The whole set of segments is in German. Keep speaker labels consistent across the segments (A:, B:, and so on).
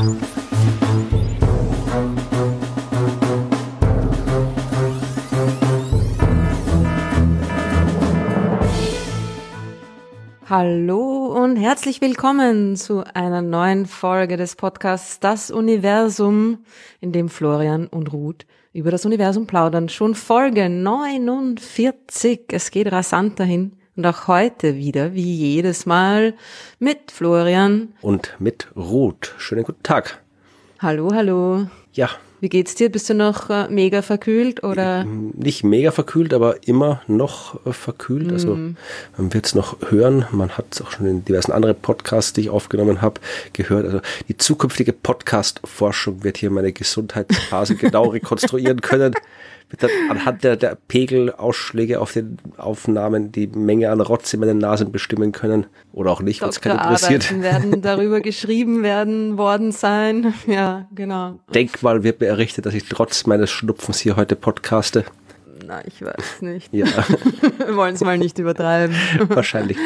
A: Hallo und herzlich willkommen zu einer neuen Folge des Podcasts Das Universum, in dem Florian und Ruth über das Universum plaudern. Schon Folge 49. Es geht rasant dahin. Und auch heute wieder, wie jedes Mal, mit Florian.
B: Und mit Ruth. Schönen guten Tag.
A: Hallo, hallo.
B: Ja,
A: wie geht's dir? Bist du noch äh, mega verkühlt oder?
B: Nicht mega verkühlt, aber immer noch äh, verkühlt. Also mhm. man wird es noch hören. Man hat es auch schon in diversen anderen Podcasts, die ich aufgenommen habe, gehört. Also die zukünftige Podcast-Forschung wird hier meine Gesundheitsphase genau rekonstruieren können anhand der, der Pegelausschläge auf den Aufnahmen die Menge an Rotz in meinen Nasen bestimmen können. Oder auch nicht, wenn es keinen interessiert.
A: werden darüber geschrieben werden worden sein. Ja, genau.
B: Denkmal wird mir errichtet, dass ich trotz meines Schnupfens hier heute podcaste.
A: Na, ich weiß nicht. Ja. Wir wollen es mal nicht übertreiben.
B: Wahrscheinlich.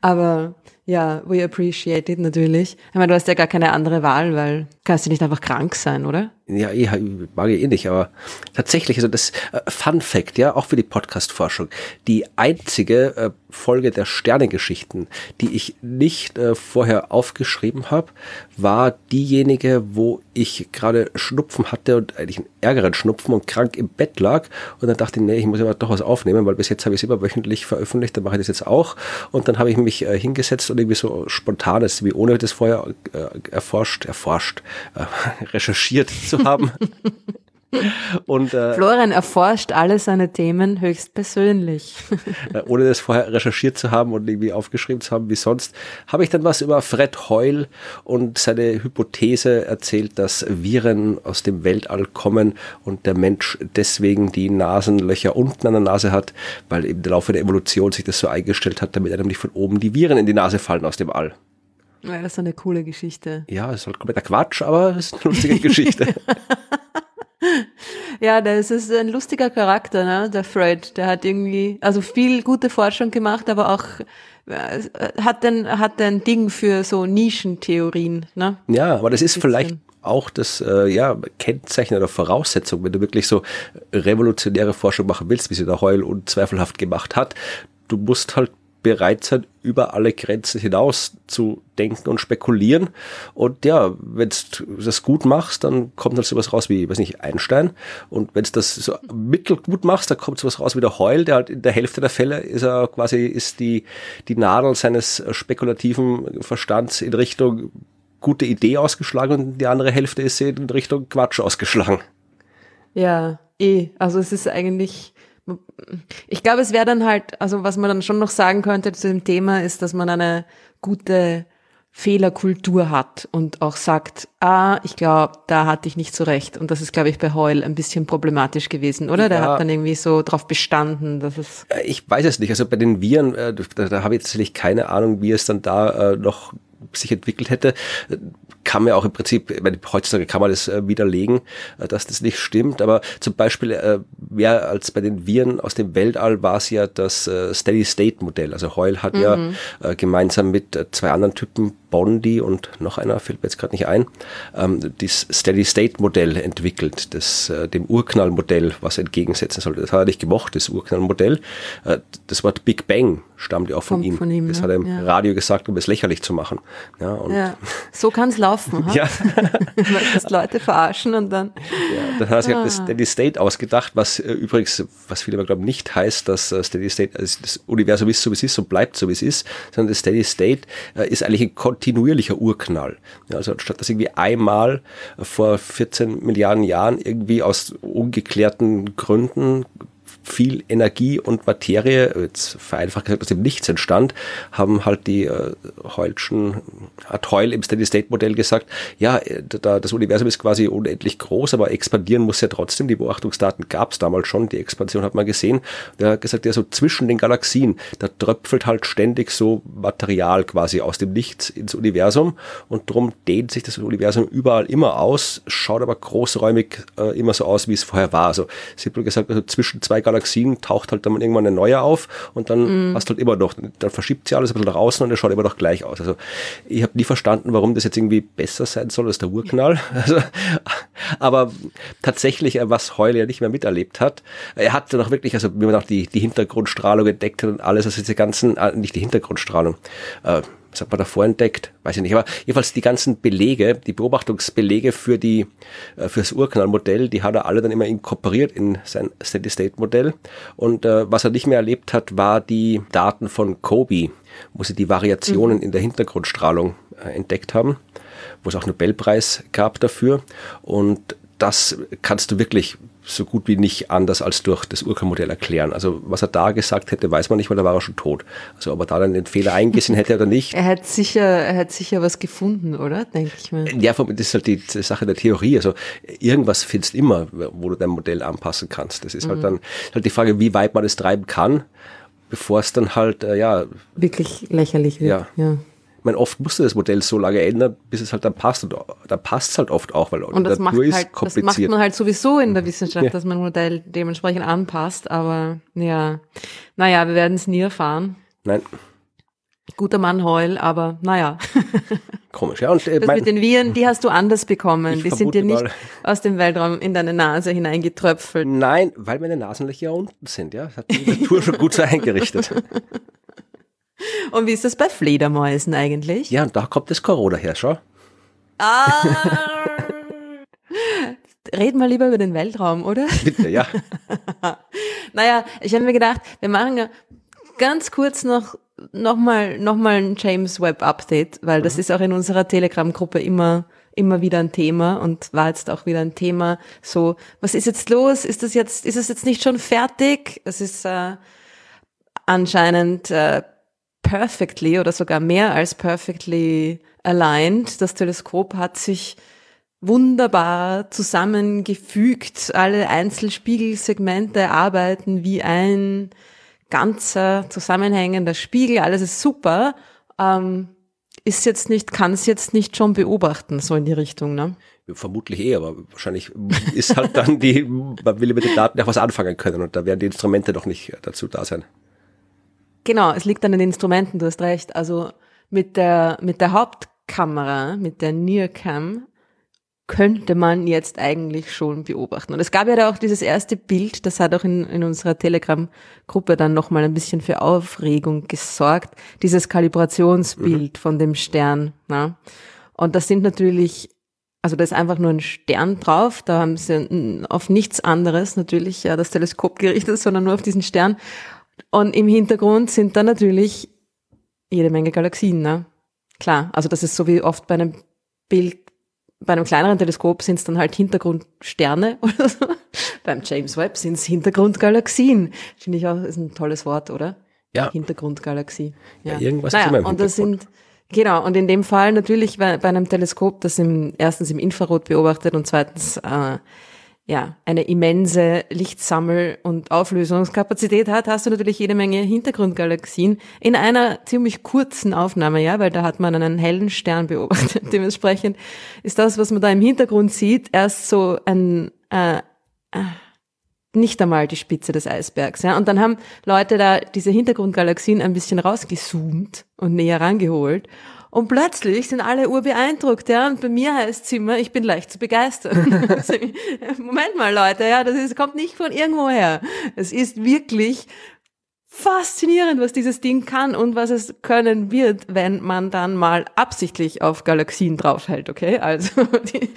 A: Aber ja, we appreciate it natürlich. Ich meine, du hast ja gar keine andere Wahl, weil kannst du nicht einfach krank sein, oder?
B: Ja, eh, mag ich eh nicht, aber tatsächlich, also das äh, Fun Fact, ja, auch für die Podcast-Forschung. Die einzige äh, Folge der Sternegeschichten, die ich nicht äh, vorher aufgeschrieben habe, war diejenige, wo ich gerade Schnupfen hatte und eigentlich einen ärgeren Schnupfen und krank im Bett lag. Und dann dachte ich, nee, ich muss aber doch was aufnehmen, weil bis jetzt habe ich es immer wöchentlich veröffentlicht, dann mache ich das jetzt auch. Und dann habe ich mich hingesetzt irgendwie so spontanes, wie ohne das vorher äh, erforscht, erforscht, äh, recherchiert zu haben.
A: Und, äh, Florian erforscht alle seine Themen höchstpersönlich.
B: Äh, ohne das vorher recherchiert zu haben und irgendwie aufgeschrieben zu haben wie sonst, habe ich dann was über Fred Hoyle und seine Hypothese erzählt, dass Viren aus dem Weltall kommen und der Mensch deswegen die Nasenlöcher unten an der Nase hat, weil im Laufe der Evolution sich das so eingestellt hat, damit einem nicht von oben die Viren in die Nase fallen aus dem All.
A: Ja, das ist eine coole Geschichte.
B: Ja, es ist halt kompletter Quatsch, aber es ist eine lustige Geschichte.
A: ja, das ist ein lustiger Charakter, ne? der Fred. Der hat irgendwie, also viel gute Forschung gemacht, aber auch äh, hat ein, hat ein Ding für so Nischentheorien. Ne?
B: Ja, aber das ist vielleicht auch das äh, ja, Kennzeichen oder Voraussetzung, wenn du wirklich so revolutionäre Forschung machen willst, wie sie der Heul unzweifelhaft gemacht hat. Du musst halt bereit sein, über alle Grenzen hinaus zu denken und spekulieren. Und ja, wenn du das gut machst, dann kommt halt sowas raus wie, weiß nicht, Einstein. Und wenn du das so mittelgut machst, dann kommt sowas raus wie der Heul, der halt in der Hälfte der Fälle ist er quasi, ist die, die Nadel seines spekulativen Verstands in Richtung gute Idee ausgeschlagen und die andere Hälfte ist in Richtung Quatsch ausgeschlagen.
A: Ja, eh. Also es ist eigentlich, ich glaube, es wäre dann halt, also was man dann schon noch sagen könnte zu dem Thema ist, dass man eine gute Fehlerkultur hat und auch sagt, ah, ich glaube, da hatte ich nicht so recht. Und das ist, glaube ich, bei Heul ein bisschen problematisch gewesen, oder? Der ja. hat dann irgendwie so darauf bestanden, dass es.
B: Äh, ich weiß es nicht. Also bei den Viren, äh, da, da habe ich tatsächlich keine Ahnung, wie es dann da äh, noch sich entwickelt hätte, kann man auch im Prinzip, ich meine, heutzutage kann man das äh, widerlegen, äh, dass das nicht stimmt, aber zum Beispiel äh, mehr als bei den Viren aus dem Weltall war es ja das äh, Steady-State-Modell. Also Heul hat mhm. ja äh, gemeinsam mit äh, zwei anderen Typen Bondi und noch einer, fällt mir jetzt gerade nicht ein, ähm, das Steady-State-Modell entwickelt, das äh, dem Urknall-Modell was entgegensetzen sollte. Das hat er nicht gemocht, das Urknall-Modell. Äh, das Wort Big Bang stammt ja auch von ihm. von ihm. Das ne? hat er im ja. Radio gesagt, um es lächerlich zu machen.
A: Ja, und ja. So kann es laufen. ja. Weil das Leute verarschen und dann.
B: Ja, dann hat er sich ah. das Steady State ausgedacht, was äh, übrigens, was viele aber glauben, nicht heißt, dass äh, Steady State, also das Universum ist so wie es ist und bleibt so wie es ist, sondern das Steady State äh, ist eigentlich ein kontinuierlicher Urknall. Ja, also statt dass irgendwie einmal vor 14 Milliarden Jahren irgendwie aus ungeklärten Gründen viel Energie und Materie, jetzt vereinfacht gesagt, aus dem Nichts entstand, haben halt die äh, Heulschen, hat Heul im Steady-State-Modell gesagt, ja, da, das Universum ist quasi unendlich groß, aber expandieren muss ja trotzdem. Die Beobachtungsdaten gab es damals schon, die Expansion hat man gesehen. Der hat gesagt, ja, so zwischen den Galaxien, da tröpfelt halt ständig so Material quasi aus dem Nichts ins Universum und drum dehnt sich das Universum überall immer aus, schaut aber großräumig äh, immer so aus, wie es vorher war. Also simpel gesagt, also zwischen zwei Galaxien taucht halt dann irgendwann eine neue auf und dann mm. hast du halt immer noch, dann verschiebt sie alles ein bisschen nach außen und es schaut immer noch gleich aus. Also ich habe nie verstanden, warum das jetzt irgendwie besser sein soll als der Urknall. Also, aber tatsächlich, äh, was Heule ja nicht mehr miterlebt hat, er hat dann auch wirklich, also wie man auch die, die Hintergrundstrahlung entdeckt hat und alles, also diese ganzen, äh, nicht die Hintergrundstrahlung, äh, was hat man davor entdeckt? Weiß ich nicht. Aber jedenfalls die ganzen Belege, die Beobachtungsbelege für die, äh, für das Urknallmodell, die hat er alle dann immer inkorporiert in sein Steady-State-Modell. Und äh, was er nicht mehr erlebt hat, war die Daten von Kobe, wo sie die Variationen mhm. in der Hintergrundstrahlung äh, entdeckt haben, wo es auch Nobelpreis gab dafür. Und das kannst du wirklich so gut wie nicht anders als durch das Urknallmodell erklären. Also was er da gesagt hätte, weiß man nicht, weil da war er schon tot. Also ob er da dann den Fehler eingesehen hätte oder nicht.
A: er hat sicher, er hat sicher was gefunden, oder? Denke ich mir.
B: Ja, das ist halt die Sache der Theorie. Also irgendwas findest du immer, wo du dein Modell anpassen kannst. Das ist halt mhm. halt dann halt die Frage, wie weit man es treiben kann, bevor es dann halt, äh, ja.
A: Wirklich lächerlich wird.
B: Ja. ja meine, oft musste das Modell so lange ändern, bis es halt dann passt. Und da passt es halt oft auch, weil
A: und das macht halt, Das macht man halt sowieso in der Wissenschaft, ja. dass man ein Modell dementsprechend anpasst. Aber ja, naja, wir werden es nie erfahren.
B: Nein.
A: Guter Mann Heul, aber naja.
B: Komisch, ja. Und,
A: äh, das mit den Viren, die hast du anders bekommen. Die sind dir nicht mal. aus dem Weltraum in deine Nase hineingetröpfelt.
B: Nein, weil meine Nasenlöcher unten sind, ja. Das hat die Natur schon gut so eingerichtet.
A: Und wie ist das bei Fledermäusen eigentlich?
B: Ja, und da kommt das Corona her, schau.
A: Ah. Reden wir lieber über den Weltraum, oder?
B: Bitte, ja.
A: naja, ich habe mir gedacht, wir machen ja ganz kurz noch nochmal noch mal ein James Webb Update, weil das mhm. ist auch in unserer Telegram-Gruppe immer immer wieder ein Thema und war jetzt auch wieder ein Thema. So, was ist jetzt los? Ist das jetzt, ist es jetzt nicht schon fertig? Es ist äh, anscheinend äh, perfectly oder sogar mehr als perfectly aligned. Das Teleskop hat sich wunderbar zusammengefügt. Alle Einzelspiegelsegmente arbeiten wie ein ganzer zusammenhängender Spiegel. Alles ist super. Ähm, ist jetzt nicht, kann es jetzt nicht schon beobachten, so in die Richtung, ne?
B: Vermutlich eh, aber wahrscheinlich ist halt dann die, man will mit den Daten auch was anfangen können und da werden die Instrumente doch nicht dazu da sein.
A: Genau, es liegt an den Instrumenten, du hast recht. Also mit der, mit der Hauptkamera, mit der Nearcam, könnte man jetzt eigentlich schon beobachten. Und es gab ja da auch dieses erste Bild, das hat auch in, in unserer Telegram-Gruppe dann nochmal ein bisschen für Aufregung gesorgt, dieses Kalibrationsbild mhm. von dem Stern. Na? Und das sind natürlich, also da ist einfach nur ein Stern drauf, da haben sie auf nichts anderes natürlich ja, das Teleskop gerichtet, sondern nur auf diesen Stern. Und im Hintergrund sind dann natürlich jede Menge Galaxien, ne? Klar, also das ist so wie oft bei einem Bild, bei einem kleineren Teleskop sind es dann halt Hintergrundsterne oder so. Beim James Webb sind es Hintergrundgalaxien. Finde ich auch, ist ein tolles Wort, oder?
B: Ja.
A: Hintergrundgalaxie.
B: Ja, ja irgendwas
A: naja, ist immer im Und das sind, genau, und in dem Fall natürlich bei, bei einem Teleskop, das im, erstens im Infrarot beobachtet und zweitens äh, ja, eine immense Lichtsammel- und Auflösungskapazität hat, hast du natürlich jede Menge Hintergrundgalaxien in einer ziemlich kurzen Aufnahme, ja, weil da hat man einen hellen Stern beobachtet. Dementsprechend ist das, was man da im Hintergrund sieht, erst so ein, äh, äh, nicht einmal die Spitze des Eisbergs, ja. Und dann haben Leute da diese Hintergrundgalaxien ein bisschen rausgezoomt und näher rangeholt und plötzlich sind alle urbeeindruckt, ja. Und bei mir heißt es immer, ich bin leicht zu begeistern. Moment mal, Leute, ja, das ist, kommt nicht von irgendwo her. Es ist wirklich faszinierend, was dieses Ding kann und was es können wird, wenn man dann mal absichtlich auf Galaxien draufhält, okay? Also die,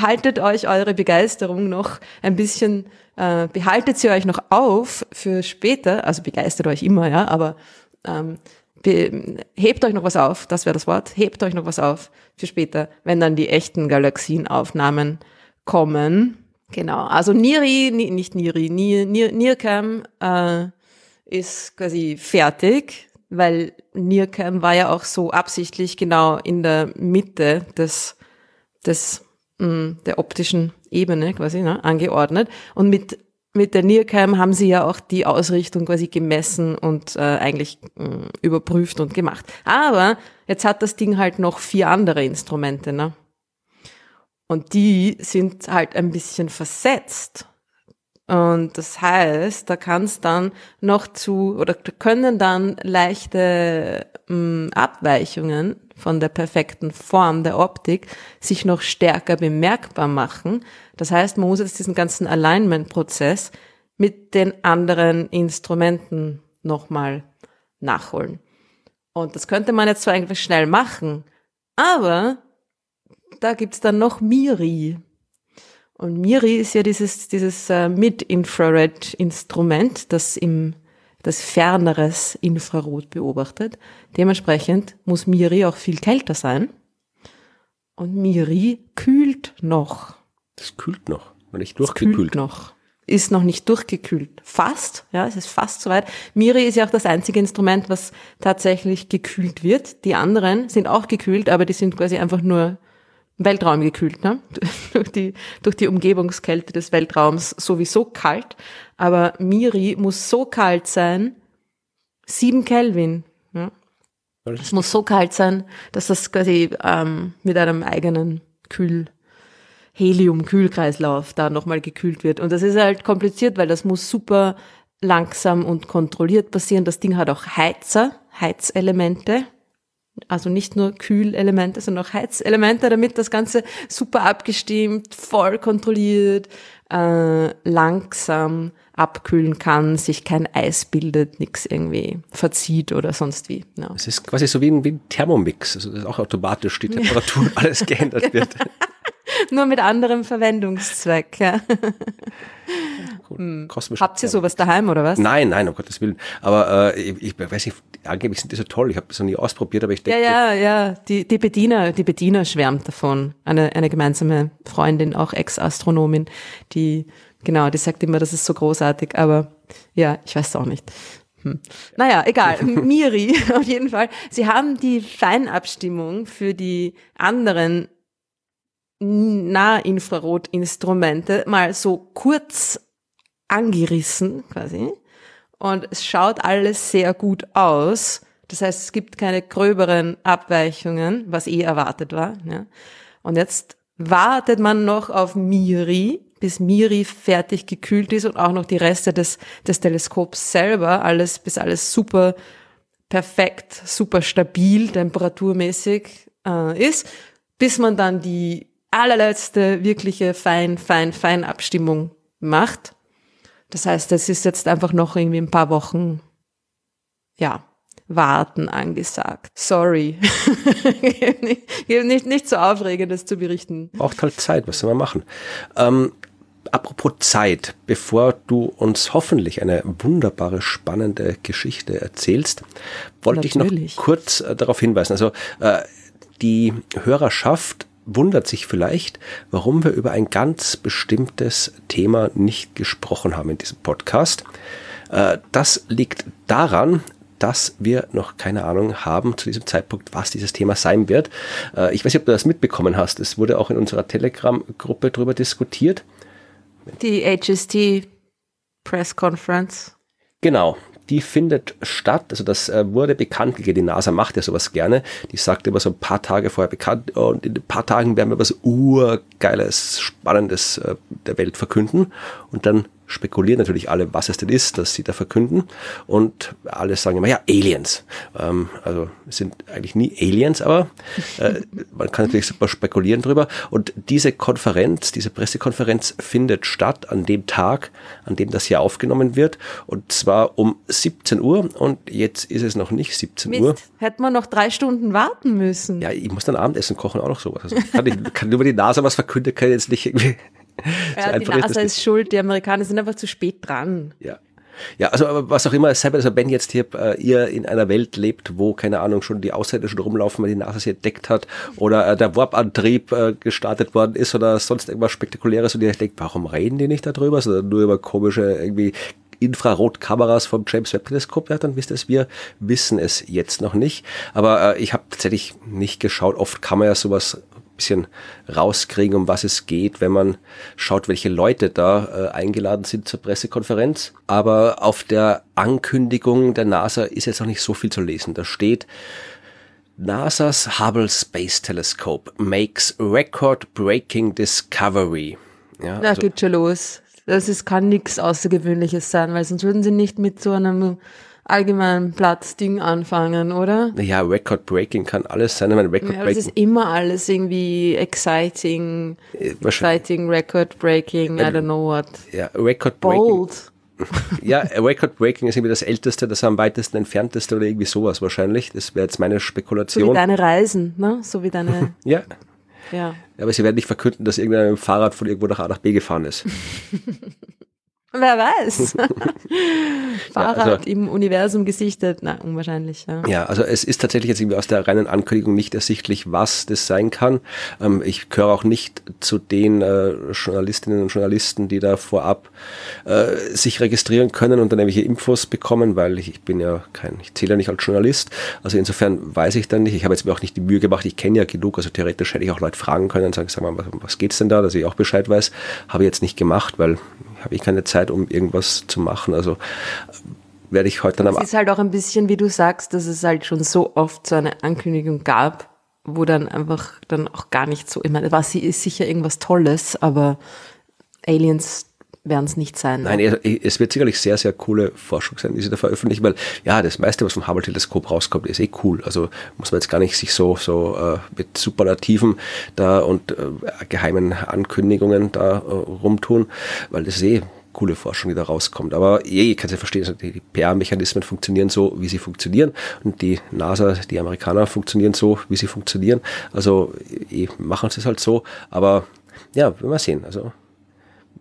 A: haltet euch eure Begeisterung noch ein bisschen, äh, behaltet sie euch noch auf für später, also begeistert euch immer, ja, aber ähm, hebt euch noch was auf, das wäre das Wort, hebt euch noch was auf für später, wenn dann die echten Galaxienaufnahmen kommen. Genau, also Niri, nicht Niri, Nir, Nir, Nircam äh, ist quasi fertig, weil Nircam war ja auch so absichtlich genau in der Mitte des, des mh, mm, der optischen Ebene quasi ne, angeordnet. Und mit mit der NIRCam haben sie ja auch die Ausrichtung quasi gemessen und äh, eigentlich äh, überprüft und gemacht. Aber jetzt hat das Ding halt noch vier andere Instrumente, ne? Und die sind halt ein bisschen versetzt. Und das heißt, da kann es dann noch zu, oder können dann leichte mh, mm, Abweichungen von der perfekten Form der Optik sich noch stärker bemerkbar machen. Das heißt, man muss jetzt diesen ganzen Alignment-Prozess mit den anderen Instrumenten nochmal nachholen. Und das könnte man jetzt zwar eigentlich schnell machen, aber da gibt's dann noch Miri. Und Miri ist ja dieses, dieses äh, Mid-Infrared-Instrument, das im das ferneres Infrarot beobachtet. Dementsprechend muss Miri auch viel kälter sein. Und Miri kühlt noch.
B: Das kühlt noch, weil nicht durchgekühlt. kühlt
A: noch. Ist noch nicht durchgekühlt. Fast, ja, es ist fast soweit. Miri ist ja auch das einzige Instrument, was tatsächlich gekühlt wird. Die anderen sind auch gekühlt, aber die sind quasi einfach nur Weltraum gekühlt, ne? durch, die, durch die Umgebungskälte des Weltraums sowieso kalt. Aber Miri muss so kalt sein, sieben Kelvin. Ja? Es muss so kalt sein, dass das quasi ähm, mit einem eigenen Kühl, Helium-Kühlkreislauf da nochmal gekühlt wird. Und das ist halt kompliziert, weil das muss super langsam und kontrolliert passieren. Das Ding hat auch Heizer, Heizelemente also nicht nur Kühlelemente, sondern auch Heizelemente, damit das Ganze super abgestimmt, voll kontrolliert, äh, langsam abkühlen kann, sich kein Eis bildet, nichts irgendwie verzieht oder sonst wie.
B: Ja. Es ist quasi so wie ein, wie ein Thermomix, also dass auch automatisch die Temperatur alles geändert wird.
A: Nur mit anderem Verwendungszweck. Ja. Hm. Habt ihr sowas daheim oder was?
B: Nein, nein, um Gottes Willen. Aber äh, ich, ich weiß nicht, angeblich sind die so toll. Ich habe das noch nie ausprobiert, aber ich denke.
A: Ja, ja, ja. Die, die Bediener, die Bediener schwärmt davon. Eine, eine gemeinsame Freundin, auch Ex-Astronomin, die, genau, die sagt immer, das ist so großartig. Aber ja, ich weiß es auch nicht. Hm. Naja, egal. Miri, auf jeden Fall. Sie haben die Feinabstimmung für die anderen Nahinfrarotinstrumente mal so kurz angerissen quasi. Und es schaut alles sehr gut aus. Das heißt, es gibt keine gröberen Abweichungen, was eh erwartet war. Ja. Und jetzt wartet man noch auf Miri, bis Miri fertig gekühlt ist und auch noch die Reste des, des Teleskops selber, alles, bis alles super perfekt, super stabil, temperaturmäßig äh, ist, bis man dann die allerletzte wirkliche fein, fein, fein Abstimmung macht. Das heißt, es ist jetzt einfach noch irgendwie ein paar Wochen, ja, warten angesagt. Sorry. nicht, nicht, nicht so aufregendes zu berichten.
B: Braucht halt Zeit, was soll man machen? Ähm, apropos Zeit, bevor du uns hoffentlich eine wunderbare, spannende Geschichte erzählst, wollte Natürlich. ich noch kurz äh, darauf hinweisen. Also äh, die Hörerschaft wundert sich vielleicht, warum wir über ein ganz bestimmtes Thema nicht gesprochen haben in diesem Podcast. Äh, das liegt daran, dass wir noch keine Ahnung haben zu diesem Zeitpunkt, was dieses Thema sein wird. Äh, ich weiß nicht, ob du das mitbekommen hast. Es wurde auch in unserer Telegram-Gruppe darüber diskutiert.
A: Die HST Press Conference.
B: Genau, die findet statt. Also das äh, wurde bekannt gegeben. Die NASA macht ja sowas gerne. Die sagt immer so ein paar Tage vorher bekannt und in ein paar Tagen werden wir was urgeiles, spannendes äh, der Welt verkünden. Und dann spekulieren natürlich alle, was es denn ist, dass sie da verkünden. Und alle sagen immer, ja, Aliens. Ähm, also es sind eigentlich nie Aliens, aber äh, man kann natürlich super spekulieren drüber. Und diese Konferenz, diese Pressekonferenz findet statt an dem Tag, an dem das hier aufgenommen wird. Und zwar um 17 Uhr. Und jetzt ist es noch nicht 17 Mist, Uhr.
A: Hätte man noch drei Stunden warten müssen.
B: Ja, ich muss dann Abendessen kochen, auch noch sowas. Also kann, ich, kann über die NASA was verkünden, kann ich jetzt nicht irgendwie
A: ja, die NASA ist, ist schuld, die Amerikaner sind einfach zu spät dran.
B: Ja. Ja, also was auch immer es sei, also wenn jetzt hier äh, ihr in einer Welt lebt, wo, keine Ahnung, schon die Ausländer schon rumlaufen, weil die NASA sie entdeckt hat oder äh, der Warp-Antrieb äh, gestartet worden ist oder sonst irgendwas Spektakuläres und ihr denkt, warum reden die nicht darüber, sondern nur über komische irgendwie Infrarotkameras vom James Webb Teleskop, ja, dann wisst ihr es, wir wissen es jetzt noch nicht. Aber äh, ich habe tatsächlich nicht geschaut, oft kann man ja sowas bisschen rauskriegen, um was es geht, wenn man schaut, welche Leute da äh, eingeladen sind zur Pressekonferenz. Aber auf der Ankündigung der NASA ist jetzt noch nicht so viel zu lesen. Da steht, NASA's Hubble Space Telescope makes record-breaking discovery.
A: Ja, da also, geht schon los. das ist, kann nichts Außergewöhnliches sein, weil sonst würden sie nicht mit so einem allgemeinen Platzding anfangen, oder?
B: Naja, Record-Breaking kann alles sein. Ich meine,
A: Record-Breaking. Ja, es ist immer alles irgendwie exciting, äh, exciting, Record-Breaking, I don't know what.
B: Ja, Record-Breaking. Bold. ja, Record-Breaking ist irgendwie das älteste, das am weitesten entfernteste oder irgendwie sowas wahrscheinlich. Das wäre jetzt meine Spekulation.
A: So wie deine Reisen, ne? So wie deine.
B: ja. Ja. Aber sie werden nicht verkünden, dass irgendein mit Fahrrad von irgendwo nach A nach B gefahren ist.
A: Wer weiß. Fahrrad ja, also, im Universum gesichtet, na, unwahrscheinlich. Ja.
B: ja, also es ist tatsächlich jetzt irgendwie aus der reinen Ankündigung nicht ersichtlich, was das sein kann. Ähm, ich gehöre auch nicht zu den äh, Journalistinnen und Journalisten, die da vorab äh, sich registrieren können und dann irgendwelche Infos bekommen, weil ich, ich bin ja kein, ich zähle ja nicht als Journalist. Also insofern weiß ich dann nicht. Ich habe jetzt mir auch nicht die Mühe gemacht, ich kenne ja genug, also theoretisch hätte ich auch Leute fragen können und sagen, sag mal, was, was geht's denn da, dass ich auch Bescheid weiß. Habe ich jetzt nicht gemacht, weil habe ich keine Zeit, um irgendwas zu machen. Also werde ich heute dann
A: am. Es ist halt auch ein bisschen, wie du sagst, dass es halt schon so oft so eine Ankündigung gab, wo dann einfach dann auch gar nicht so, ich meine, was sie ist sicher irgendwas Tolles, aber Aliens werden es nicht sein.
B: Nein, es wird sicherlich sehr, sehr coole Forschung sein, die sie da veröffentlichen, weil ja, das meiste, was vom Hubble-Teleskop rauskommt, ist eh cool. Also muss man jetzt gar nicht sich so, so äh, mit Superlativen da und äh, geheimen Ankündigungen da äh, rumtun, weil das ist eh coole Forschung, die da rauskommt. Aber je, ich kann ja verstehen, also die PR-Mechanismen funktionieren so, wie sie funktionieren. Und die NASA, die Amerikaner funktionieren so, wie sie funktionieren. Also eh, machen sie es halt so. Aber ja, werden wir sehen. Also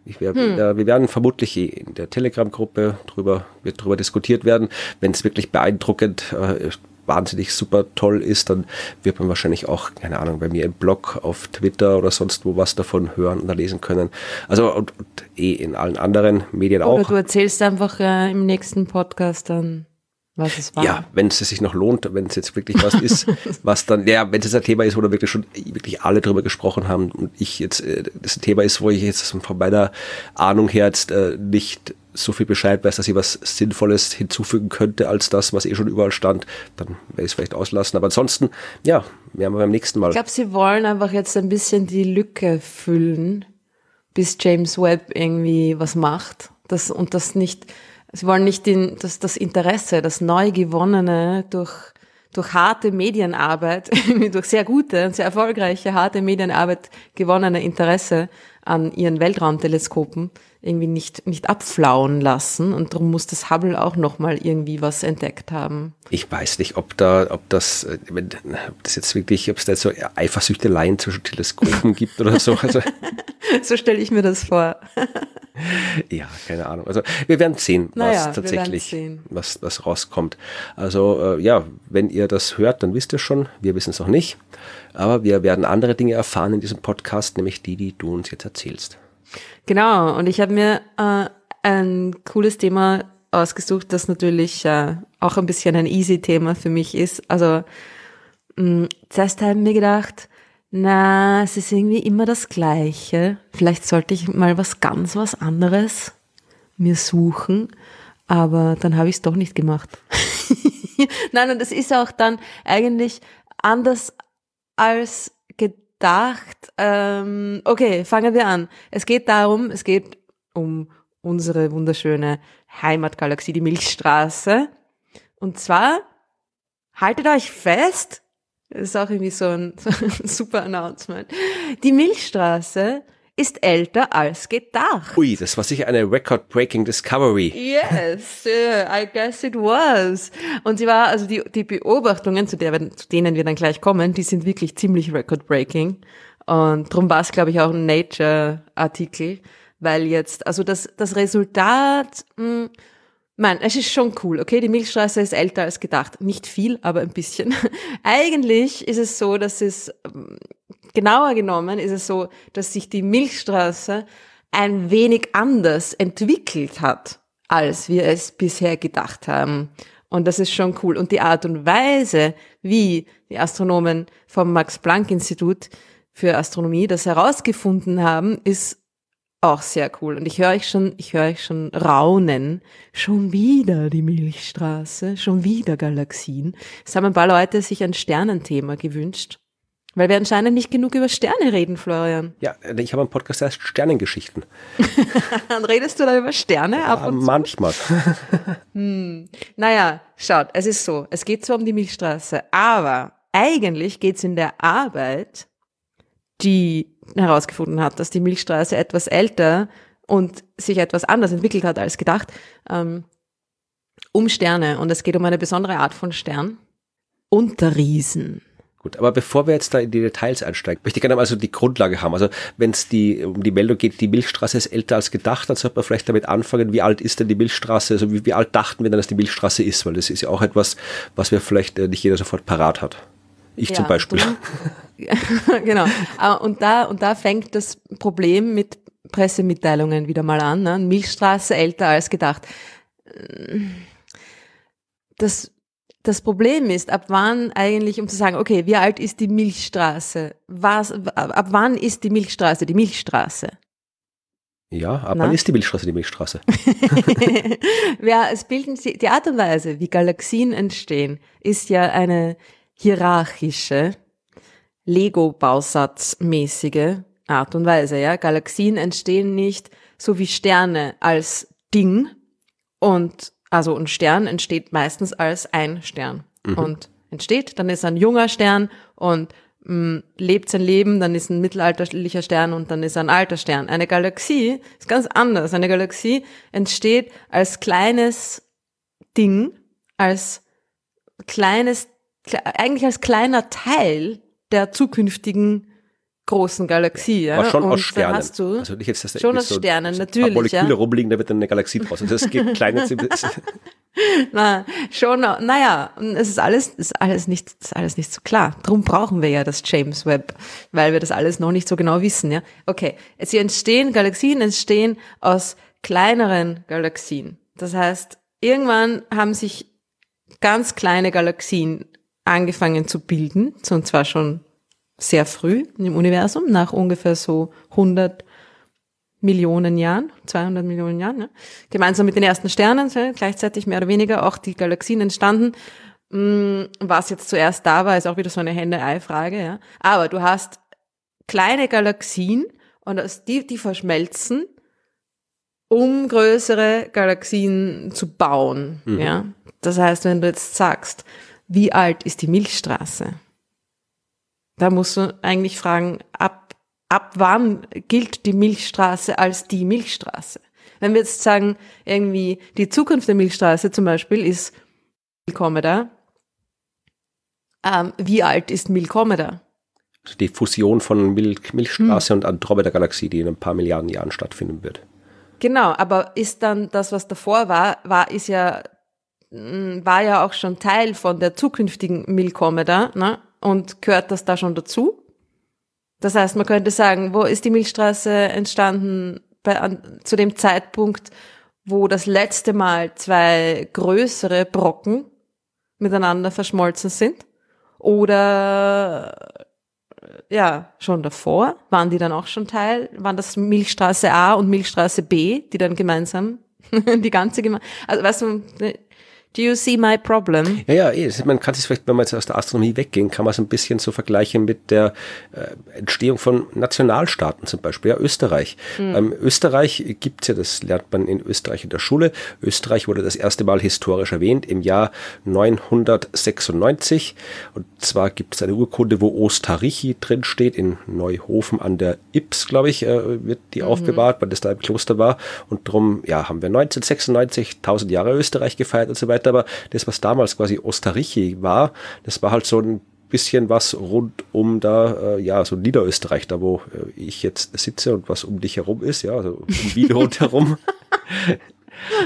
B: wär, hm. äh, wir werden vermutlich in der Telegram-Gruppe drüber, wird drüber diskutiert werden. Wenn es wirklich beeindruckend, äh, wahnsinnig super toll ist, dann wird man wahrscheinlich auch, keine Ahnung, bei mir im Blog, auf Twitter oder sonst wo was davon hören oder lesen können. Also und, und eh in allen anderen Medien
A: oder
B: auch.
A: Oder du erzählst einfach äh, im nächsten Podcast dann was es war.
B: Ja, wenn es sich noch lohnt, wenn es jetzt wirklich was ist, was dann, ja, wenn es ein Thema ist, wo da wirklich schon wirklich alle drüber gesprochen haben und ich jetzt, äh, das ein Thema ist, wo ich jetzt von meiner Ahnung her jetzt äh, nicht so viel Bescheid weiß, dass ich was Sinnvolles hinzufügen könnte, als das, was eh schon überall stand, dann werde ich es vielleicht auslassen. Aber ansonsten, ja, werden wir beim nächsten Mal.
A: Ich glaube, sie wollen einfach jetzt ein bisschen die Lücke füllen, bis James Webb irgendwie was macht. Das, und das nicht, Sie wollen nicht den, das, das Interesse, das neu gewonnene durch, durch harte Medienarbeit, durch sehr gute und sehr erfolgreiche harte Medienarbeit gewonnene Interesse an ihren Weltraumteleskopen irgendwie nicht, nicht abflauen lassen. Und darum muss das Hubble auch nochmal irgendwie was entdeckt haben.
B: Ich weiß nicht, ob da, ob das, ob das jetzt wirklich, ob es da jetzt so Eifersüchteleien zwischen Teleskopen gibt oder so. Also,
A: so stelle ich mir das vor.
B: ja, keine Ahnung. Also wir werden sehen, was naja, tatsächlich, sehen. Was, was rauskommt. Also äh, ja, wenn ihr das hört, dann wisst ihr schon, wir wissen es noch nicht. Aber wir werden andere Dinge erfahren in diesem Podcast, nämlich die, die du uns jetzt erzählst.
A: Genau, und ich habe mir äh, ein cooles Thema ausgesucht, das natürlich äh, auch ein bisschen ein easy Thema für mich ist. Also mh, zuerst haben wir gedacht, na, es ist irgendwie immer das Gleiche. Vielleicht sollte ich mal was ganz was anderes mir suchen, aber dann habe ich es doch nicht gemacht. Nein, und das ist auch dann eigentlich anders als gedacht. Ähm, okay, fangen wir an. Es geht darum, es geht um unsere wunderschöne Heimatgalaxie, die Milchstraße. Und zwar, haltet euch fest, das ist auch irgendwie so ein, so ein super Announcement. Die Milchstraße ist älter als gedacht.
B: Ui, das war sicher eine record-breaking Discovery.
A: Yes, yeah, I guess it was. Und sie war, also die, die Beobachtungen, zu, der, zu denen wir dann gleich kommen, die sind wirklich ziemlich record-breaking. Und darum war es, glaube ich, auch ein Nature-Artikel, weil jetzt, also das, das Resultat, mh, Nein, es ist schon cool, okay? Die Milchstraße ist älter als gedacht. Nicht viel, aber ein bisschen. Eigentlich ist es so, dass es, ähm, genauer genommen ist es so, dass sich die Milchstraße ein wenig anders entwickelt hat, als wir es bisher gedacht haben. Und das ist schon cool. Und die Art und Weise, wie die Astronomen vom Max-Planck-Institut für Astronomie das herausgefunden haben, ist auch sehr cool. Und ich höre euch schon, ich höre euch schon raunen. Schon wieder die Milchstraße, schon wieder Galaxien. Es haben ein paar Leute sich ein Sternenthema gewünscht. Weil wir anscheinend nicht genug über Sterne reden, Florian.
B: Ja, ich habe einen Podcast, der heißt Sternengeschichten.
A: Dann redest du da über Sterne ab
B: Ja,
A: und zu?
B: manchmal.
A: Naja, schaut, es ist so, es geht zwar um die Milchstraße, aber eigentlich geht es in der Arbeit, die herausgefunden hat, dass die Milchstraße etwas älter und sich etwas anders entwickelt hat als gedacht, ähm, um Sterne. Und es geht um eine besondere Art von Stern. Unterriesen.
B: Gut, aber bevor wir jetzt da in die Details einsteigen, möchte ich gerne mal so die Grundlage haben. Also wenn es die, um die Meldung geht, die Milchstraße ist älter als gedacht, dann sollte man vielleicht damit anfangen, wie alt ist denn die Milchstraße, also wie, wie alt dachten wir denn, dass die Milchstraße ist, weil das ist ja auch etwas, was wir vielleicht äh, nicht jeder sofort parat hat. Ich zum
A: Ja,
B: Beispiel.
A: du- genau. Ah, Und da, und da fängt das Problem mit Pressemitteilungen wieder mal an. Ne? Milchstraße älter als gedacht. Das, das Problem ist, ab wann eigentlich, um zu sagen, okay, wie alt ist die Milchstraße? Was, ab wann ist die Milchstraße die Milchstraße?
B: Ja, aber
A: Na?
B: wann ist die Milchstraße die Milchstraße?
A: ja, es bilden sie, die Art und Weise, wie Galaxien entstehen, ist ja eine hierarchische, Lego-Bausatzmäßige Art und Weise, ja. Galaxien entstehen nicht so wie Sterne als Ding und, also ein Stern entsteht meistens als ein Stern und entsteht, dann ist ein junger Stern und mh, lebt sein Leben, dann ist ein mittelalterlicher Stern und dann ist ein alter Stern. Eine Galaxie ist ganz anders. Eine Galaxie entsteht als kleines Ding, als kleines, kle- eigentlich als kleiner Teil der zukünftigen großen Galaxie. Ja?
B: Aber schon
A: und
B: aus Sternen.
A: Hast du,
B: also nicht jetzt, dass da
A: schon aus Sternen,
B: so
A: natürlich,
B: Moleküle
A: ja.
B: rumliegen, da wird dann eine Galaxie draus. Also es geht kleine
A: Na, schon, naja, es ist alles, ist alles nicht, ist alles nicht so klar. Drum brauchen wir ja das James Webb, weil wir das alles noch nicht so genau wissen, ja. Okay. Sie entstehen, Galaxien entstehen aus kleineren Galaxien. Das heißt, irgendwann haben sich ganz kleine Galaxien angefangen zu bilden, und zwar schon sehr früh im Universum, nach ungefähr so 100 Millionen Jahren, 200 Millionen Jahren, ne? gemeinsam mit den ersten Sternen, gleichzeitig mehr oder weniger auch die Galaxien entstanden. Mm, Was jetzt zuerst da war, ist auch wieder so eine Henne-Ei-Frage, ja. Aber du hast kleine Galaxien und die, die verschmelzen, um größere Galaxien zu bauen, ja. Das heißt, wenn du jetzt sagst, wie alt ist die Milchstraße? Da musst du eigentlich fragen, ab, ab wann gilt die Milchstraße als die Milchstraße? Wenn wir jetzt sagen, irgendwie die Zukunft der Milchstraße zum Beispiel ist Milkomeda, ähm, wie alt ist Milkomeda?
B: die Fusion von Mil Milchstraße und Andromeda-Galaxie, die in ein paar Milliarden Jahren stattfinden wird.
A: Genau, aber ist dann das, was davor war, war, ist ja, war ja auch schon Teil von der zukünftigen Milkomeda, ne? Und gehört das da schon dazu? Das heißt, man könnte sagen, wo ist die Milchstraße entstanden bei, an, zu dem Zeitpunkt, wo das letzte Mal zwei größere Brocken miteinander verschmolzen sind? Oder ja, schon davor, waren die dann auch schon Teil, waren das Milchstraße A und Milchstraße B, die dann gemeinsam die ganze Geme also weißt du, do you see my problem?
B: Ja, ja, eh. man kann sich vielleicht, wenn wir jetzt aus der Astronomie weggehen, kann man es ein bisschen so vergleichen mit der äh, Entstehung von Nationalstaaten zum Beispiel, ja, Österreich. Ähm, Österreich gibt's ja, das lernt man in Österreich in der Schule. Österreich wurde das erste Mal historisch erwähnt im Jahr 996. Und zwar gibt es eine Urkunde, wo Ostarichi drin steht, in Neuhofen an der Ips, glaube ich, äh, wird die aufbewahrt, weil das da im Kloster war. Und darum, ja, haben wir 1996 1000 Jahre Österreich gefeiert und so weiter. Aber das, was damals quasi Ostarichi war, das war halt so ein bisschen was rund um da, äh, ja, so Niederösterreich, da wo äh, ich jetzt sitze und was um dich herum ist, ja, also um Wien rundherum.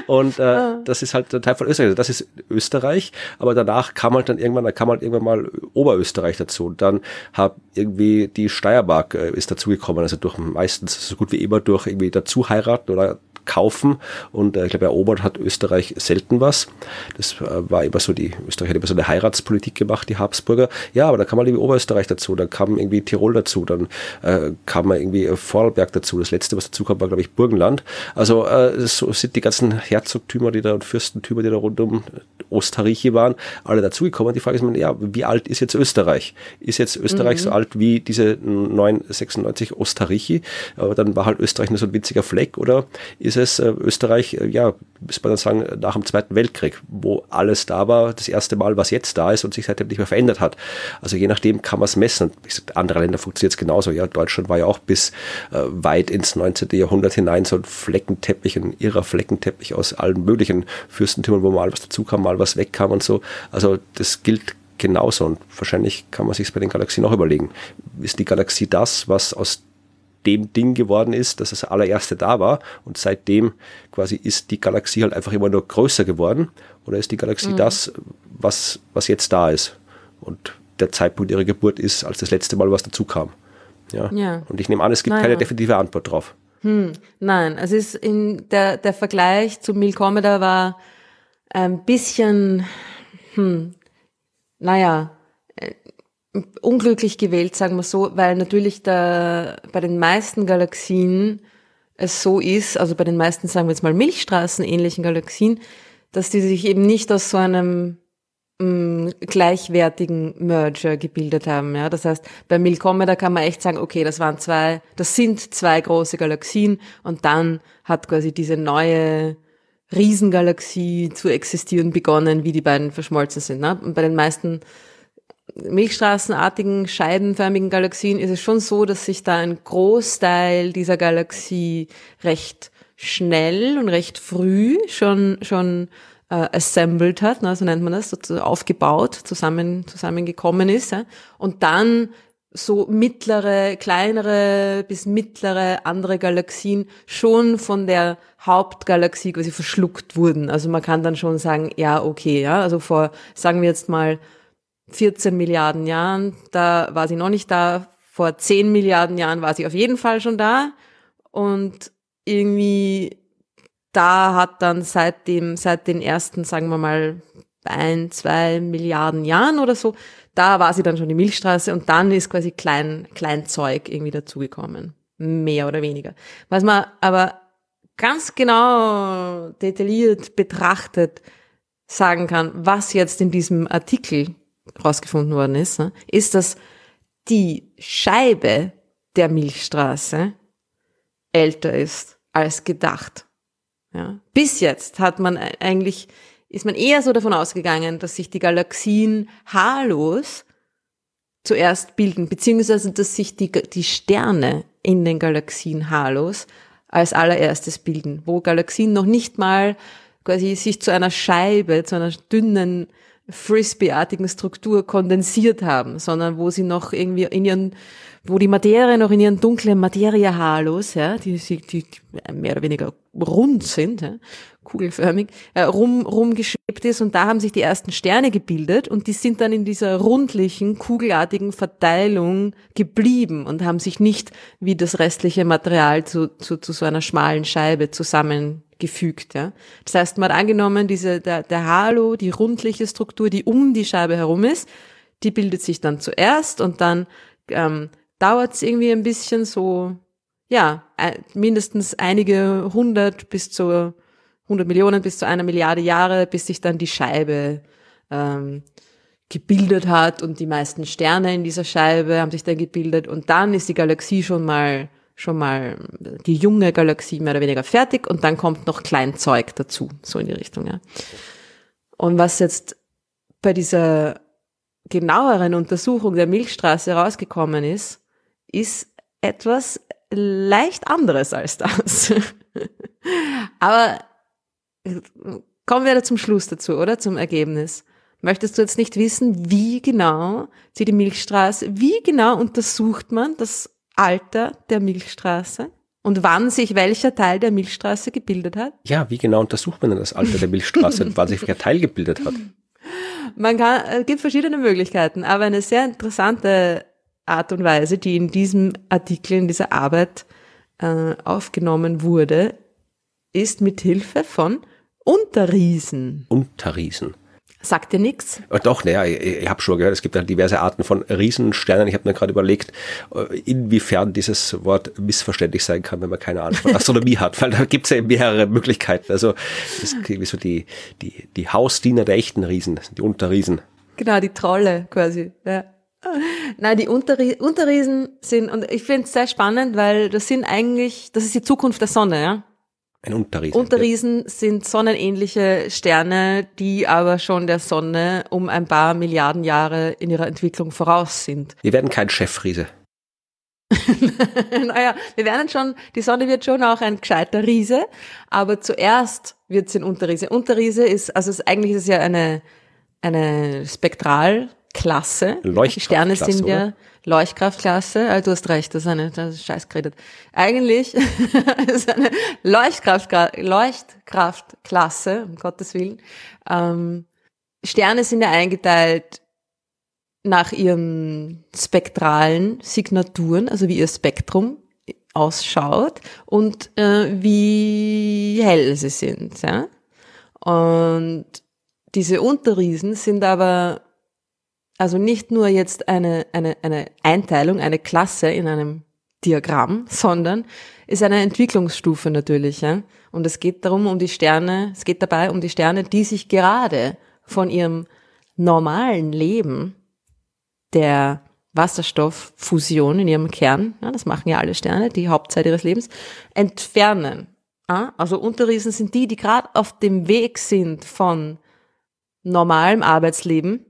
B: Und äh, das ist halt ein Teil von Österreich. Also das ist Österreich, aber danach kam halt dann irgendwann, da kam halt irgendwann mal Oberösterreich dazu. Und dann hat irgendwie die Steiermark äh, ist dazugekommen. Also durch meistens so gut wie immer durch irgendwie dazu heiraten oder kaufen. Und äh, ich glaube, erobert hat Österreich selten was. Das äh, war immer so, die Österreich hat immer so eine Heiratspolitik gemacht, die Habsburger. Ja, aber da kam mal irgendwie Oberösterreich dazu, dann kam irgendwie Tirol dazu, dann äh, kam mal irgendwie Vorarlberg dazu. Das letzte, was dazu kam, war, glaube ich, Burgenland. Also äh, so sind die ganzen Herzogtümer, die da und Fürstentümer, die da rund um Osttarichi waren, alle dazugekommen. Die Frage ist, ja, wie alt ist jetzt Österreich? Ist jetzt Österreich mhm. so alt wie diese 996 Osttarichi? Aber dann war halt Österreich nur so ein winziger Fleck oder ist es äh, Österreich, äh, ja, muss man dann sagen, nach dem Zweiten Weltkrieg, wo alles da war, das erste Mal, was jetzt da ist und sich seitdem nicht mehr verändert hat. Also je nachdem kann man es messen. Gesagt, andere Länder funktioniert es genauso. Ja, Deutschland war ja auch bis äh, weit ins 19. Jahrhundert hinein so ein Fleckenteppich, ein irrer Fleckenteppich aus allen möglichen Fürstentümern, wo mal was dazu kam, mal was wegkam und so. Also das gilt genauso und wahrscheinlich kann man sich bei den Galaxien auch überlegen. Ist die Galaxie das, was aus dem Ding geworden ist, dass das allererste da war und seitdem quasi ist die Galaxie halt einfach immer nur größer geworden oder ist die Galaxie mhm. das, was, was jetzt da ist und der Zeitpunkt ihrer Geburt ist, als das letzte Mal was dazu kam. Ja. ja. Und ich nehme an, es gibt naja. keine definitive Antwort drauf.
A: Hm, nein, es ist in der, der Vergleich zu Milkomeda war ein bisschen, hm, naja, unglücklich gewählt, sagen wir so, weil natürlich da bei den meisten Galaxien es so ist, also bei den meisten, sagen wir jetzt mal Milchstraßen ähnlichen Galaxien, dass die sich eben nicht aus so einem mh, mm, gleichwertigen Merger gebildet haben. Ja, das heißt, bei Milkomeda kann man echt sagen, okay, das waren zwei, das sind zwei große Galaxien und dann hat quasi diese neue Riesengalaxie zu existieren begonnen, wie die beiden verschmolzen sind. Ne? Und bei den meisten milchstraßenartigen, scheibenförmigen Galaxien ist es schon so, dass sich da ein Großteil dieser Galaxie recht schnell und recht früh schon, schon äh, assembled hat, ne, so nennt man das, so aufgebaut, zusammen, zusammengekommen ist. Ja. Und dann so mittlere, kleinere bis mittlere andere Galaxien schon von der Hauptgalaxie quasi verschluckt wurden. Also man kann dann schon sagen, ja, okay, ja, also vor, sagen wir jetzt mal, 14 Milliarden Jahren, da war sie noch nicht da. Vor 10 Milliarden Jahren war sie auf jeden Fall schon da. Und irgendwie da hat dann seit dem, seit den ersten, sagen wir mal, ein, zwei Milliarden Jahren oder so, da war sie dann schon die Milchstraße und dann ist quasi klein, klein Zeug irgendwie dazugekommen. Mehr oder weniger. Was man aber ganz genau detailliert betrachtet sagen kann, was jetzt in diesem Artikel rausgefunden worden ist, ne, ist, dass die Scheibe der Milchstraße älter ist als gedacht. Ja. Bis jetzt hat man eigentlich, ist man eher so davon ausgegangen, dass sich die Galaxien haarlos zuerst bilden, beziehungsweise dass sich die, die Sterne in den Galaxien haarlos als allererstes bilden, wo Galaxien noch nicht mal quasi sich zu einer Scheibe, zu einer dünnen Frisbee-artigen Struktur kondensiert haben, sondern wo sie noch irgendwie in ihren, wo die Materie noch in ihren dunklen Materiehalos, ja, die, die, die mehr oder weniger rund sind, ja, kugelförmig, äh, rum, rumgeschwebt ist. Und da haben sich die ersten Sterne gebildet und die sind dann in dieser rundlichen, kugelartigen Verteilung geblieben und haben sich nicht wie das restliche Material zu, zu, zu so einer schmalen Scheibe zusammen gefügt. Ja. Das heißt, man hat angenommen, diese, der, der Halo, die rundliche Struktur, die um die Scheibe herum ist, die bildet sich dann zuerst und dann ähm, dauert es irgendwie ein bisschen so, ja, mindestens einige hundert bis zu hundert Millionen bis zu einer Milliarde Jahre, bis sich dann die Scheibe ähm, gebildet hat und die meisten Sterne in dieser Scheibe haben sich dann gebildet und dann ist die Galaxie schon mal schon mal die junge Galaxie mehr oder weniger fertig und dann kommt noch Kleinzeug dazu, so in die Richtung. Ja. Und was jetzt bei dieser genaueren Untersuchung der Milchstraße rausgekommen ist, ist etwas leicht anderes als das. Aber kommen wir da zum Schluss dazu, oder? Zum Ergebnis. Möchtest du jetzt nicht wissen, wie genau sie die Milchstraße, wie genau untersucht man das Alter der Milchstraße und wann sich welcher Teil der Milchstraße gebildet hat?
B: Ja, wie genau untersucht man denn das Alter der Milchstraße und wann sich welcher Teil gebildet hat?
A: Man kann, es gibt verschiedene Möglichkeiten, aber eine sehr interessante Art und Weise, die in diesem Artikel, in dieser Arbeit äh, aufgenommen wurde, ist mit Hilfe von Unterriesen.
B: Unterriesen.
A: Sagt dir nichts?
B: Äh, doch, naja, ich, ich habe schon gehört, es gibt ja diverse Arten von Riesensternen. Ich habe mir gerade überlegt, äh, inwiefern dieses Wort missverständlich sein kann, wenn man keine Ahnung von Astronomie hat, weil da gibt es ja mehrere Möglichkeiten. Also das ist wie so die, die, die Hausdiener der echten Riesen, die Unterriesen.
A: Genau, die Trolle quasi. Ja. Nein, die Unterrie Unterriesen sind, und ich finde es sehr spannend, weil das sind eigentlich, das ist die Zukunft der Sonne, ja.
B: Ein Unterriesen.
A: Unterriesen sind sonnenähnliche Sterne, die aber schon der Sonne um ein paar Milliarden Jahre in ihrer Entwicklung voraus sind.
B: Wir werden kein Chefriese.
A: naja, wir werden schon, die Sonne wird schon auch ein gescheiter Riese, aber zuerst wird sie ein Unterriese. Unterriese ist, also es, eigentlich ist es ja eine, eine Spektralklasse. Die Sterne sind ja, oder? Leuchtkraftklasse, also du hast recht, das ist eine, das ist scheiß geredet. Eigentlich ist eine Leuchtkraft, Leuchtkraftklasse, um Gottes Willen. Ähm, Sterne sind ja eingeteilt nach ihren spektralen Signaturen, also wie ihr Spektrum ausschaut und äh, wie hell sie sind. Ja? Und diese Unterriesen sind aber also nicht nur jetzt eine, eine, eine Einteilung, eine Klasse in einem Diagramm, sondern ist eine Entwicklungsstufe natürlich. Ja? Und es geht darum, um die Sterne, es geht dabei um die Sterne, die sich gerade von ihrem normalen Leben der Wasserstofffusion in ihrem Kern, ja, das machen ja alle Sterne, die Hauptzeit ihres Lebens, entfernen. Ja? Also Unterriesen sind die, die gerade auf dem Weg sind von normalem Arbeitsleben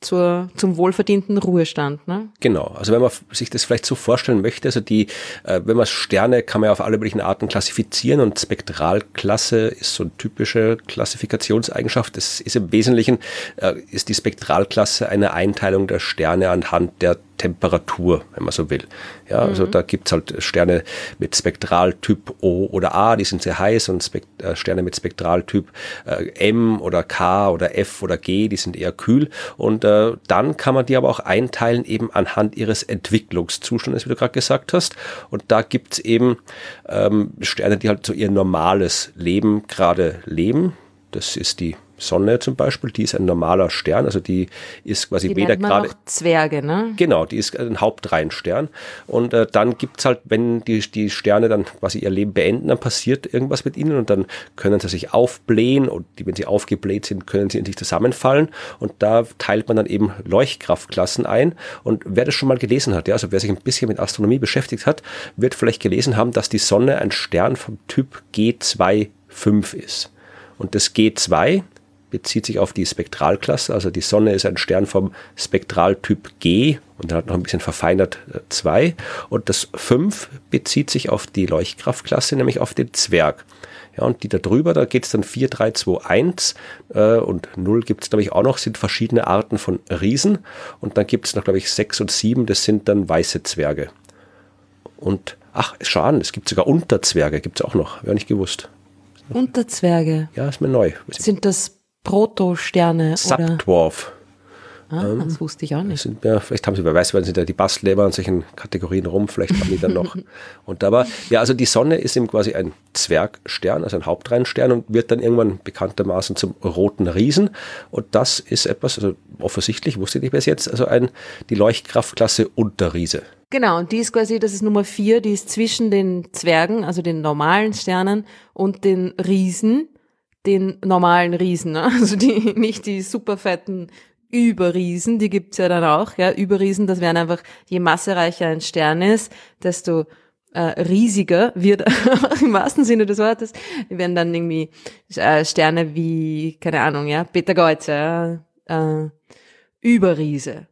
A: zur, zum wohlverdienten Ruhestand. Ne?
B: Genau, also wenn man sich das vielleicht so vorstellen möchte, also die, äh, wenn man Sterne kann man ja auf alle möglichen Arten klassifizieren und Spektralklasse ist so eine typische Klassifikationseigenschaft. Das ist im Wesentlichen, äh, ist die Spektralklasse eine Einteilung der Sterne anhand der Temperatur, wenn man so will. Ja, also mhm. da gibt's halt Sterne mit Spektraltyp O oder A, die sind sehr heiß und Spekt äh, Sterne mit Spektraltyp äh, M oder K oder F oder G, die sind eher kühl. Und äh, dann kann man die aber auch einteilen eben anhand ihres Entwicklungszustandes, wie du gerade gesagt hast. Und da gibt's eben ähm, Sterne, die halt so ihr normales Leben gerade leben. Das ist die Sonne zum Beispiel, die ist ein normaler Stern, also die ist quasi
A: die
B: weder gerade.
A: Zwerge, ne?
B: Genau, die ist ein Hauptreihenstern. Und äh, dann gibt's halt, wenn die, die Sterne dann quasi ihr Leben beenden, dann passiert irgendwas mit ihnen und dann können sie sich aufblähen und die, wenn sie aufgebläht sind, können sie in sich zusammenfallen. Und da teilt man dann eben Leuchtkraftklassen ein. Und wer das schon mal gelesen hat, ja, also wer sich ein bisschen mit Astronomie beschäftigt hat, wird vielleicht gelesen haben, dass die Sonne ein Stern vom Typ G2.5 ist. Und das G2 bezieht sich auf die Spektralklasse. Also die Sonne ist ein Stern vom Spektraltyp G und dann hat noch ein bisschen verfeinert 2. Äh, und das 5 bezieht sich auf die Leuchtkraftklasse, nämlich auf den Zwerg. Ja, und die da drüber, da geht es dann 4, 3, 2, 1 äh, und 0 gibt es, glaube ich, auch noch, sind verschiedene Arten von Riesen. Und dann gibt es noch, glaube ich, 6 und 7, das sind dann weiße Zwerge. Und, ach, schau an, es gibt sogar Unterzwerge, gibt es auch noch, wäre nicht gewusst.
A: Unterzwerge?
B: Ja, ist mir neu.
A: Sind das Protosterne.
B: Subdwarf.
A: Ah, ähm, das wusste ich auch nicht.
B: Sind, ja, vielleicht haben sie, wer weiß, wenn sie da die Bastleber in solchen Kategorien rum, vielleicht haben die dann noch. und aber, ja, also die Sonne ist eben quasi ein Zwergstern, also ein Hauptreihenstern und wird dann irgendwann bekanntermaßen zum roten Riesen. Und das ist etwas, also offensichtlich, wusste ich nicht bis jetzt, also ein, die Leuchtkraftklasse Unterriese.
A: Genau, und die ist quasi, das ist Nummer vier, die ist zwischen den Zwergen, also den normalen Sternen und den Riesen den normalen Riesen, ne? also die, nicht die super fetten Überriesen, die gibt's ja dann auch, ja, Überriesen, das wären einfach, je massereicher ein Stern ist, desto äh, riesiger wird, im wahrsten Sinne des Wortes, die werden dann irgendwie äh, Sterne wie, keine Ahnung, ja, Peter Geuze, ja, äh, Überriese.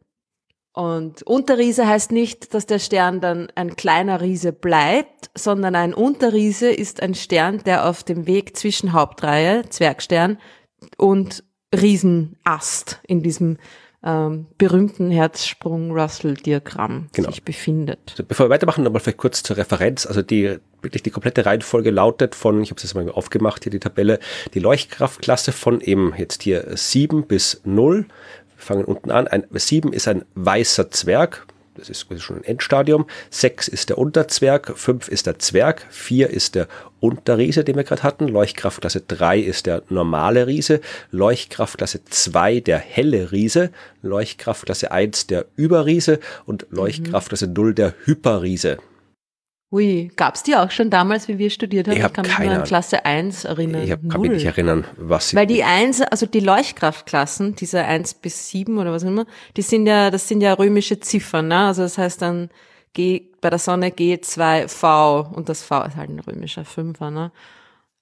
A: Und Unterriese heißt nicht, dass der Stern dann ein kleiner Riese bleibt, sondern ein Unterriese ist ein Stern, der auf dem Weg zwischen Hauptreihe, Zwergstern, und Riesenast in diesem ähm, berühmten Herzsprung-Russell-Diagramm genau. sich befindet.
B: Also bevor wir weitermachen, nochmal vielleicht kurz zur Referenz. Also die wirklich die komplette Reihenfolge lautet von, ich habe es jetzt mal aufgemacht, hier die Tabelle, die Leuchtkraftklasse von eben jetzt hier 7 bis 0 fangen unten an. Ein 7 ist ein weißer Zwerg. das ist schon ein Endstadium. Sechs ist der Unterzwerg, fünf ist der Zwerg, vier ist der Unterriese, den wir gerade hatten. Leuchtkraftklasse drei ist der normale Riese, Leuchtkraftklasse zwei der helle Riese, Leuchtkraftklasse eins der Überriese und Leuchtkraftklasse null der Hyperriese.
A: Ui, gab's die auch schon damals, wie wir studiert haben?
B: Ich, hab
A: kann mich nur an. Klasse 1 erinnern.
B: Ich hab- kann mich nicht erinnern, was sie.
A: Weil die 1, also die Leuchtkraftklassen, diese 1 bis 7 oder was immer, die sind ja, das sind ja römische Ziffern, ne? Also das heißt dann G, bei der Sonne G2V und das V ist halt ein römischer Fünfer, ne?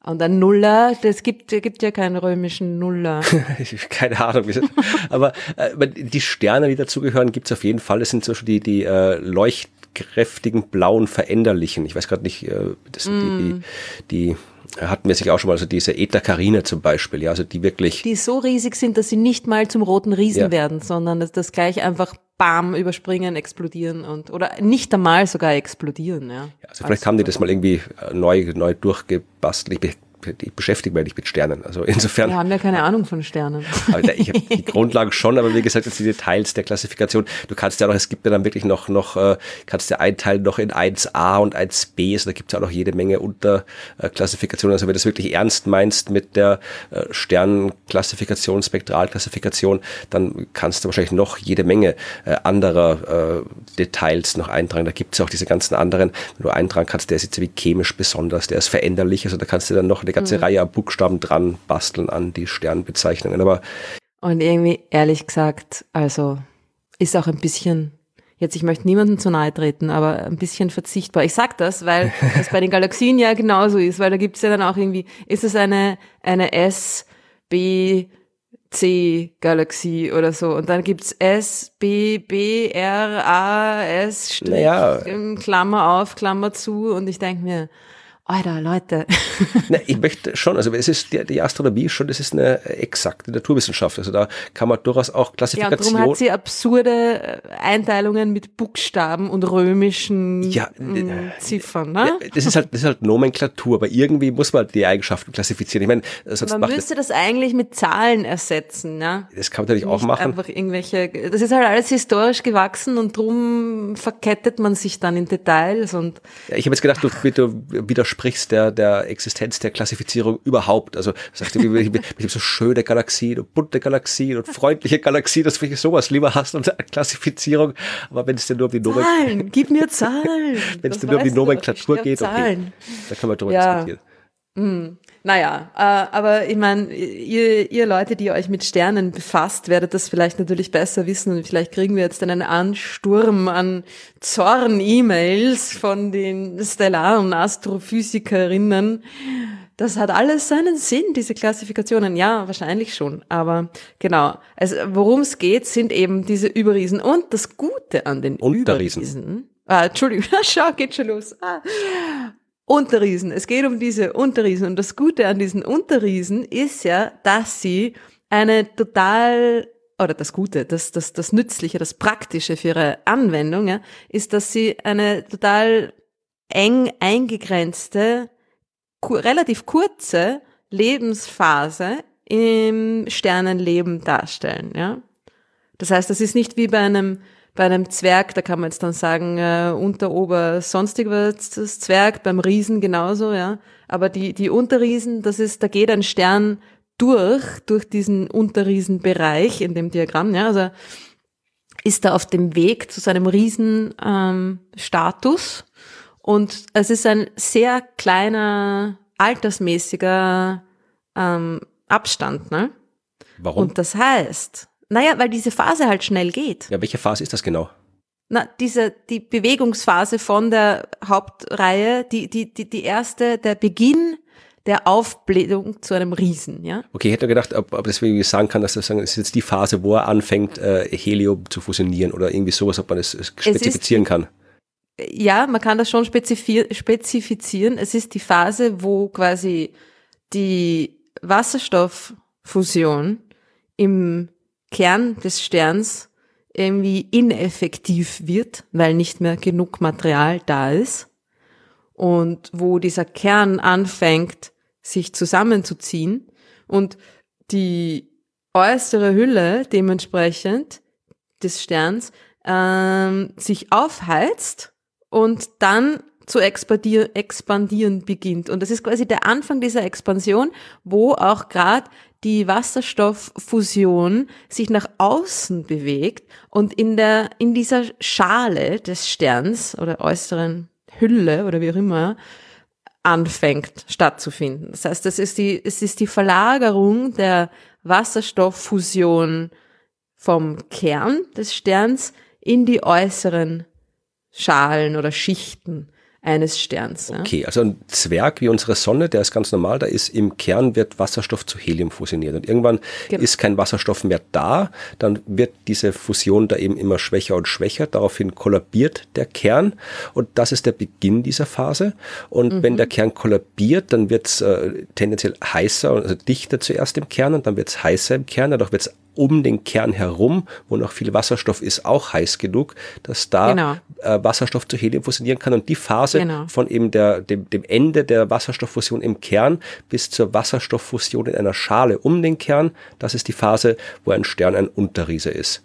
A: Und ein Nuller, das gibt, gibt ja keinen römischen Nuller.
B: Ich keine Ahnung. Aber äh, die Sterne, die dazugehören, gibt's auf jeden Fall. Das sind zum Beispiel die, die äh, leuchtkräftigen blauen Veränderlichen. Ich weiß gerade nicht, äh, das sind die, die, die hatten wir sich auch schon mal, also diese Eta Carina zum Beispiel, ja, also die wirklich,
A: Die so riesig sind, dass sie nicht mal zum roten Riesen
B: Ja.
A: werden, sondern dass das gleich einfach bam überspringen, explodieren und, oder nicht einmal sogar explodieren, ja.
B: also vielleicht haben die das mal irgendwie äh, neu, neu durchgebastelt. Ich, ich beschäftige mich nicht mit Sternen. Also insofern.
A: Wir haben ja keine Ahnung von Sternen.
B: Ich habe die Grundlagen schon, aber wie gesagt, jetzt die Details der Klassifikation. Du kannst ja noch, es gibt ja dann wirklich noch, noch äh, kannst ja einteilen noch in 1a und 1b. Also da gibt es ja auch noch jede Menge Unterklassifikationen. Also wenn du das wirklich ernst meinst mit der äh, Sternenklassifikation, Spektralklassifikation, dann kannst du wahrscheinlich noch jede Menge äh, anderer Details noch eintragen. Da gibt es auch diese ganzen anderen, wenn du eintragen kannst, der ist jetzt wie chemisch besonders, der ist veränderlich. Also da kannst du dann noch eine ganze Reihe an Buchstaben dran basteln an die Sternbezeichnungen. Aber
A: Und irgendwie, ehrlich gesagt, also ist auch ein bisschen, jetzt ich möchte niemandem zu nahe treten, aber ein bisschen verzichtbar. Ich sag das, weil das bei den Galaxien ja genauso ist, weil da gibt's ja dann auch irgendwie, ist es eine, eine S, B, C Galaxie oder so. Und dann gibt's S, B, B, R, A, S, Strich,
B: Naja.
A: Klammer auf, Klammer zu. Und ich denk mir, Alter, Leute.
B: Na, ich möchte schon, also es ist die, die Astronomie ist schon, das ist eine exakte Naturwissenschaft. Also da kann man durchaus auch
A: Ja, und darum hat sie absurde äh, Einteilungen mit Buchstaben und römischen
B: Ja,
A: mm, Ziffern, ne?
B: Ja, das ist halt, das ist halt Nomenklatur, aber irgendwie muss man die Eigenschaften klassifizieren. Ich meine, sonst
A: Man müsste das eigentlich mit Zahlen ersetzen, ne?
B: das kann man natürlich auch
A: Nicht
B: machen.
A: Einfach irgendwelche, das ist halt alles historisch gewachsen und drum verkettet man sich dann in Details und
B: Ja, ich habe jetzt gedacht, du, du widersprichst der, der Existenz der Klassifizierung überhaupt. Also sagst du, ich, ich, so schöne Galaxien und bunte Galaxien und freundliche Galaxien, dass du sowas lieber hast und eine Klassifizierung. Aber wenn es dir nur um die Nomen
A: Zahlen, gib mir Zahlen.
B: wenn es dir nur um die Nomenklatur geht, okay, da kann man drüber
A: Ja.
B: diskutieren.
A: Naja, äh, aber ich meine, ihr, ihr Leute, die euch mit Sternen befasst, werdet das vielleicht natürlich besser wissen und vielleicht kriegen wir jetzt einen Ansturm an Zorn-E-Mails von den stellaren Astrophysikerinnen. Das hat alles seinen Sinn, diese Klassifikationen. Ja, wahrscheinlich schon. Aber genau, also worum es geht, sind eben diese Überriesen. Und das Gute an den
B: Unterriesen.
A: Überriesen. Ah, Entschuldigung, schau, geht schon los. Ah. Unterriesen. Es geht um diese Unterriesen. Und das Gute an diesen Unterriesen ist ja, dass sie eine total, oder das Gute, das, das, das Nützliche, das Praktische für ihre Anwendung, ja, ist, dass sie eine total eng eingegrenzte, ku relativ kurze Lebensphase im Sternenleben darstellen, ja. Das heißt, das ist nicht wie bei einem bei einem Zwerg, da kann man jetzt dann sagen, äh, unter, ober, sonstig was das Zwerg, beim Riesen genauso, ja. Aber die, die Unterriesen, das ist, da geht ein Stern durch, durch diesen Unterriesenbereich in dem Diagramm, ja. Also ist er auf dem Weg zu seinem Riesenstatus ähm, Status. und es ist ein sehr kleiner, altersmäßiger ähm, Abstand, ne?
B: Warum?
A: Und das heißt, naja, weil diese Phase halt schnell geht.
B: ja, welche Phase ist das genau?
A: Na, diese, die Bewegungsphase von der Hauptreihe, die, die, die, die erste, der Beginn der Aufblähung zu einem Riesen, ja?
B: Okay, ich hätte gedacht, ob, ob das irgendwie sagen kann, dass das sagen, es ist jetzt die Phase, wo er anfängt, äh, Helium zu fusionieren oder irgendwie sowas, ob man das äh, spezifizieren kann.
A: Ja, man kann das schon spezifi- spezifizieren. Es ist die Phase, wo quasi die Wasserstofffusion im Kern des Sterns irgendwie ineffektiv wird, weil nicht mehr genug Material da ist. Und wo dieser Kern anfängt, sich zusammenzuziehen und die äußere Hülle dementsprechend des Sterns ähm, sich aufheizt und dann zu expandieren, expandieren beginnt. Und das ist quasi der Anfang dieser Expansion, wo auch gerade die Wasserstofffusion sich nach außen bewegt und in der, in dieser Schale des Sterns oder äußeren Hülle oder wie auch immer anfängt stattzufinden. Das heißt, das ist die, es ist die Verlagerung der Wasserstofffusion vom Kern des Sterns in die äußeren Schalen oder Schichten eines Sterns.
B: Okay, also ein Zwerg wie unsere Sonne, der ist ganz normal, da ist im Kern wird Wasserstoff zu Helium fusioniert und irgendwann genau. ist kein Wasserstoff mehr da, dann wird diese Fusion da eben immer schwächer und schwächer, daraufhin kollabiert der Kern und das ist der Beginn dieser Phase und mhm. wenn der Kern kollabiert, dann wird es äh, tendenziell heißer, also dichter zuerst im Kern und dann wird es heißer im Kern, dadurch wird es um den Kern herum, wo noch viel Wasserstoff ist, auch heiß genug, dass da genau. äh, Wasserstoff zu Helium fusionieren kann. Und die Phase genau. von eben der, dem, dem Ende der Wasserstofffusion im Kern bis zur Wasserstofffusion in einer Schale um den Kern, das ist die Phase, wo ein Stern ein Unterriese ist.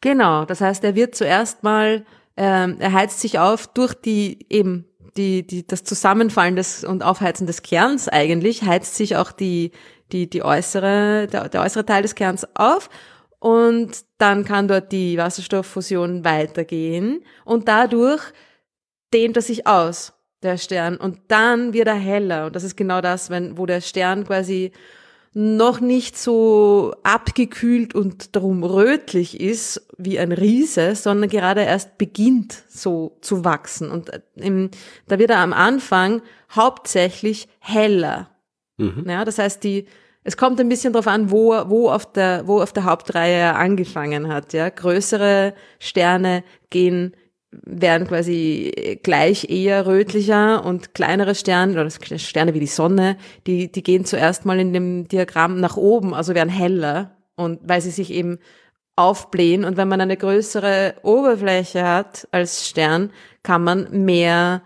A: Genau, das heißt, er wird zuerst mal, ähm, er heizt sich auf durch die eben die, die, das Zusammenfallen des und Aufheizen des Kerns eigentlich, heizt sich auch die, die, die äußere, der, der äußere Teil des Kerns auf und dann kann dort die Wasserstofffusion weitergehen und dadurch dehnt er sich aus, der Stern, und dann wird er heller. Und das ist genau das, wenn, wo der Stern quasi noch nicht so abgekühlt und darum rötlich ist wie ein Riese, sondern gerade erst beginnt so zu wachsen. Und äh, im, da wird er am Anfang hauptsächlich heller. Mhm. Ja, das heißt, die, es kommt ein bisschen darauf an, wo, wo, auf der, wo auf der Hauptreihe er angefangen hat. Ja? Größere Sterne gehen, werden quasi gleich eher rötlicher und kleinere Sterne, oder Sterne wie die Sonne, die, die gehen zuerst mal in dem Diagramm nach oben, also werden heller und weil sie sich eben aufblähen und wenn man eine größere Oberfläche hat als Stern, kann man mehr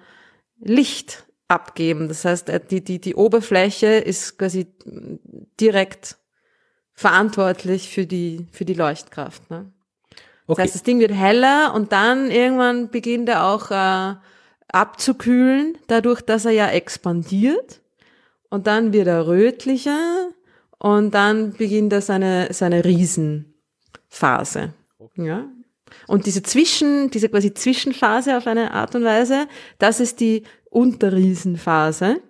A: Licht abgeben. Das heißt, äh, die, die, die Oberfläche ist quasi direkt verantwortlich für die, für die Leuchtkraft. Ne? Okay. Das heißt, das Ding wird heller und dann irgendwann beginnt er auch äh, abzukühlen, dadurch, dass er ja expandiert. Und dann wird er rötlicher und dann beginnt er seine, seine Riesenphase. Okay. Ja? Und diese Zwischen, diese quasi Zwischenphase auf eine Art und Weise, das ist die Unterriesenphase.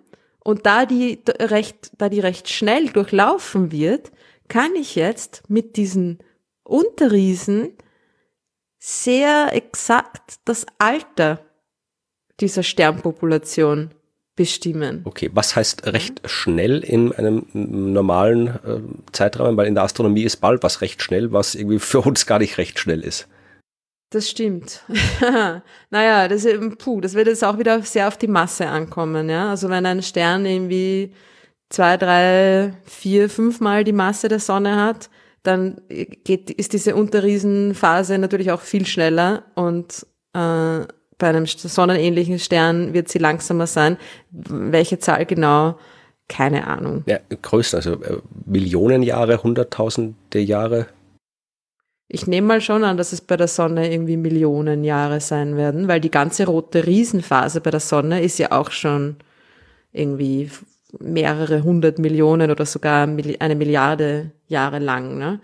A: Und da die recht, da die recht schnell durchlaufen wird, kann ich jetzt mit diesen Unterriesen sehr exakt das Alter dieser Sternpopulation bestimmen.
B: Okay, was heißt recht schnell in einem normalen äh, Zeitrahmen? Weil in der Astronomie ist bald was recht schnell, was irgendwie für uns gar nicht recht schnell ist.
A: Das stimmt. naja, das, puh, das wird jetzt auch wieder sehr auf die Masse ankommen. Ja? Also wenn ein Stern irgendwie zwei, drei, vier, fünfmal die Masse der Sonne hat, dann geht, ist diese Unterriesenphase natürlich auch viel schneller und äh, bei einem sonnenähnlichen Stern wird sie langsamer sein. Welche Zahl genau? Keine Ahnung.
B: Ja, größer, also äh, Millionen Jahre, Hunderttausende Jahre.
A: Ich nehme mal schon an, dass es bei der Sonne irgendwie Millionen Jahre sein werden, weil die ganze rote Riesenphase bei der Sonne ist ja auch schon irgendwie mehrere hundert Millionen oder sogar eine Milliarde Jahre lang. Ne?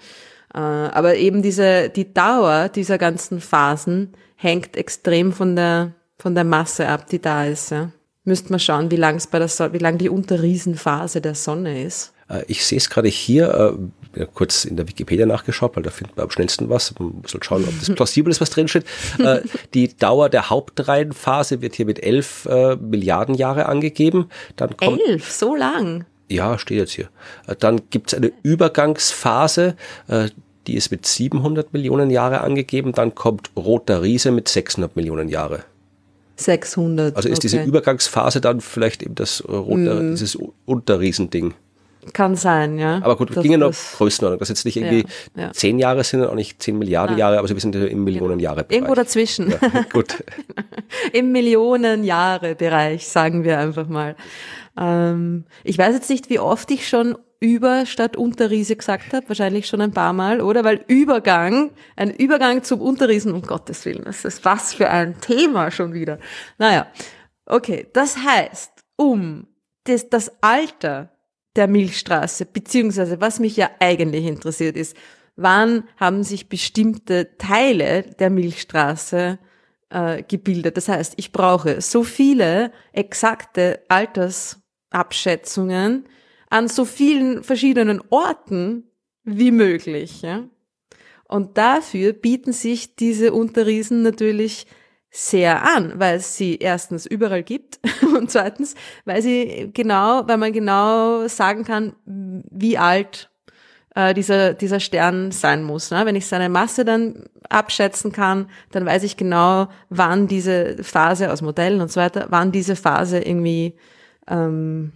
A: Äh, aber eben diese, die Dauer dieser ganzen Phasen hängt extrem von der, von der Masse ab, die da ist. Ja? Müsste man schauen, wie lang es bei der Sonne, wie lang die Unterriesenphase der Sonne ist.
B: Äh, ich sehe es gerade hier, äh, kurz in der Wikipedia nachgeschaut, weil da findet man am schnellsten was. Man muss halt schauen, ob das plausibel ist, was drin steht. äh, die Dauer der Hauptreihenphase wird hier mit elf äh, Milliarden Jahre angegeben. Dann kommt,
A: elf, so lang?
B: Ja, steht jetzt hier. Äh, dann gibt es eine Übergangsphase, äh, die ist mit 700 Millionen Jahre angegeben. Dann kommt Roter Riese mit 600 Millionen Jahre.
A: 600.
B: Also ist okay. diese Übergangsphase dann vielleicht eben das rote, mm. dieses Unterriesending.
A: Kann sein, ja.
B: Aber gut, das, ging ja noch Größenordnung, dass jetzt nicht irgendwie ja, ja. zehn Jahre sind und auch nicht zehn Milliarden ja. Jahre, aber wir sind im Millionenjahre-Bereich.
A: Irgendwo dazwischen. Ja, gut. Im Millionenjahre-Bereich, sagen wir einfach mal. Ähm, ich weiß jetzt nicht, wie oft ich schon über statt Unterriese gesagt habe, wahrscheinlich schon ein paar Mal, oder? Weil Übergang, ein Übergang zum Unterriesen, um Gottes Willen, das ist was für ein Thema schon wieder. Naja, okay, das heißt, um das, das Alter der Milchstraße, beziehungsweise was mich ja eigentlich interessiert ist, wann haben sich bestimmte Teile der Milchstraße äh, gebildet. Das heißt, ich brauche so viele exakte Altersabschätzungen an so vielen verschiedenen Orten wie möglich. Ja? Und dafür bieten sich diese Unterriesen natürlich sehr an, weil es sie erstens überall gibt und zweitens, weil sie genau, weil man genau sagen kann, wie alt äh, dieser, dieser Stern sein muss. Ne? Wenn ich seine Masse dann abschätzen kann, dann weiß ich genau, wann diese Phase aus Modellen und so weiter, wann diese Phase irgendwie ähm,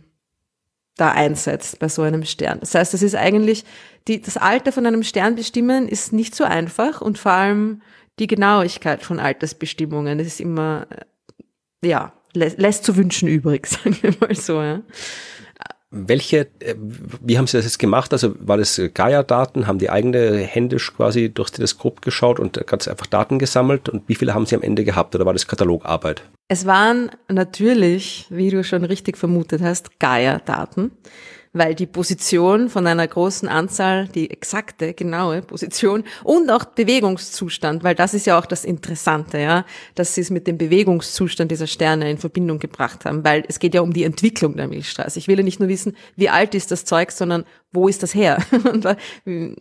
A: da einsetzt bei so einem Stern. Das heißt, das ist eigentlich, die, das Alter von einem Stern bestimmen ist nicht so einfach und vor allem die Genauigkeit von Altersbestimmungen, das ist immer, äh, ja, lässt zu wünschen übrig, sagen wir mal so. Ja.
B: Welche, äh, wie haben Sie das jetzt gemacht? Also war das Gaia-Daten? Haben die eigene händisch quasi durchs Teleskop geschaut und ganz einfach Daten gesammelt? Und wie viele haben Sie am Ende gehabt? Oder war das Katalogarbeit?
A: Es waren natürlich, wie du schon richtig vermutet hast, Gaia-Daten weil die Position von einer großen Anzahl, die exakte, genaue Position und auch Bewegungszustand, weil das ist ja auch das Interessante, ja, dass sie es mit dem Bewegungszustand dieser Sterne in Verbindung gebracht haben, weil es geht ja um die Entwicklung der Milchstraße. Ich will ja nicht nur wissen, wie alt ist das Zeug, sondern wo ist das her? und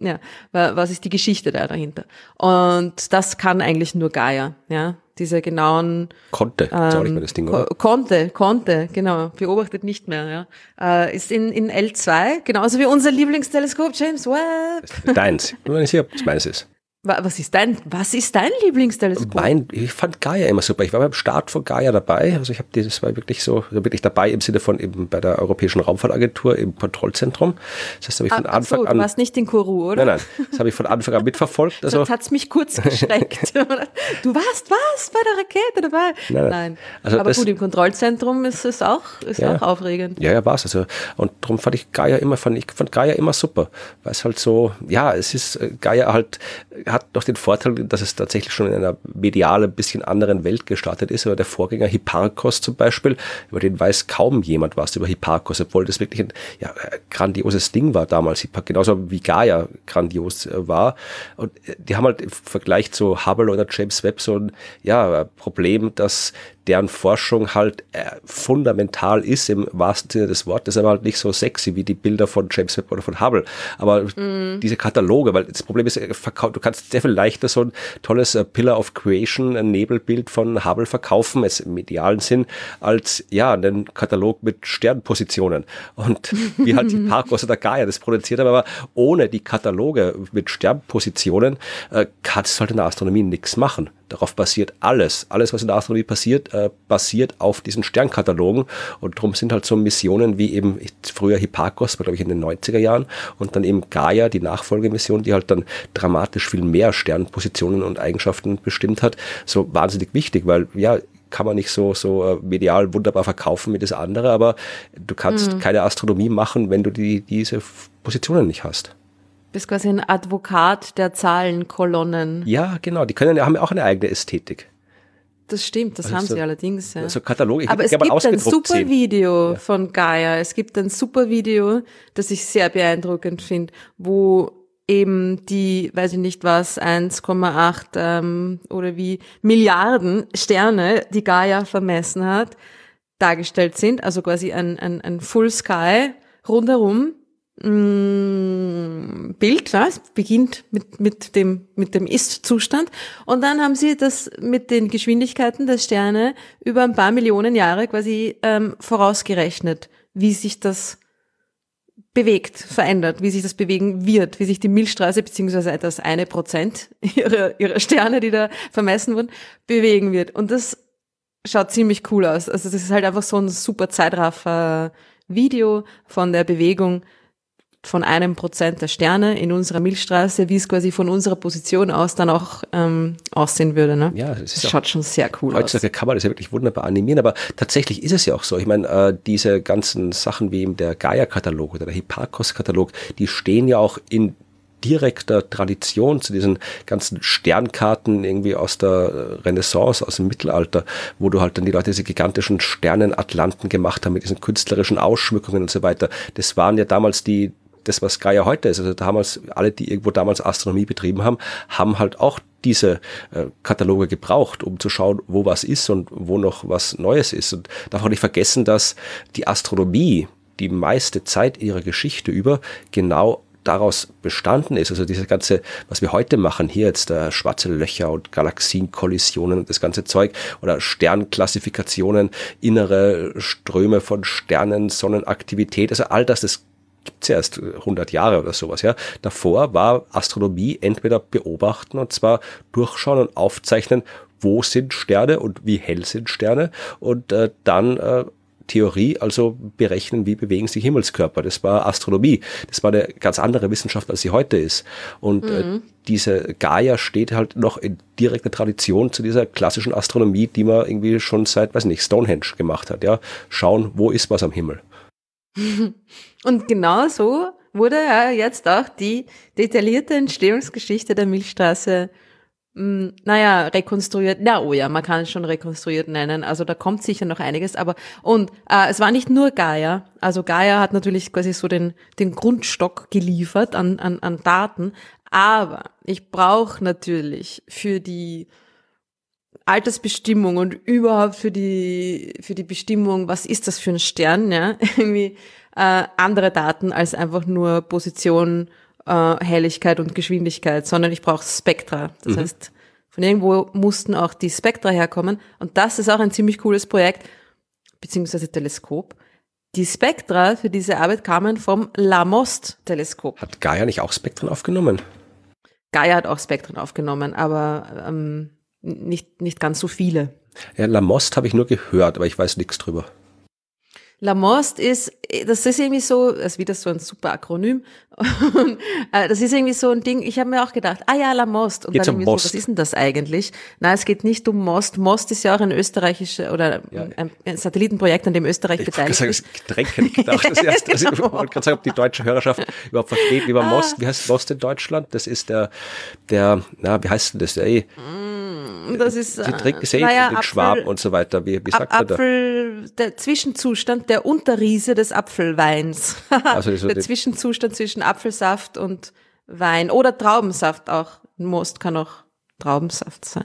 A: ja, was ist die Geschichte da dahinter? Und das kann eigentlich nur Gaia, ja diese genauen
B: konnte, ähm, nicht mehr das Ding, oder?
A: Konnte, konnte, genau, beobachtet nicht mehr, ja. Äh, ist in, in L2, genauso wie unser Lieblingsteleskop James Webb.
B: Deins, ich bin nicht sicher, ob es meins ist.
A: Was ist dein, was ist dein Lieblingsteleskop?
B: Mein, ich fand Gaia immer super. Ich war beim Start von Gaia dabei. Also ich habe das war wirklich so, also wirklich dabei im Sinne von eben bei der Europäischen Raumfahrtagentur im Kontrollzentrum. Das heißt, habe ich von ah, Anfang so, an.
A: Du warst nicht in Kuru, oder?
B: Nein, nein. Das habe ich von Anfang an mitverfolgt.
A: Also, Jetzt hat's mich kurz geschreckt. du warst was bei der Rakete dabei? Nein. nein. nein. Also Aber das, gut, im Kontrollzentrum ist es auch, ist ja, auch aufregend.
B: Ja, ja, war's. Also, und darum fand ich Gaia immer, fand ich fand Gaia immer super. Weil es halt so, ja, es ist, äh, Gaia halt, hat noch den Vorteil, dass es tatsächlich schon in einer medial ein bisschen anderen Welt gestartet ist, aber der Vorgänger Hipparchos zum Beispiel, über den weiß kaum jemand was über Hipparchos, obwohl das wirklich ein ja, grandioses Ding war damals, genauso wie Gaia grandios äh, war. Und äh, die haben halt im Vergleich zu Hubble oder James Webb so ein ja, Problem, dass deren Forschung halt äh, fundamental ist im wahrsten Sinne des Wortes, aber halt nicht so sexy wie die Bilder von James Webb oder von Hubble. Aber mm. diese Kataloge, weil das Problem ist, äh, du kannst sehr viel leichter so ein tolles äh, Pillar of Creation, ein Nebelbild von Hubble verkaufen, es im medialen Sinn, als ja, einen Katalog mit Sternpositionen. Und wie halt die Parkos oder Gaia das produziert haben, aber ohne die Kataloge mit Sternpositionen äh, kannst du halt in der Astronomie nichts machen. Darauf basiert alles. Alles, was in der Astronomie passiert, äh, basiert auf diesen Sternkatalogen. Und darum sind halt so Missionen wie eben früher Hipparchos, war glaube ich in den 90er Jahren, und dann eben Gaia, die Nachfolgemission, die halt dann dramatisch viel mehr Sternpositionen und Eigenschaften bestimmt hat, so wahnsinnig wichtig, weil ja, kann man nicht so, so äh, medial wunderbar verkaufen wie das andere, aber du kannst mhm. keine Astronomie machen, wenn du die, diese Positionen nicht hast
A: bist quasi ein Advokat der Zahlenkolonnen.
B: Ja, genau. Die können, haben ja auch eine eigene Ästhetik.
A: Das stimmt, das also haben so, sie allerdings. Ja.
B: So Katalog,
A: ich Aber es gibt ein super sehen. Video ja. von Gaia. Es gibt ein super Video, das ich sehr beeindruckend finde, wo eben die, weiß ich nicht was, 1,8 ähm, oder wie Milliarden Sterne, die Gaia vermessen hat, dargestellt sind. Also quasi ein, ein, ein Full Sky rundherum Bild, ja, es beginnt mit, mit dem, mit dem Ist-Zustand. Und dann haben sie das mit den Geschwindigkeiten der Sterne über ein paar Millionen Jahre quasi ähm, vorausgerechnet, wie sich das bewegt, verändert, wie sich das bewegen wird, wie sich die Milchstraße beziehungsweise das eine Prozent ihrer, ihrer Sterne, die da vermessen wurden, bewegen wird. Und das schaut ziemlich cool aus. Also das ist halt einfach so ein super Zeitraffer Video von der Bewegung von einem Prozent der Sterne in unserer Milchstraße, wie es quasi von unserer Position aus dann auch ähm, aussehen würde. Ne?
B: Ja,
A: das, das schaut schon sehr cool
B: heutzutage aus. Heutzutage kann man das ja wirklich wunderbar animieren, aber tatsächlich ist es ja auch so. Ich meine, äh, diese ganzen Sachen wie eben der Gaia-Katalog oder der Hipparchos-Katalog, die stehen ja auch in direkter Tradition zu diesen ganzen Sternkarten irgendwie aus der Renaissance, aus dem Mittelalter, wo du halt dann die Leute diese gigantischen Sternenatlanten gemacht haben mit diesen künstlerischen Ausschmückungen und so weiter. Das waren ja damals die, das, was Gaia heute ist. Also damals, alle, die irgendwo damals Astronomie betrieben haben, haben halt auch diese äh, Kataloge gebraucht, um zu schauen, wo was ist und wo noch was Neues ist. Und darf auch nicht vergessen, dass die Astronomie die meiste Zeit ihrer Geschichte über genau daraus bestanden ist, also diese ganze, was wir heute machen, hier jetzt äh, schwarze Löcher und Galaxienkollisionen und das ganze Zeug oder Sternklassifikationen, innere Ströme von Sternen, Sonnenaktivität, also all das, das gibt's ja erst 100 Jahre oder sowas, ja. Davor war Astronomie entweder beobachten und zwar durchschauen und aufzeichnen, wo sind Sterne und wie hell sind Sterne und äh, dann äh, Theorie, also berechnen, wie bewegen sich Himmelskörper. Das war Astronomie. Das war eine ganz andere Wissenschaft, als sie heute ist. Und äh, mhm. äh, diese Gaia steht halt noch in direkter Tradition zu dieser klassischen Astronomie, die man irgendwie schon seit, weiß nicht, Stonehenge gemacht hat. Ja, schauen, wo ist was am Himmel.
A: Und genau so wurde ja jetzt auch die detaillierte Entstehungsgeschichte der Milchstraße hm, naja, rekonstruiert, na oh ja, man kann es schon rekonstruiert nennen, also da kommt sicher noch einiges, aber und äh, es war nicht nur Gaia, also Gaia hat natürlich quasi so den, den Grundstock geliefert an, an, an Daten, aber ich brauche natürlich für die Altersbestimmung und überhaupt für die, für die Bestimmung, was ist das für ein Stern, ja, irgendwie äh, andere Daten als einfach nur Position, äh, Helligkeit und Geschwindigkeit, sondern ich brauche Spektra. Das mhm. heißt, von irgendwo mussten auch die Spektra herkommen. Und das ist auch ein ziemlich cooles Projekt, beziehungsweise Teleskop. Die Spektra für diese Arbeit kamen vom Lamost-Teleskop.
B: Hat Gaia nicht auch Spektren aufgenommen?
A: Gaia hat auch Spektren aufgenommen, aber ähm, nicht, nicht ganz so viele.
B: Ja, Lamost habe ich nur gehört, aber ich weiß nichts drüber.
A: Lamost ist, das ist irgendwie so, das ist wieder so ein super Akronym. Äh, das ist irgendwie so ein Ding, ich habe mir auch gedacht, ah ja, Lamost. Und
B: geht dann irgendwie
A: so, was ist denn das eigentlich? Nein, es geht nicht um Most. Most ist ja auch ein österreichisches oder ja. ein, ein, Satellitenprojekt, an dem Österreich ich beteiligt sagen, ist.
B: Getränk hätte ich gedacht. Das erste, also ich wollte gerade sagen, ob die deutsche Hörerschaft überhaupt versteht, wie man ah. Most, wie heißt Most in Deutschland? Das ist der, der, na, wie heißt denn das? Ey,
A: mm, das ist,
B: die Trick ist naja, mit Schwaben und so weiter. Wie, wie sagt
A: Apfel, man da? Der Zwischenzustand, der Unterriese des Apfelweins. also so der Zwischenzustand zwischen Apfelsaft und Wein oder Traubensaft auch. Most kann auch Traubensaft sein.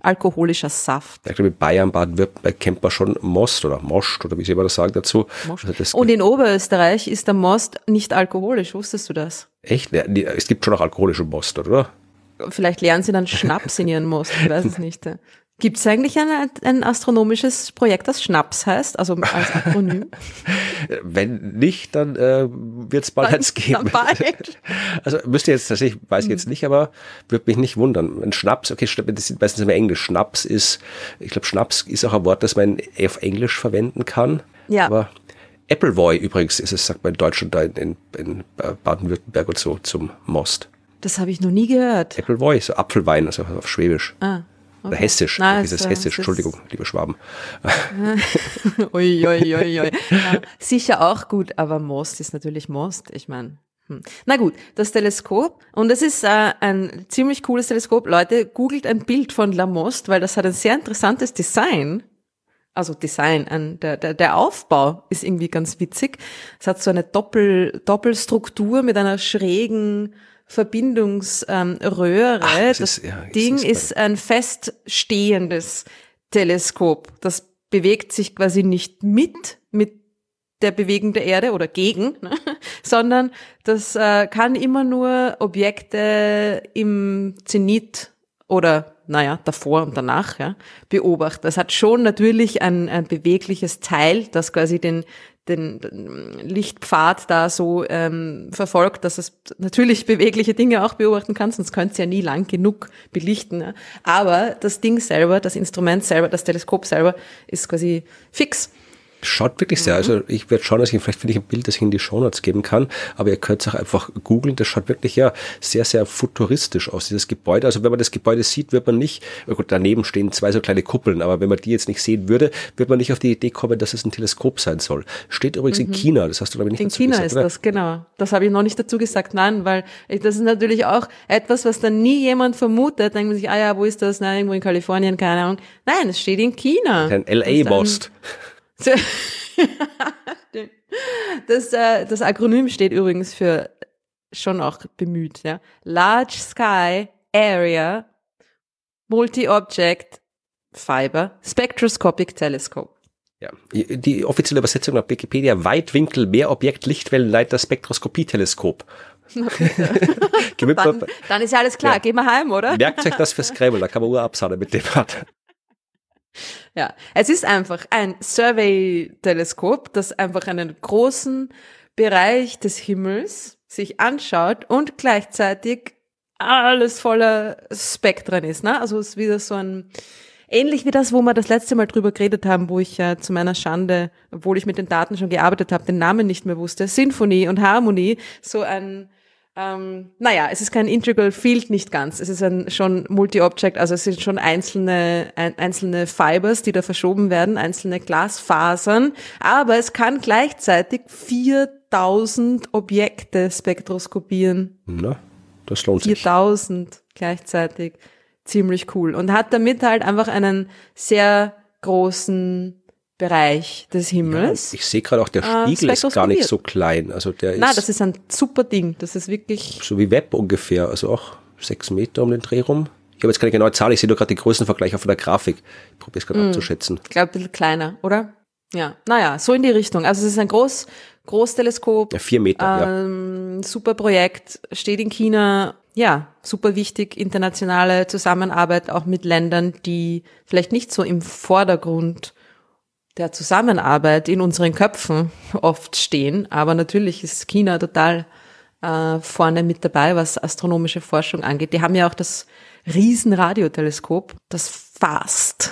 A: Alkoholischer Saft.
B: Ich glaube, in Bayern, Baden-Württemberg kennt man schon Most oder Most oder wie sie immer das sagen dazu.
A: Also und in Oberösterreich ist der Most nicht alkoholisch. Wusstest du das?
B: Echt? Es gibt schon auch alkoholische Most, oder?
A: Vielleicht lernen sie dann Schnaps in ihren Most. Ich weiß es nicht. Gibt es eigentlich ein, ein astronomisches Projekt, das Schnaps heißt, also als Akronym?
B: Wenn nicht, dann äh, wird es bald dann, eins geben. Bald. Also müsste jetzt tatsächlich, weiß ich jetzt hm. nicht, aber würde mich nicht wundern. Ein Schnaps, okay, das ist meistens immer Englisch. Schnaps ist, ich glaube, Schnaps ist auch ein Wort, das man auf Englisch verwenden kann.
A: Ja.
B: Aber Appleboy übrigens ist es, sagt man in Deutschland, in, in, in Baden-Württemberg und so zum Most.
A: Das habe ich noch nie gehört.
B: Appleboy, so Apfelwein, also auf Schwäbisch. Ah. Okay. Hessisch, Nein, dieses ist, Hessisch, Entschuldigung, liebe Schwaben.
A: ui, ui, ui, ui. Ja, sicher auch gut, aber Most ist natürlich Most. Ich meine, hm. Na gut, das Teleskop. Und es ist äh, ein ziemlich cooles Teleskop. Leute, googelt ein Bild von Lamost, weil das hat ein sehr interessantes Design. Also Design, ein, der, der, der Aufbau ist irgendwie ganz witzig. Es hat so eine Doppel, Doppelstruktur mit einer schrägen Verbindungsröhre. Ähm, das, das ist, ja, Ding ist, ist ein feststehendes Teleskop. Das bewegt sich quasi nicht mit, mit der Bewegung der Erde oder gegen, ne? sondern das äh, kann immer nur Objekte im Zenit oder naja, davor und danach ja, beobachten. Das hat schon natürlich ein, ein bewegliches Teil, das quasi den, den, Lichtpfad da so ähm, verfolgt, dass es natürlich bewegliche Dinge auch beobachten kann, sonst könnte es ja nie lang genug belichten. Ne? Aber das Ding selber, das Instrument selber, das Teleskop selber ist quasi fix.
B: Schaut wirklich sehr. Mhm. Also ich werde schauen, dass ich vielleicht finde ich ein Bild, das ich in die Shownotes geben kann. Aber ihr könnt es auch einfach googeln. Das schaut wirklich ja sehr, sehr futuristisch aus, dieses Gebäude. Also wenn man das Gebäude sieht, wird man nicht, oh gut, daneben stehen zwei so kleine Kuppeln, aber wenn man die jetzt nicht sehen würde, wird man nicht auf die Idee kommen, dass es ein Teleskop sein soll. Steht übrigens mhm. in China, das hast du glaube ich nicht
A: in dazu China gesagt. In China ist das, genau. Das habe ich noch nicht dazu gesagt, nein, weil das ist natürlich auch etwas, was dann nie jemand vermutet. Denkt man sich, ah ja, wo ist das? Nein, irgendwo in Kalifornien, keine Ahnung. Nein, es steht in China.
B: Ein LA-Most.
A: das, äh, das Akronym steht übrigens für schon auch bemüht, ja. Large Sky Area Multi-Object Fiber Spectroscopic Telescope.
B: Ja, die offizielle Übersetzung nach Wikipedia Weitwinkel Mehrobjekt Lichtwellenleiter Spektroskopie-Teleskop.
A: dann, dann, ist ja alles klar, ja. gehen wir heim, oder?
B: Merkt euch das für Scrabble, da kann man Uhr absahnen mit dem Wort.
A: Ja, es ist einfach ein Survey-Teleskop, das einfach einen großen Bereich des Himmels sich anschaut und gleichzeitig alles voller Spektren ist. Ne? Also es ist wieder so ein, ähnlich wie das, wo wir das letzte Mal drüber geredet haben, wo ich ja zu meiner Schande, obwohl ich mit den Daten schon gearbeitet habe, den Namen nicht mehr wusste, Sinfonie und Harmonie, so ein ähm, naja, es ist kein Integral Field, nicht ganz. Es ist ein schon Multi-Object, also es sind schon einzelne, ein, einzelne Fibers, die da verschoben werden, einzelne Glasfasern, aber es kann gleichzeitig 4000 Objekte spektroskopieren.
B: Na, das lohnt
A: 4000 sich. gleichzeitig. Ziemlich cool. Und hat damit halt einfach einen sehr großen Bereich des Himmels.
B: Ja, ich sehe gerade auch, der äh, Spiegel äh, ist gar nicht so klein. Also der
A: Nein, das ist ein super Ding. Das ist wirklich.
B: So wie Web ungefähr. Also auch sechs Meter um den Dreh rum. Ich habe jetzt keine genaue Zahl, ich sehe nur gerade den Größenvergleich auf der Grafik. Ich probiere es gerade mm, abzuschätzen.
A: Ich glaube, ein bisschen kleiner, oder? Ja, naja, so in die Richtung. Also es ist ein Groß, Großteleskop.
B: Ja, vier Meter,
A: ähm, ja. Super Projekt, steht in China. Ja, super wichtig, internationale Zusammenarbeit auch mit Ländern, die vielleicht nicht so im Vordergrund der Zusammenarbeit in unseren Köpfen oft stehen. Aber natürlich ist China total äh, vorne mit dabei, was astronomische Forschung angeht. Die haben ja auch das Riesenradioteleskop, das FAST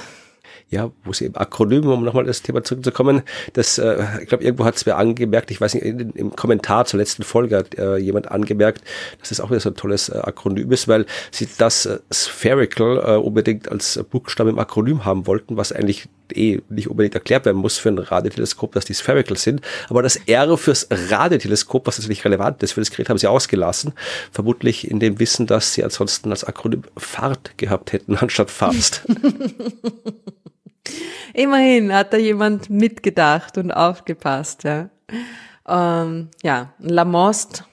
B: ja, wo sie im Akronym, um nochmal das Thema zurückzukommen, das, äh, ich glaube, irgendwo hat es mir angemerkt, ich weiß nicht, im Kommentar zur letzten Folge hat äh, jemand angemerkt, dass das auch wieder so ein tolles äh, Akronym ist, weil sie das äh, Spherical äh, unbedingt als Buchstabe im Akronym haben wollten, was eigentlich eh nicht unbedingt erklärt werden muss für ein Radioteleskop, dass die Spherical sind. Aber das R fürs Radioteleskop, was natürlich relevant ist für das Gerät, haben sie ausgelassen. Vermutlich in dem Wissen, dass sie ansonsten als Akronym Fahrt gehabt hätten, anstatt Fast.
A: Immerhin hat da jemand mitgedacht und aufgepasst, ja. Ähm, ja, Lamost,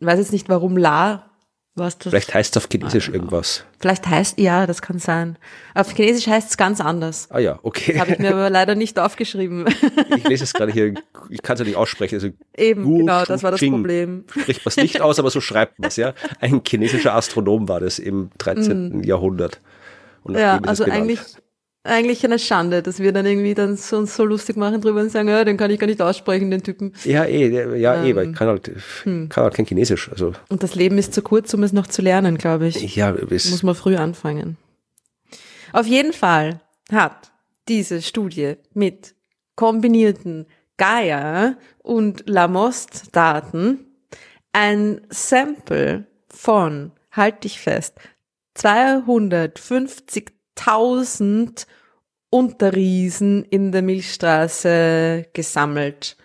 A: weiß jetzt nicht warum La, was
B: das. Vielleicht heißt es auf Chinesisch ah, irgendwas.
A: Vielleicht heißt, ja, das kann sein. Auf Chinesisch heißt es ganz anders.
B: Ah ja, okay.
A: Habe ich mir aber leider nicht aufgeschrieben.
B: Ich lese es gerade hier, ich kann es ja nicht aussprechen. Also
A: Eben, Gu, genau, das war das Ching. Problem.
B: Spricht man es nicht aus, aber so schreibt man es, ja. Ein chinesischer Astronom war das im 13. Mm. Jahrhundert.
A: ja, also eigentlich eigentlich eine Schande, dass wir dann irgendwie dann so, uns so lustig machen drüber und sagen, ja, den kann ich gar nicht aussprechen, den Typen.
B: Ja, eh, ja, ähm, eh, weil ich kann halt, hm. kann halt kein Chinesisch. Also.
A: Und das Leben ist zu kurz, um es noch zu lernen, glaube ich.
B: Ja, es
A: muss man früh anfangen. Auf jeden Fall hat diese Studie mit kombinierten Gaia und Lamost-Daten ein Sample von, halt dich fest, 250.000 Unterriesen in der Milchstraße gesammelt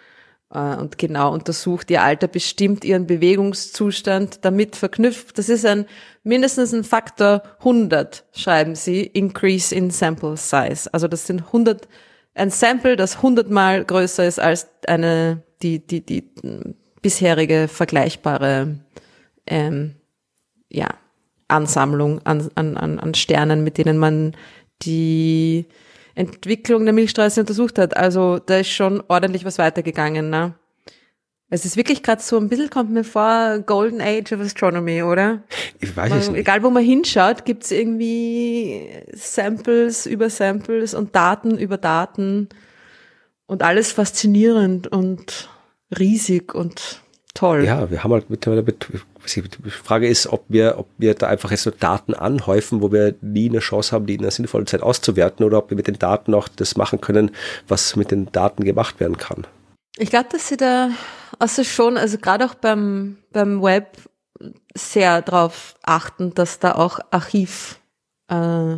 A: äh, und genau untersucht, ihr Alter bestimmt ihren Bewegungszustand damit verknüpft. Das ist ein mindestens ein Faktor 100, schreiben sie, Increase in Sample Size. Also das sind 100, ein Sample, das 100 mal größer ist als eine, die, die, die bisherige vergleichbare, ähm, ja, Ansammlung an, an, an Sternen, mit denen man die Entwicklung der Milchstraße untersucht hat. Also da ist schon ordentlich was weitergegangen. Ne? Es ist wirklich gerade so ein bisschen, kommt mir vor, Golden Age of Astronomy, oder?
B: Ich weiß es nicht.
A: Egal, wo man hinschaut, gibt's irgendwie Samples über Samples und Daten über Daten und alles faszinierend und riesig und toll.
B: Ja, wir haben halt mittlerweile mit, die Frage ist, ob wir, ob wir da einfach jetzt so Daten anhäufen, wo wir nie eine Chance haben, die in einer sinnvollen Zeit auszuwerten, oder ob wir mit den Daten auch das machen können, was mit den Daten gemacht werden kann.
A: Ich glaube, dass sie da also schon, also gerade auch beim, beim Web sehr darauf achten, dass da auch Archiv, äh,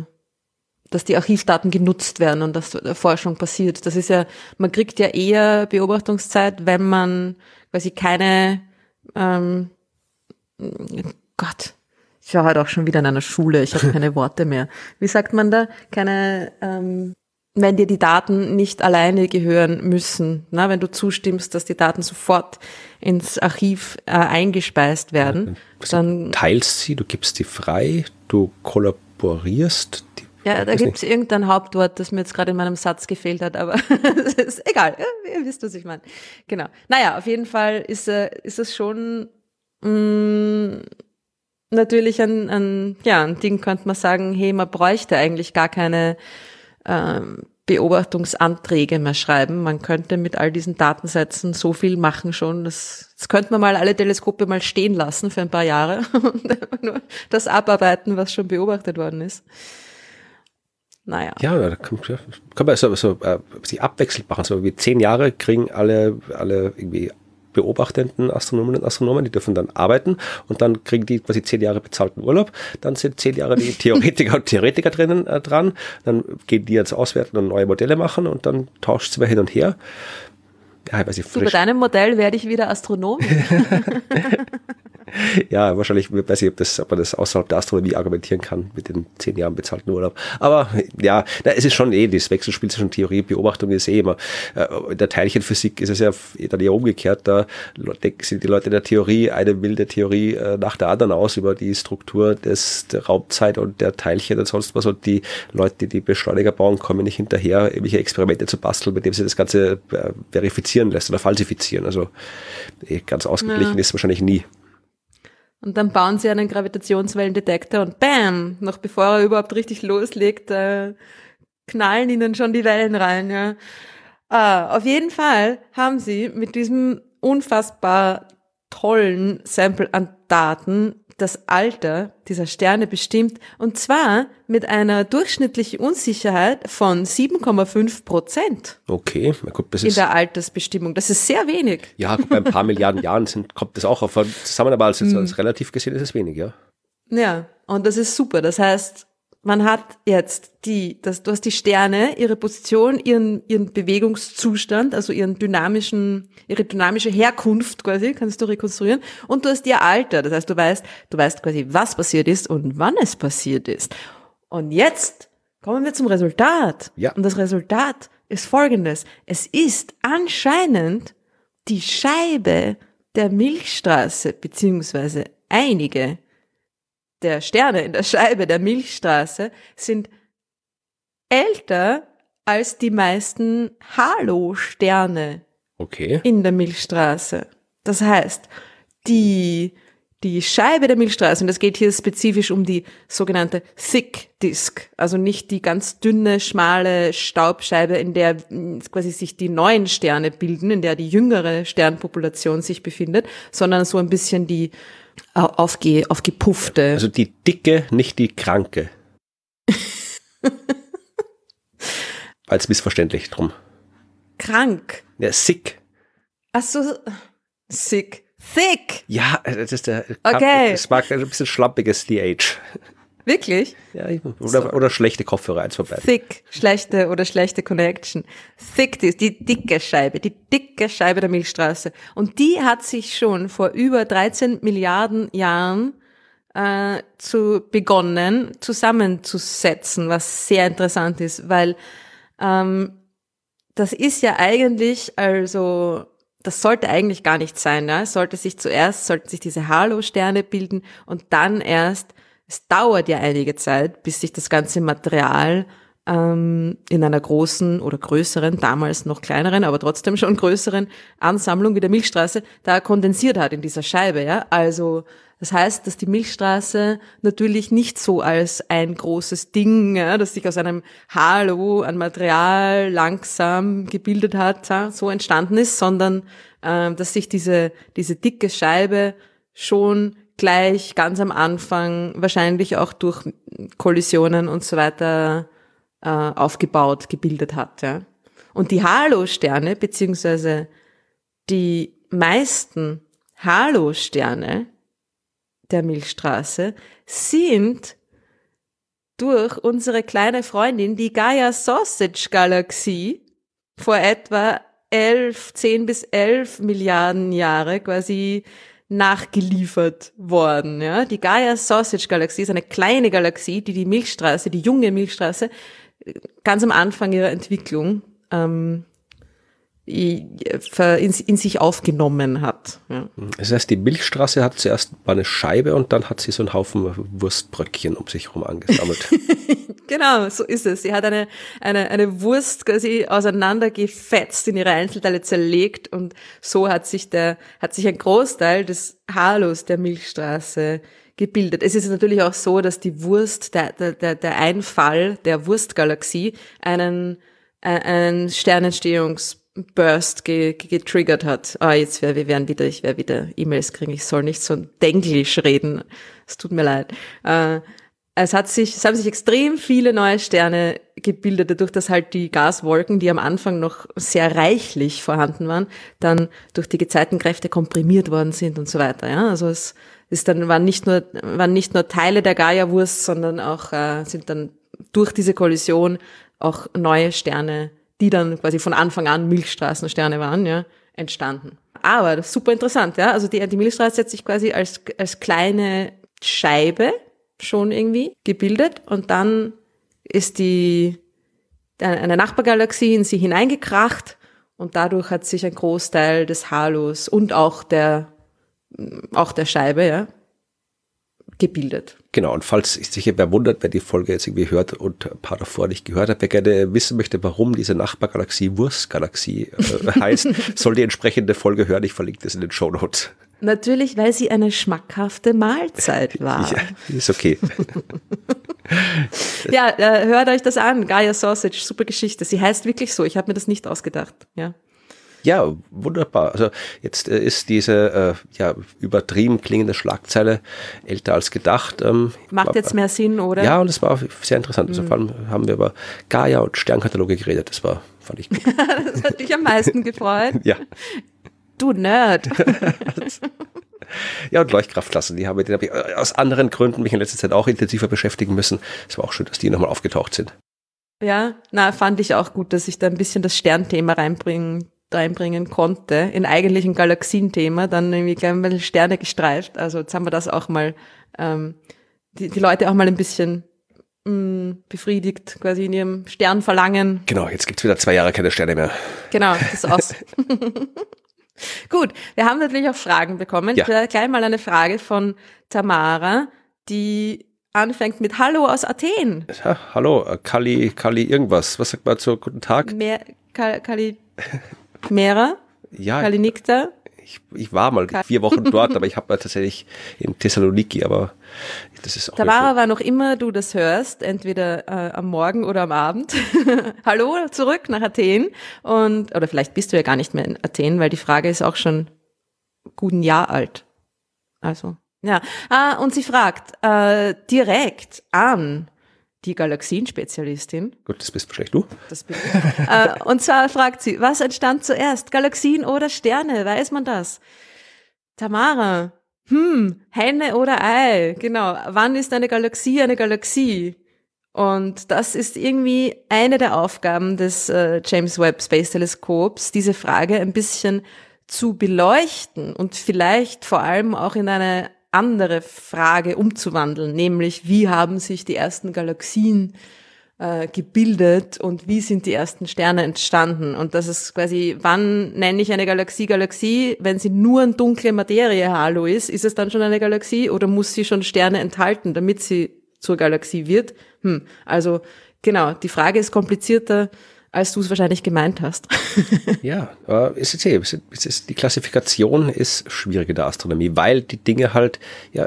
A: dass die Archivdaten genutzt werden und dass Forschung passiert. Das ist ja, man kriegt ja eher Beobachtungszeit, wenn man quasi keine, ähm, Gott, ich war halt auch schon wieder in einer Schule, ich habe keine Worte mehr. Wie sagt man da? Keine, ähm, wenn dir die Daten nicht alleine gehören müssen, na, wenn du zustimmst, dass die Daten sofort ins Archiv äh, eingespeist werden,
B: ja,
A: dann
B: du teilst sie, du gibst sie frei, du kollaborierst.
A: Die, ja, da gibt es irgendein Hauptwort, das mir jetzt gerade in meinem Satz gefehlt hat, aber ist egal, ihr wisst, was ich meine. Genau. Naja, auf jeden Fall ist, äh, ist es schon mm, natürlich ein, ein, ja, ein Ding, könnte man sagen, hey, man bräuchte eigentlich gar keine ähm, Beobachtungsanträge mehr schreiben. Man könnte mit all diesen Datensätzen so viel machen schon. Das, das könnte man mal alle Teleskope mal stehen lassen für ein paar Jahre und nur das abarbeiten, was schon beobachtet worden ist. Naja.
B: Ja, da kann, kann man so, so äh, sich abwechselnd machen. So wie zehn Jahre kriegen alle, alle irgendwie beobachtenden Astronomen und Astronomen, die dürfen dann arbeiten und dann kriegen die quasi zehn Jahre bezahlten Urlaub. Dann sind zehn Jahre die Theoretiker und Theoretiker drinnen äh, dran. Dann gehen die jetzt auswerten und neue Modelle machen und dann tauscht es immer hin und her.
A: Ja, ich weiß nicht, frisch. Über deinem Modell werde ich wieder Astronom.
B: ja, wahrscheinlich, ich weiß nicht, ob, das, ob man das außerhalb der Astronomie argumentieren kann mit den zehn Jahren bezahlten Urlaub. Aber ja, na, es ist schon eh, das Wechselspiel zwischen Theorie und Beobachtung ist eh immer. Äh, in der Teilchenphysik ist es ja dann eher umgekehrt. Da sind die Leute in der Theorie eine wilde Theorie äh, nach der anderen aus über die Struktur des, der Raumzeit und der Teilchen und sonst was. Und die Leute, die die Beschleuniger bauen, kommen nicht hinterher, irgendwelche Experimente zu basteln, mit dem sie das Ganze äh, verifizieren lässt oder falsifizieren. Also eh, ganz ausgeglichen ja. ist wahrscheinlich nie.
A: Und dann bauen sie einen Gravitationswellendetektor und bam, noch bevor er überhaupt richtig loslegt, äh, knallen ihnen schon die Wellen rein. Ja. Ah, auf jeden Fall haben sie mit diesem unfassbar tollen Sample an Daten das Alter dieser Sterne bestimmt und zwar mit einer durchschnittlichen Unsicherheit von 7,5 Prozent.
B: Okay, na gut,
A: das ist. In der Altersbestimmung. Das ist sehr wenig.
B: Ja, bei ein paar Milliarden Jahren sind, kommt das auch auf zusammen, aber als, als hm. relativ gesehen ist es wenig, ja.
A: Ja, und das ist super. Das heißt, man hat jetzt die, das, du hast die Sterne, ihre Position, ihren, ihren Bewegungszustand, also ihren dynamischen, ihre dynamische Herkunft quasi, kannst du rekonstruieren. Und du hast ihr Alter. Das heißt, du weißt, du weißt quasi, was passiert ist und wann es passiert ist. Und jetzt kommen wir zum Resultat.
B: Ja.
A: Und das Resultat ist folgendes. Es ist anscheinend die Scheibe der Milchstraße, beziehungsweise einige der Sterne in der Scheibe der Milchstraße sind älter als die meisten Halo-Sterne
B: okay.
A: in der Milchstraße. Das heißt, die, die Scheibe der Milchstraße, und es geht hier spezifisch um die sogenannte Thick Disk, also nicht die ganz dünne, schmale Staubscheibe, in der quasi sich die neuen Sterne bilden, in der die jüngere Sternpopulation sich befindet, sondern so ein bisschen die aufge, aufgepuffte.
B: Also die dicke, nicht die kranke. Als missverständlich drum.
A: Krank.
B: Ja, sick.
A: Ach so, sick. Thick.
B: Ja, das ist der.
A: Okay.
B: Das mag ein bisschen schlampiges DH.
A: Wirklich?
B: Ja, oder, so. oder schlechte Kopfhörer, eins vorbei.
A: Thick, schlechte oder schlechte Connection. Thick, die, die dicke Scheibe, die dicke Scheibe der Milchstraße. Und die hat sich schon vor über 13 Milliarden Jahren äh, zu begonnen zusammenzusetzen, was sehr interessant ist, weil ähm, das ist ja eigentlich, also das sollte eigentlich gar nicht sein. Ne? Es sollte sich zuerst, sollten sich diese Halo-Sterne bilden und dann erst es dauert ja einige Zeit, bis sich das ganze Material ähm, in einer großen oder größeren, damals noch kleineren, aber trotzdem schon größeren Ansammlung wie der Milchstraße da kondensiert hat in dieser Scheibe. Ja? Also Das heißt, dass die Milchstraße natürlich nicht so als ein großes Ding, ja, das sich aus einem Halo an Material langsam gebildet hat, ja, so entstanden ist, sondern äh, dass sich diese, diese dicke Scheibe schon gleich ganz am Anfang wahrscheinlich auch durch Kollisionen und so weiter äh, aufgebaut, gebildet hat. Ja. Und die Halo-Sterne, beziehungsweise die meisten Halo-Sterne der Milchstraße sind durch unsere kleine Freundin, die Gaia Sausage Galaxie, vor etwa elf, zehn bis elf Milliarden Jahre quasi nachgeliefert worden. Ja? Die Gaia Sausage Galaxie ist eine kleine Galaxie, die die Milchstraße, die junge Milchstraße, ganz am Anfang ihrer Entwicklung ähm, in, in sich aufgenommen hat. Ja.
B: Das heißt, die Milchstraße hat zuerst mal eine Scheibe und dann hat sie so einen Haufen Wurstbröckchen um sich herum angesammelt.
A: genau, so ist es. Sie hat eine, eine, eine Wurst quasi auseinandergefetzt, in ihre Einzelteile zerlegt und so hat sich der, hat sich ein Großteil des Halos der Milchstraße gebildet. Es ist natürlich auch so, dass die Wurst, der, der, der Einfall der Wurstgalaxie einen, äh, einen Sternentstehungs Burst ge getriggert hat. Ah, jetzt wär, wir werden wieder, ich werde wieder E-Mails kriegen, ich soll nicht so Denglisch reden. Es tut mir leid. Äh, es hat sich, es haben sich extrem viele neue Sterne gebildet, dadurch, dass halt die Gaswolken, die am Anfang noch sehr reichlich vorhanden waren, dann durch die Gezeitenkräfte komprimiert worden sind und so weiter. Ja, also es ist dann waren nicht nur waren nicht nur Teile der Gaia-Wurst, sondern auch äh, sind dann durch diese Kollision auch neue Sterne die dann quasi von Anfang an Milchstraßensterne waren, ja, entstanden. Aber super interessant, ja. Also die, die Milchstraße hat sich quasi als, als kleine Scheibe schon irgendwie gebildet und dann ist die eine Nachbargalaxie in sie hineingekracht und dadurch hat sich ein Großteil des Halos und auch der auch der Scheibe, ja, gebildet.
B: Genau, und falls sich wer wundert, wer die Folge jetzt irgendwie hört und ein paar davor nicht gehört hat, wer gerne wissen möchte, warum diese Nachbargalaxie Wurstgalaxie äh, heißt, soll die entsprechende Folge hören. Ich verlinke das in den Show Notes.
A: Natürlich, weil sie eine schmackhafte Mahlzeit war.
B: Ja, ist okay.
A: ja, äh, hört euch das an. Gaia Sausage, super Geschichte. Sie heißt wirklich so. Ich habe mir das nicht ausgedacht. Ja.
B: Ja, wunderbar. Also jetzt äh, ist diese äh, ja, übertrieben klingende Schlagzeile älter als gedacht. Ähm,
A: Macht war, jetzt mehr Sinn, oder?
B: Ja, und es war sehr interessant. Also mhm. vor allem haben wir über Gaia und Sternkataloge geredet. Das war, fand ich gut.
A: das hat dich am meisten gefreut.
B: ja.
A: Du Nerd.
B: ja, und Leuchtkraftklassen, die habe, die habe ich äh, aus anderen Gründen mich in letzter Zeit auch intensiver beschäftigen müssen. Es war auch schön, dass die nochmal aufgetaucht sind.
A: Ja, na, fand ich auch gut, dass ich da ein bisschen das Sternthema reinbringen reinbringen konnte, in eigentlich ein Galaxienthema, dann irgendwie gleich mal Sterne gestreift. Also jetzt haben wir das auch mal, ähm, die, die Leute auch mal ein bisschen mh, mm, befriedigt, quasi in ihrem Sternverlangen.
B: Genau, jetzt gibt's wieder zwei Jahre keine Sterne mehr.
A: Genau, das ist aus. Gut, wir haben natürlich auch Fragen bekommen. Ja. Gleich mal eine Frage von Tamara, die anfängt mit Hallo aus Athen.
B: Ja, hallo, äh, Kali, Kali irgendwas. Was sagt man zu guten Tag?
A: Mehr, Kali, Mera?
B: Ja.
A: Kalinikta?
B: Ich, ich war mal vier Wochen dort, aber ich habe tatsächlich in Thessaloniki, aber das ist auch.
A: Tamara war noch immer du das hörst, entweder äh, am Morgen oder am Abend. Hallo, zurück nach Athen. Und, oder vielleicht bist du ja gar nicht mehr in Athen, weil die Frage ist auch schon guten Jahr alt. Also, ja. Ah, und sie fragt äh, direkt an die Galaxienspezialistin.
B: Gut, das bist wahrscheinlich du.
A: Das bin ich. äh, und zwar fragt sie, was entstand zuerst, Galaxien oder Sterne? Weiß man das? Tamara, hm, Henne oder Ei? Genau. Wann ist eine Galaxie eine Galaxie? Und das ist irgendwie eine der Aufgaben des äh, James Webb Space Teleskops, diese Frage ein bisschen zu beleuchten und vielleicht vor allem auch in eine andere Frage umzuwandeln, nämlich wie haben sich die ersten Galaxien äh, gebildet und wie sind die ersten Sterne entstanden. Und das ist quasi, wann nenne ich eine Galaxie Galaxie? Wenn sie nur ein dunkle Materie Halo ist, ist es dann schon eine Galaxie oder muss sie schon Sterne enthalten, damit sie zur Galaxie wird? Hm, also genau, die Frage ist komplizierter, als du es wahrscheinlich gemeint hast.
B: ja, es ist, es ist, die Klassifikation ist schwierig in der Astronomie, weil die Dinge halt, ja,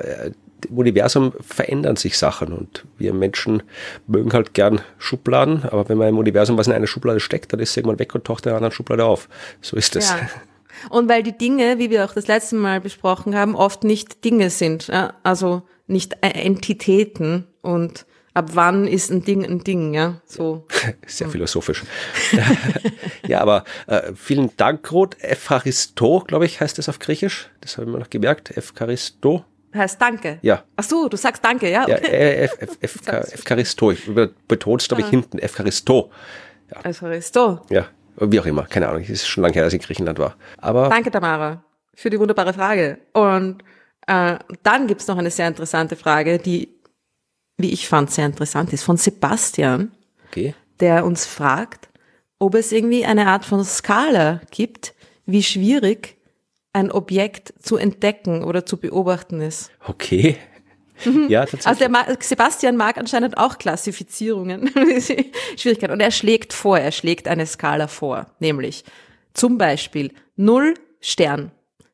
B: im Universum verändern sich Sachen und wir Menschen mögen halt gern Schubladen, aber wenn man im Universum was in eine Schublade steckt, dann ist es irgendwann weg und taucht in einer anderen Schublade auf. So ist es. Ja.
A: Und weil die Dinge, wie wir auch das letzte Mal besprochen haben, oft nicht Dinge sind, also nicht Entitäten und ab wann ist ein Ding ein Ding, ja? So.
B: Sehr philosophisch. ja, aber äh, vielen Dank, Ruth. Epharisto, glaube ich, heißt es auf Griechisch. Das habe ich mir noch gemerkt. Epharisto.
A: Heißt Danke.
B: Ja.
A: Ach so, du sagst Danke, ja?
B: Okay. Ja, Epharisto. Ich betonst, glaube ich, ah. hinten. Epharisto.
A: Ja. Epharisto.
B: Ja, wie auch immer. Keine Ahnung. Es ist schon lange her, dass ich in Griechenland war. Aber
A: Danke, Tamara, für die wunderbare Frage. Und äh, dann gibt's noch eine sehr interessante Frage, die, wie ich fand, sehr interessant ist, von Sebastian,
B: okay.
A: der uns fragt, ob es irgendwie eine Art von Skala gibt, wie schwierig ein Objekt zu entdecken oder zu beobachten ist.
B: Okay.
A: Ja, tatsächlich. Also der Sebastian mag anscheinend auch Klassifizierungen, Schwierigkeiten. Und er schlägt vor, er schlägt eine Skala vor, nämlich zum Beispiel 0 Stern,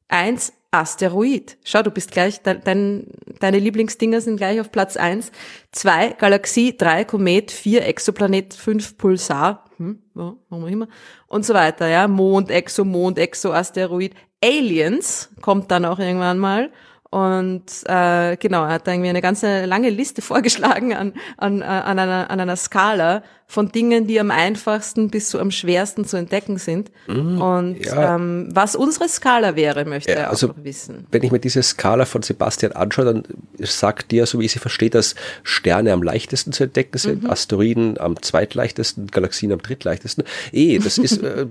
A: 1 Asteroid. Schau, du bist gleich, dein, deine Lieblingsdinger sind gleich auf Platz 1. 2 Galaxie, 3 Komet, 4 Exoplanet, 5 Pulsar, hm, warum auch immer, und so weiter, ja. Mond, Exomond, Exoasteroid, Aliens kommt dann auch irgendwann mal. Und äh, genau, er hat irgendwie eine ganze lange Liste vorgeschlagen an, an, äh, an, einer, an einer Skala von Dingen, die am einfachsten bis zu am schwersten zu entdecken sind. Mhm, und ja. ähm, was unsere Skala wäre, möchte ja, er auch also, noch wissen.
B: Wenn ich mir diese Skala von Sebastian anschaue, dann sagt dir, so wie ich sie verstehe, dass Sterne am leichtesten zu entdecken sind, mhm. Asteroiden am zweitleichtesten, Galaxien am drittleichtesten. Eh, das ist äh,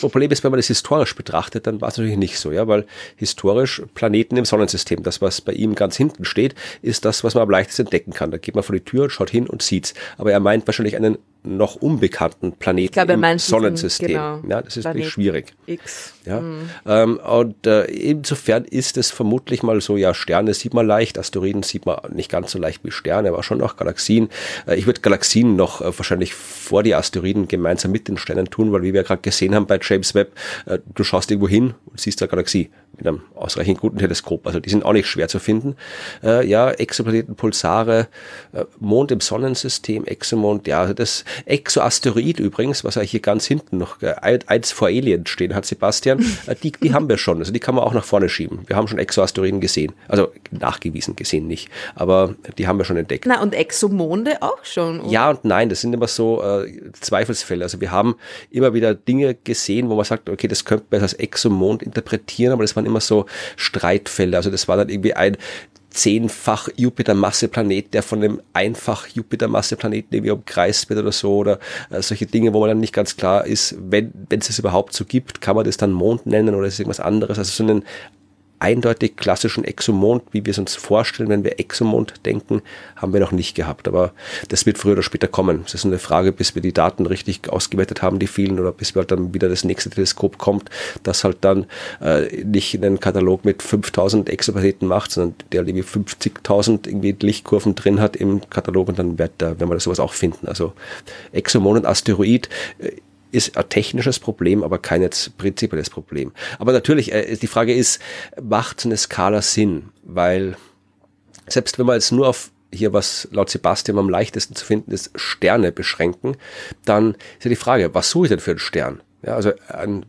B: Problem ist, wenn man das historisch betrachtet, dann war es natürlich nicht so, ja, weil historisch Planeten im Sonnensystem, das was bei ihm ganz hinten steht, ist das, was man am leichtesten entdecken kann. Da geht man vor die Tür, schaut hin und sieht's. Aber er meint wahrscheinlich einen noch unbekannten Planeten glaube, im Sonnensystem. Genau, ja, das ist wirklich schwierig. X. Ja, mhm. ähm, und äh, insofern ist es vermutlich mal so, ja, Sterne sieht man leicht, Asteroiden sieht man nicht ganz so leicht wie Sterne, aber schon noch Galaxien. Äh, ich würde Galaxien noch äh, wahrscheinlich vor die Asteroiden gemeinsam mit den Sternen tun, weil wie wir gerade gesehen haben bei James Webb, äh, du schaust irgendwo hin und siehst eine Galaxie mit einem ausreichend guten Teleskop. Also die sind auch nicht schwer zu finden. Äh, ja, Exoplaneten, Pulsare, äh, Mond im Sonnensystem, Exomond, ja, also das Exoasteroid übrigens, was ja hier ganz hinten noch äh, eins vor Alien stehen hat, Sebastian, äh, die, die haben wir schon. Also die kann man auch nach vorne schieben. Wir haben schon Exoasteroiden gesehen. Also nachgewiesen gesehen nicht. Aber die haben wir schon entdeckt.
A: Na, und Exomonde auch schon.
B: Oder? Ja und nein, das sind immer so äh, Zweifelsfälle. Also wir haben immer wieder Dinge gesehen, wo man sagt, okay, das könnte man als Exomond interpretieren, aber das waren immer so Streitfälle. Also das war dann irgendwie ein zehnfach Jupiter-Masse-Planet, der von einem einfach Jupiter-Masse-Planeten irgendwie umkreist wird oder so oder äh, solche Dinge, wo man dann nicht ganz klar ist, wenn es es überhaupt so gibt, kann man das dann Mond nennen oder ist es irgendwas anderes. Also so einen eindeutig klassischen Exomond, wie wir es uns vorstellen, wenn wir Exomond denken, haben wir noch nicht gehabt. Aber das wird früher oder später kommen. Es ist eine Frage, bis wir die Daten richtig ausgewertet haben, die vielen, oder bis halt dann wieder das nächste Teleskop kommt, das halt dann äh, nicht einen Katalog mit 5000 Exoplaneten macht, sondern der irgendwie 50.000 irgendwie Lichtkurven drin hat im Katalog und dann wird da, wenn wir sowas auch finden. Also Exomond und Asteroid äh, ist ein technisches Problem, aber kein prinzipielles Problem. Aber natürlich, äh, die Frage ist, macht eine Skala Sinn? Weil selbst wenn man jetzt nur auf hier was laut Sebastian am leichtesten zu finden ist, Sterne beschränken, dann ist ja die Frage, was suche ich denn für einen Stern? Ja, also ein,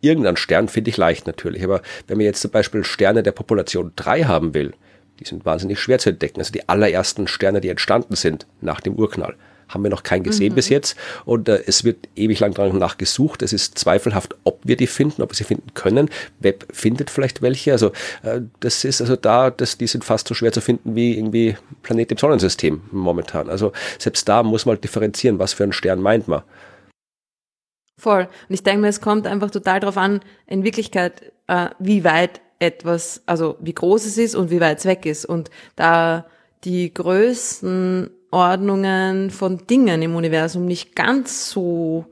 B: irgendein Stern finde ich leicht natürlich, aber wenn man jetzt zum Beispiel Sterne der Population 3 haben will, die sind wahnsinnig schwer zu entdecken, also die allerersten Sterne, die entstanden sind nach dem Urknall haben wir noch keinen gesehen mhm. bis jetzt. Und äh, es wird ewig lang danach gesucht. Es ist zweifelhaft, ob wir die finden, ob wir sie finden können. Web findet vielleicht welche. Also äh, das ist also da, dass die sind fast so schwer zu finden wie irgendwie Planet im Sonnensystem momentan. Also selbst da muss man halt differenzieren, was für einen Stern meint man.
A: Voll. Und ich denke mir, es kommt einfach total darauf an, in Wirklichkeit, äh, wie weit etwas, also wie groß es ist und wie weit es weg ist. Und da die größten Ordnungen von Dingen im Universum nicht ganz so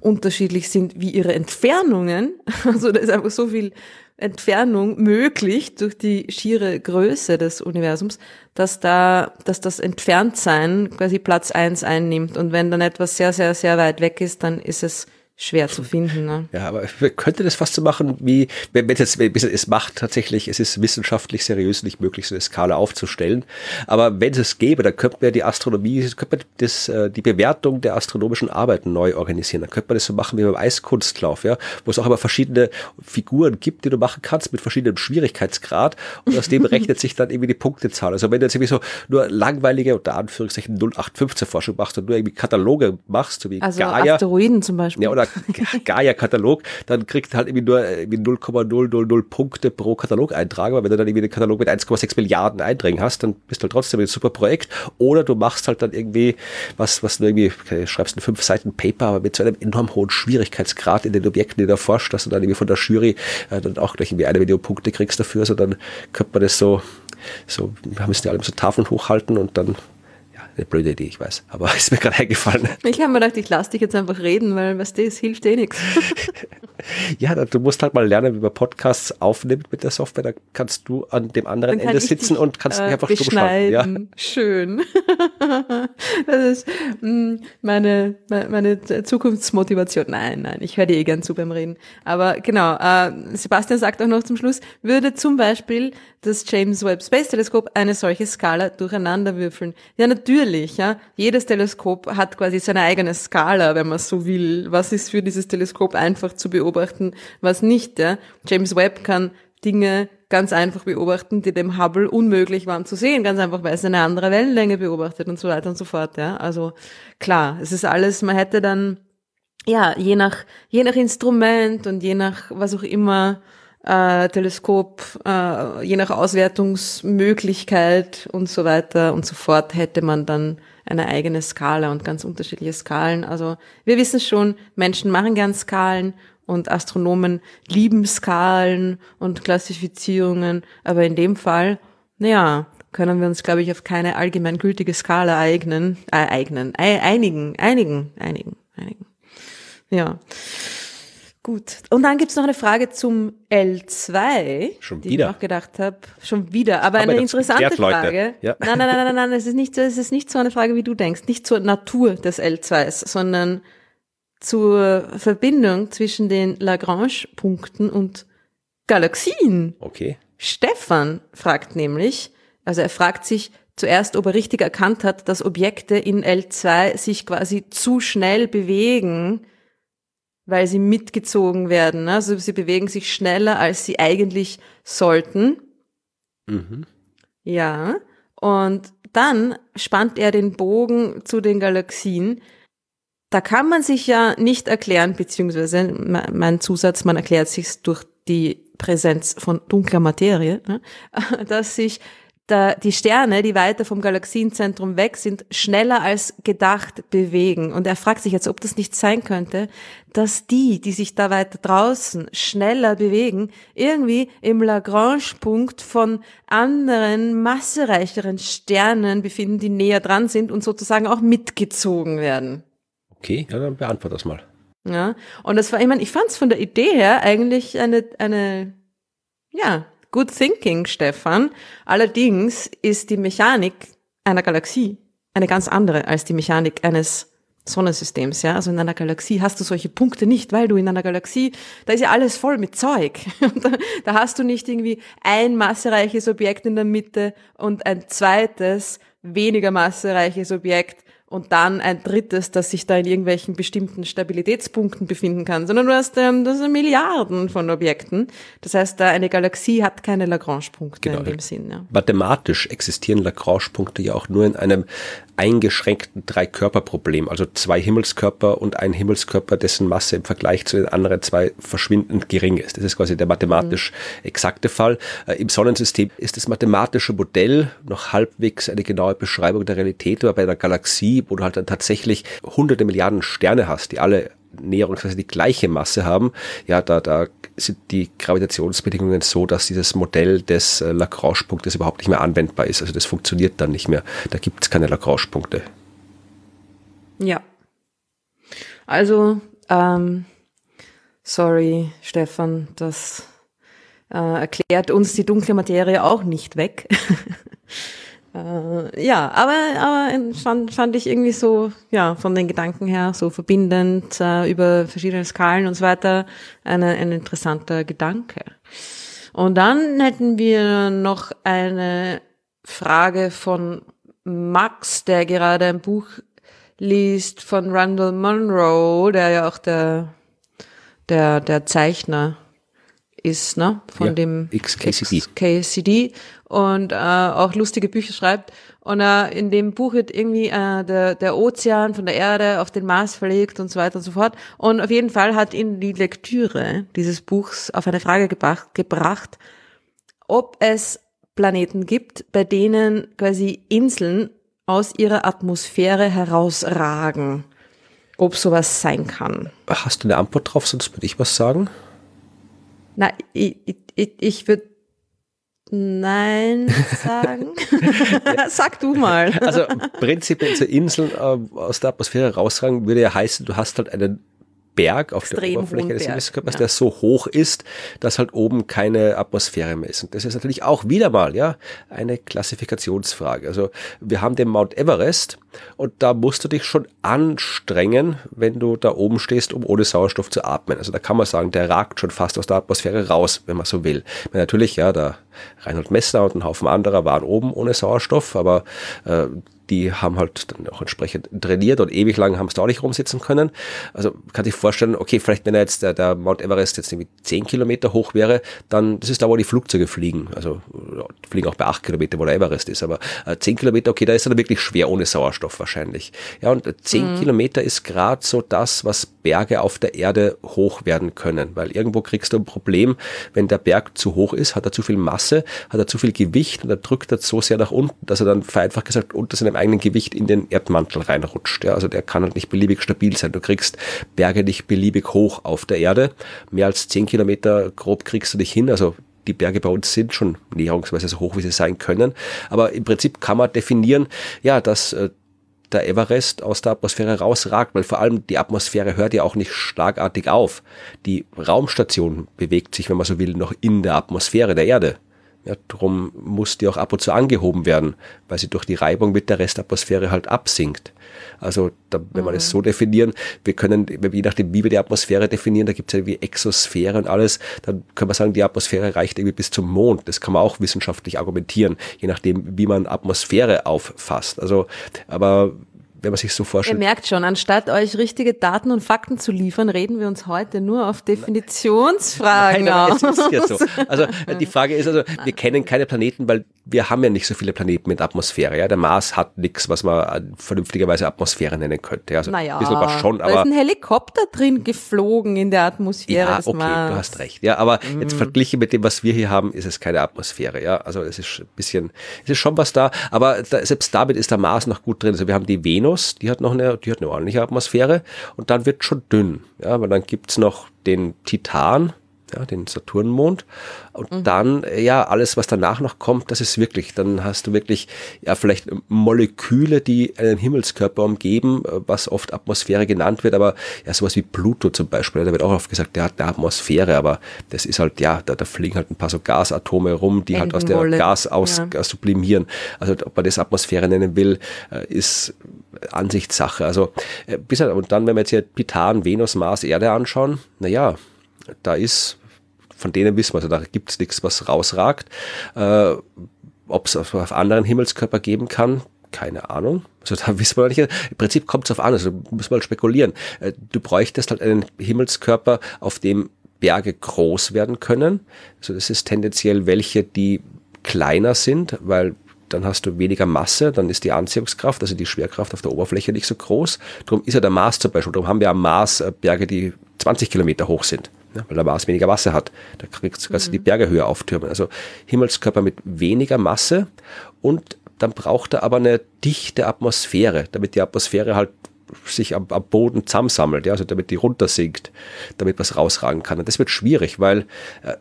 A: unterschiedlich sind wie ihre Entfernungen. Also da ist einfach so viel Entfernung möglich durch die schiere Größe des Universums, dass da, dass das Entferntsein quasi Platz eins einnimmt. Und wenn dann etwas sehr, sehr, sehr weit weg ist, dann ist es schwer zu finden. Ne?
B: Ja, aber könnte das fast so machen, wie, wenn es jetzt, wenn es macht tatsächlich, es ist wissenschaftlich seriös nicht möglich, so eine Skala aufzustellen. Aber wenn es gäbe, dann könnte man die Astronomie, könnte man das, äh, die Bewertung der astronomischen Arbeiten neu organisieren. Dann könnte man das so machen wie beim Eiskunstlauf, ja, wo es auch immer verschiedene Figuren gibt, die du machen kannst mit verschiedenem Schwierigkeitsgrad und aus dem rechnet sich dann irgendwie die Punktezahl. Also wenn du jetzt irgendwie so nur langweilige, unter Anführungszeichen 0815 Forschung machst und nur irgendwie Kataloge machst, so wie
A: Also
B: Gaia.
A: Asteroiden zum Beispiel.
B: Ja, oder Gaia-Katalog, dann kriegt halt irgendwie nur äh, irgendwie 0,000 Punkte pro Katalog-Eintrag. Aber wenn du dann irgendwie einen Katalog mit 1,6 Milliarden Einträgen hast, dann bist du halt trotzdem ein super Projekt. Oder du machst halt dann irgendwie was, was du irgendwie, okay, schreibst ein fünf Seiten Paper, aber mit so einem enorm hohen Schwierigkeitsgrad in den Objekten, die du erforscht, dass du dann irgendwie von der Jury äh, dann auch gleich irgendwie eine Million Punkte kriegst dafür. So dann könnte man das so, so, wir müssen ja alle so Tafeln hochhalten und dann eine blöde Idee, ich weiß. Aber ist mir gerade eingefallen.
A: Ich habe mir gedacht, ich lasse dich jetzt einfach reden, weil du, es hilft eh nichts.
B: ja, du musst halt mal lernen, wie man Podcasts aufnimmt mit der Software. Da kannst du an dem anderen Ende sitzen und kannst äh, einfach schalten. Ja.
A: Schön. das ist mm, meine, meine Zukunftsmotivation. Nein, nein, ich höre dir eh gern zu beim Reden. Aber genau, äh, Sebastian sagt auch noch zum Schluss, würde zum Beispiel das James Webb Space Teleskop eine solche Skala durcheinander würfeln. Ja, natürlich, ja. Jedes Teleskop hat quasi seine eigene Skala, wenn man so will. Was ist für dieses Teleskop einfach zu beobachten, was nicht, ja. James Webb kann Dinge ganz einfach beobachten, die dem Hubble unmöglich waren zu sehen, ganz einfach, weil es eine andere Wellenlänge beobachtet und so weiter und so fort, ja. Also, klar, es ist alles, man hätte dann, ja, je nach, je nach Instrument und je nach was auch immer, äh, Teleskop, äh, je nach Auswertungsmöglichkeit und so weiter und so fort hätte man dann eine eigene Skala und ganz unterschiedliche Skalen. Also wir wissen schon, Menschen machen gern Skalen und Astronomen lieben Skalen und Klassifizierungen, aber in dem Fall, naja, können wir uns, glaube ich, auf keine allgemeingültige Skala eignen, äh, eignen, einigen, einigen, einigen, einigen. Ja. Gut. Und dann gibt's noch eine Frage zum L2,
B: schon
A: die
B: wieder.
A: ich auch gedacht habe. Schon wieder, aber, aber eine interessante geklärt, Frage. Ja. Nein, nein, nein, nein, nein, es ist nicht so, es ist nicht so eine Frage, wie du denkst, nicht zur Natur des L2s, sondern zur Verbindung zwischen den Lagrange-Punkten und Galaxien.
B: Okay.
A: Stefan fragt nämlich, also er fragt sich zuerst, ob er richtig erkannt hat, dass Objekte in L2 sich quasi zu schnell bewegen, weil sie mitgezogen werden. Ne? Also sie bewegen sich schneller, als sie eigentlich sollten.
B: Mhm.
A: Ja. Und dann spannt er den Bogen zu den Galaxien. Da kann man sich ja nicht erklären, beziehungsweise mein Zusatz, man erklärt sich durch die Präsenz von dunkler Materie, ne? dass sich da die Sterne, die weiter vom Galaxienzentrum weg sind, schneller als gedacht bewegen. Und er fragt sich jetzt, ob das nicht sein könnte, dass die, die sich da weiter draußen schneller bewegen, irgendwie im Lagrange-Punkt von anderen, massereicheren Sternen befinden, die näher dran sind und sozusagen auch mitgezogen werden.
B: Okay, ja, dann beantworte das mal.
A: Ja, und das war, ich meine, ich fand es von der Idee her eigentlich eine, eine, ja, Good thinking, Stefan. Allerdings ist die Mechanik einer Galaxie eine ganz andere als die Mechanik eines Sonnensystems, ja. Also in einer Galaxie hast du solche Punkte nicht, weil du in einer Galaxie, da ist ja alles voll mit Zeug. da, da hast du nicht irgendwie ein massereiches Objekt in der Mitte und ein zweites, weniger massereiches Objekt und dann ein drittes, das sich da in irgendwelchen bestimmten Stabilitätspunkten befinden kann, sondern du hast ähm, das sind Milliarden von Objekten. Das heißt, da eine Galaxie hat keine Lagrange-Punkte genau. in dem Sinn. Ja.
B: Mathematisch existieren Lagrange-Punkte ja auch nur in einem eingeschränkten Drei-Körper-Problem, also zwei Himmelskörper und ein Himmelskörper, dessen Masse im Vergleich zu den anderen zwei verschwindend gering ist. Das ist quasi der mathematisch mhm. exakte Fall. Äh, Im Sonnensystem ist das mathematische Modell noch halbwegs eine genaue Beschreibung der Realität, aber bei einer Galaxie wo du halt dann tatsächlich hunderte Milliarden Sterne hast, die alle näherungsweise die gleiche Masse haben, ja, da, da sind die Gravitationsbedingungen so, dass dieses Modell des äh, Lagrange-Punktes überhaupt nicht mehr anwendbar ist. Also das funktioniert dann nicht mehr. Da gibt es keine Lagrange-Punkte.
A: Ja. Also, ähm, sorry, Stefan, dass äh, erklärt uns die dunkle Materie auch nicht weg. äh, ja, aber, aber fand, fand ich irgendwie so, ja, von den Gedanken her so verbindend äh, über verschiedene Skalen und so weiter eine, ein interessanter Gedanke. Und dann hätten wir noch eine Frage von Max, der gerade ein Buch liest von Randall Monroe, der ja auch der, der, der Zeichner ist, ne? Von ja, dem
B: XKCD.
A: XKCD und äh, auch lustige Bücher schreibt. Und äh, in dem Buch wird irgendwie äh, der, der Ozean von der Erde auf den Mars verlegt und so weiter und so fort. Und auf jeden Fall hat ihn die Lektüre dieses Buchs auf eine Frage gebracht, gebracht ob es Planeten gibt, bei denen quasi Inseln aus ihrer Atmosphäre herausragen. Ob sowas sein kann.
B: Hast du eine Antwort drauf, sonst würde ich was sagen?
A: Na, ich, ich, ich würde Nein sagen. Sag du mal.
B: Also prinzipiell zu Inseln äh, aus der Atmosphäre rausragen würde ja heißen, du hast halt einen Berg auf Extrem der Oberfläche des Himmelskörpers, ja. der so hoch ist, dass halt oben keine Atmosphäre mehr ist. Und das ist natürlich auch wieder mal, ja, eine Klassifikationsfrage. Also wir haben den Mount Everest und da musst du dich schon anstrengen, wenn du da oben stehst, um ohne Sauerstoff zu atmen. Also da kann man sagen, der ragt schon fast aus der Atmosphäre raus, wenn man so will. Meine, natürlich, ja, der Reinhold Messner und ein Haufen anderer waren oben ohne Sauerstoff, aber äh, die haben halt dann auch entsprechend trainiert und ewig lang haben es da auch nicht rumsitzen können. Also kann sich vorstellen, okay, vielleicht wenn er jetzt der, der Mount Everest jetzt irgendwie 10 Kilometer hoch wäre, dann, das ist da, wo die Flugzeuge fliegen. Also fliegen auch bei 8 Kilometer, wo der Everest ist. Aber äh, 10 Kilometer, okay, da ist er dann wirklich schwer ohne Sauerstoff wahrscheinlich. Ja, und 10 mhm. Kilometer ist gerade so das, was Berge auf der Erde hoch werden können. Weil irgendwo kriegst du ein Problem, wenn der Berg zu hoch ist, hat er zu viel Masse, hat er zu viel Gewicht und er drückt er so sehr nach unten, dass er dann vereinfacht gesagt unter seinem eigenen Gewicht in den Erdmantel reinrutscht. Ja, also der kann halt nicht beliebig stabil sein. Du kriegst Berge nicht beliebig hoch auf der Erde. Mehr als zehn Kilometer grob kriegst du nicht hin. Also die Berge bei uns sind schon näherungsweise so hoch, wie sie sein können. Aber im Prinzip kann man definieren, ja, dass äh, der Everest aus der Atmosphäre rausragt, weil vor allem die Atmosphäre hört ja auch nicht schlagartig auf. Die Raumstation bewegt sich, wenn man so will, noch in der Atmosphäre der Erde. Ja, darum muss die auch ab und zu angehoben werden, weil sie durch die Reibung mit der Restatmosphäre halt absinkt. Also da, wenn man es mhm. so definieren, wir können, je nachdem, wie wir die Atmosphäre definieren, da gibt es ja wie Exosphäre und alles, dann können wir sagen, die Atmosphäre reicht irgendwie bis zum Mond. Das kann man auch wissenschaftlich argumentieren, je nachdem, wie man Atmosphäre auffasst. Also, aber wenn man sich so vorstellt.
A: Ihr merkt schon, anstatt euch richtige Daten und Fakten zu liefern, reden wir uns heute nur auf Definitionsfragen Nein, aus. Es ist ja
B: so. Also die Frage ist also, wir kennen keine Planeten, weil wir haben ja nicht so viele Planeten mit Atmosphäre. Ja, der Mars hat nichts, was man vernünftigerweise Atmosphäre nennen könnte. Also
A: naja, ein bisschen was schon, aber da ist ein Helikopter drin geflogen in der Atmosphäre
B: ja, okay, Mars. du hast recht. Ja, aber mm. jetzt verglichen mit dem, was wir hier haben, ist es keine Atmosphäre. Ja, also es ist ein bisschen, es ist schon was da, aber da, selbst damit ist der Mars noch gut drin. Also wir haben die Venus, die hat noch eine, die hat eine ordentliche Atmosphäre und dann wird schon dünn. Ja, aber dann gibt's noch den Titan, ja, den Saturnmond. Und mhm. dann, ja, alles, was danach noch kommt, das ist wirklich, dann hast du wirklich, ja, vielleicht Moleküle, die einen Himmelskörper umgeben, was oft Atmosphäre genannt wird, aber ja, sowas wie Pluto zum Beispiel, da wird auch oft gesagt, der hat eine Atmosphäre, aber das ist halt, ja, da, da fliegen halt ein paar so Gasatome rum, die halt aus der Gas aus ja. sublimieren. Also, ob man das Atmosphäre nennen will, äh, ist Ansichtssache. Also, äh, bis halt, und dann, wenn wir jetzt hier Titan, Venus, Mars, Erde anschauen, naja, da ist von denen wissen wir, also da gibt es nichts, was rausragt. Äh, Ob es auf, auf anderen Himmelskörper geben kann, keine Ahnung. Also da wissen wir nicht. Im Prinzip kommt es auf an, also muss man halt spekulieren. Äh, du bräuchtest halt einen Himmelskörper, auf dem Berge groß werden können. Also das ist tendenziell welche, die kleiner sind, weil dann hast du weniger Masse, dann ist die Anziehungskraft, also die Schwerkraft auf der Oberfläche nicht so groß. Darum ist ja der Mars zum Beispiel, darum haben wir am Mars äh, Berge, die 20 Kilometer hoch sind ja, weil der Mars weniger Masse hat. Da kriegst, du die mhm. Berge höher auftürmen. Also Himmelskörper mit weniger Masse und dann braucht er aber eine dichte Atmosphäre, damit die Atmosphäre halt sich am, am Boden zusammensammelt, ja, also damit die runtersinkt, damit was rausragen kann. Und das wird schwierig, weil äh,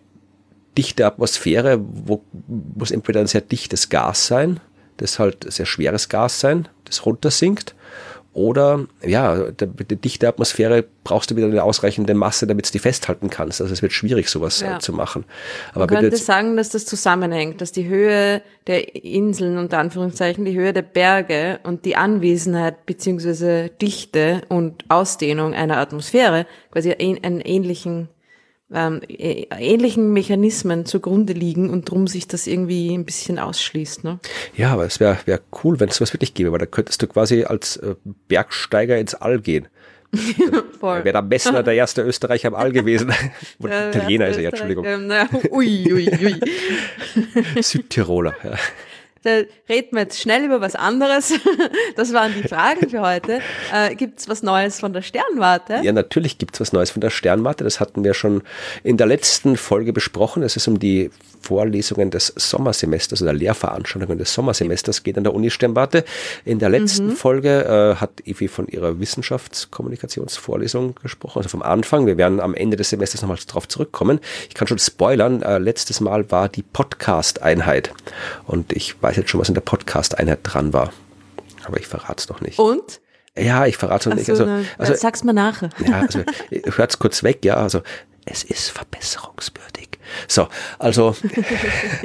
B: dichte Atmosphäre, wo muss entweder ein sehr dichtes Gas sein, das halt sehr schweres Gas sein, das runtersinkt, Oder ja, der, die dichte Atmosphäre brauchst du wieder eine ausreichende Masse, damit du die festhalten kannst. Also es wird schwierig, sowas äh, ja. zu machen.
A: Aber Man könnte sagen, dass das zusammenhängt, dass die Höhe der Inseln, unter Anführungszeichen, die Höhe der Berge und die Anwesenheit beziehungsweise Dichte und Ausdehnung einer Atmosphäre quasi einen ähnlichen ähm, ähnlichen Mechanismen zugrunde liegen und drum sich das irgendwie ein bisschen ausschließt. Ne?
B: Ja, aber es wäre wär cool, wenn es sowas wirklich gäbe, weil da könntest du quasi als äh, Bergsteiger ins All gehen. Wäre der Messner der erste Österreicher am All gewesen. Ja, Italiener ist er ja, Entschuldigung. Ähm, na, ui, ui, ui. Südtiroler, ja
A: da reden wir jetzt schnell über was anderes. Das waren die Fragen für heute. Äh, gibt es was Neues von der Sternwarte?
B: Ja, natürlich gibt es was Neues von der Sternwarte. Das hatten wir schon in der letzten Folge besprochen. Es ist um die Vorlesungen des Sommersemesters oder Lehrveranstaltungen des Sommersemesters geht an der Uni Sternwarte. In der letzten mhm. Folge äh, hat Evi von ihrer Wissenschaftskommunikationsvorlesung gesprochen, also vom Anfang. Wir werden am Ende des Semesters nochmal darauf zurückkommen. Ich kann schon spoilern, äh, letztes Mal war die Podcast-Einheit und ich weiß jetzt schon, was in der Podcast-Einheit dran war. Aber ich verrate es noch nicht.
A: Und?
B: Ja, ich verrate es noch nicht. Also,
A: also, sag's mal nachher.
B: Ja, also hört's kurz weg, ja. Also es ist verbesserungswürdig. So, also.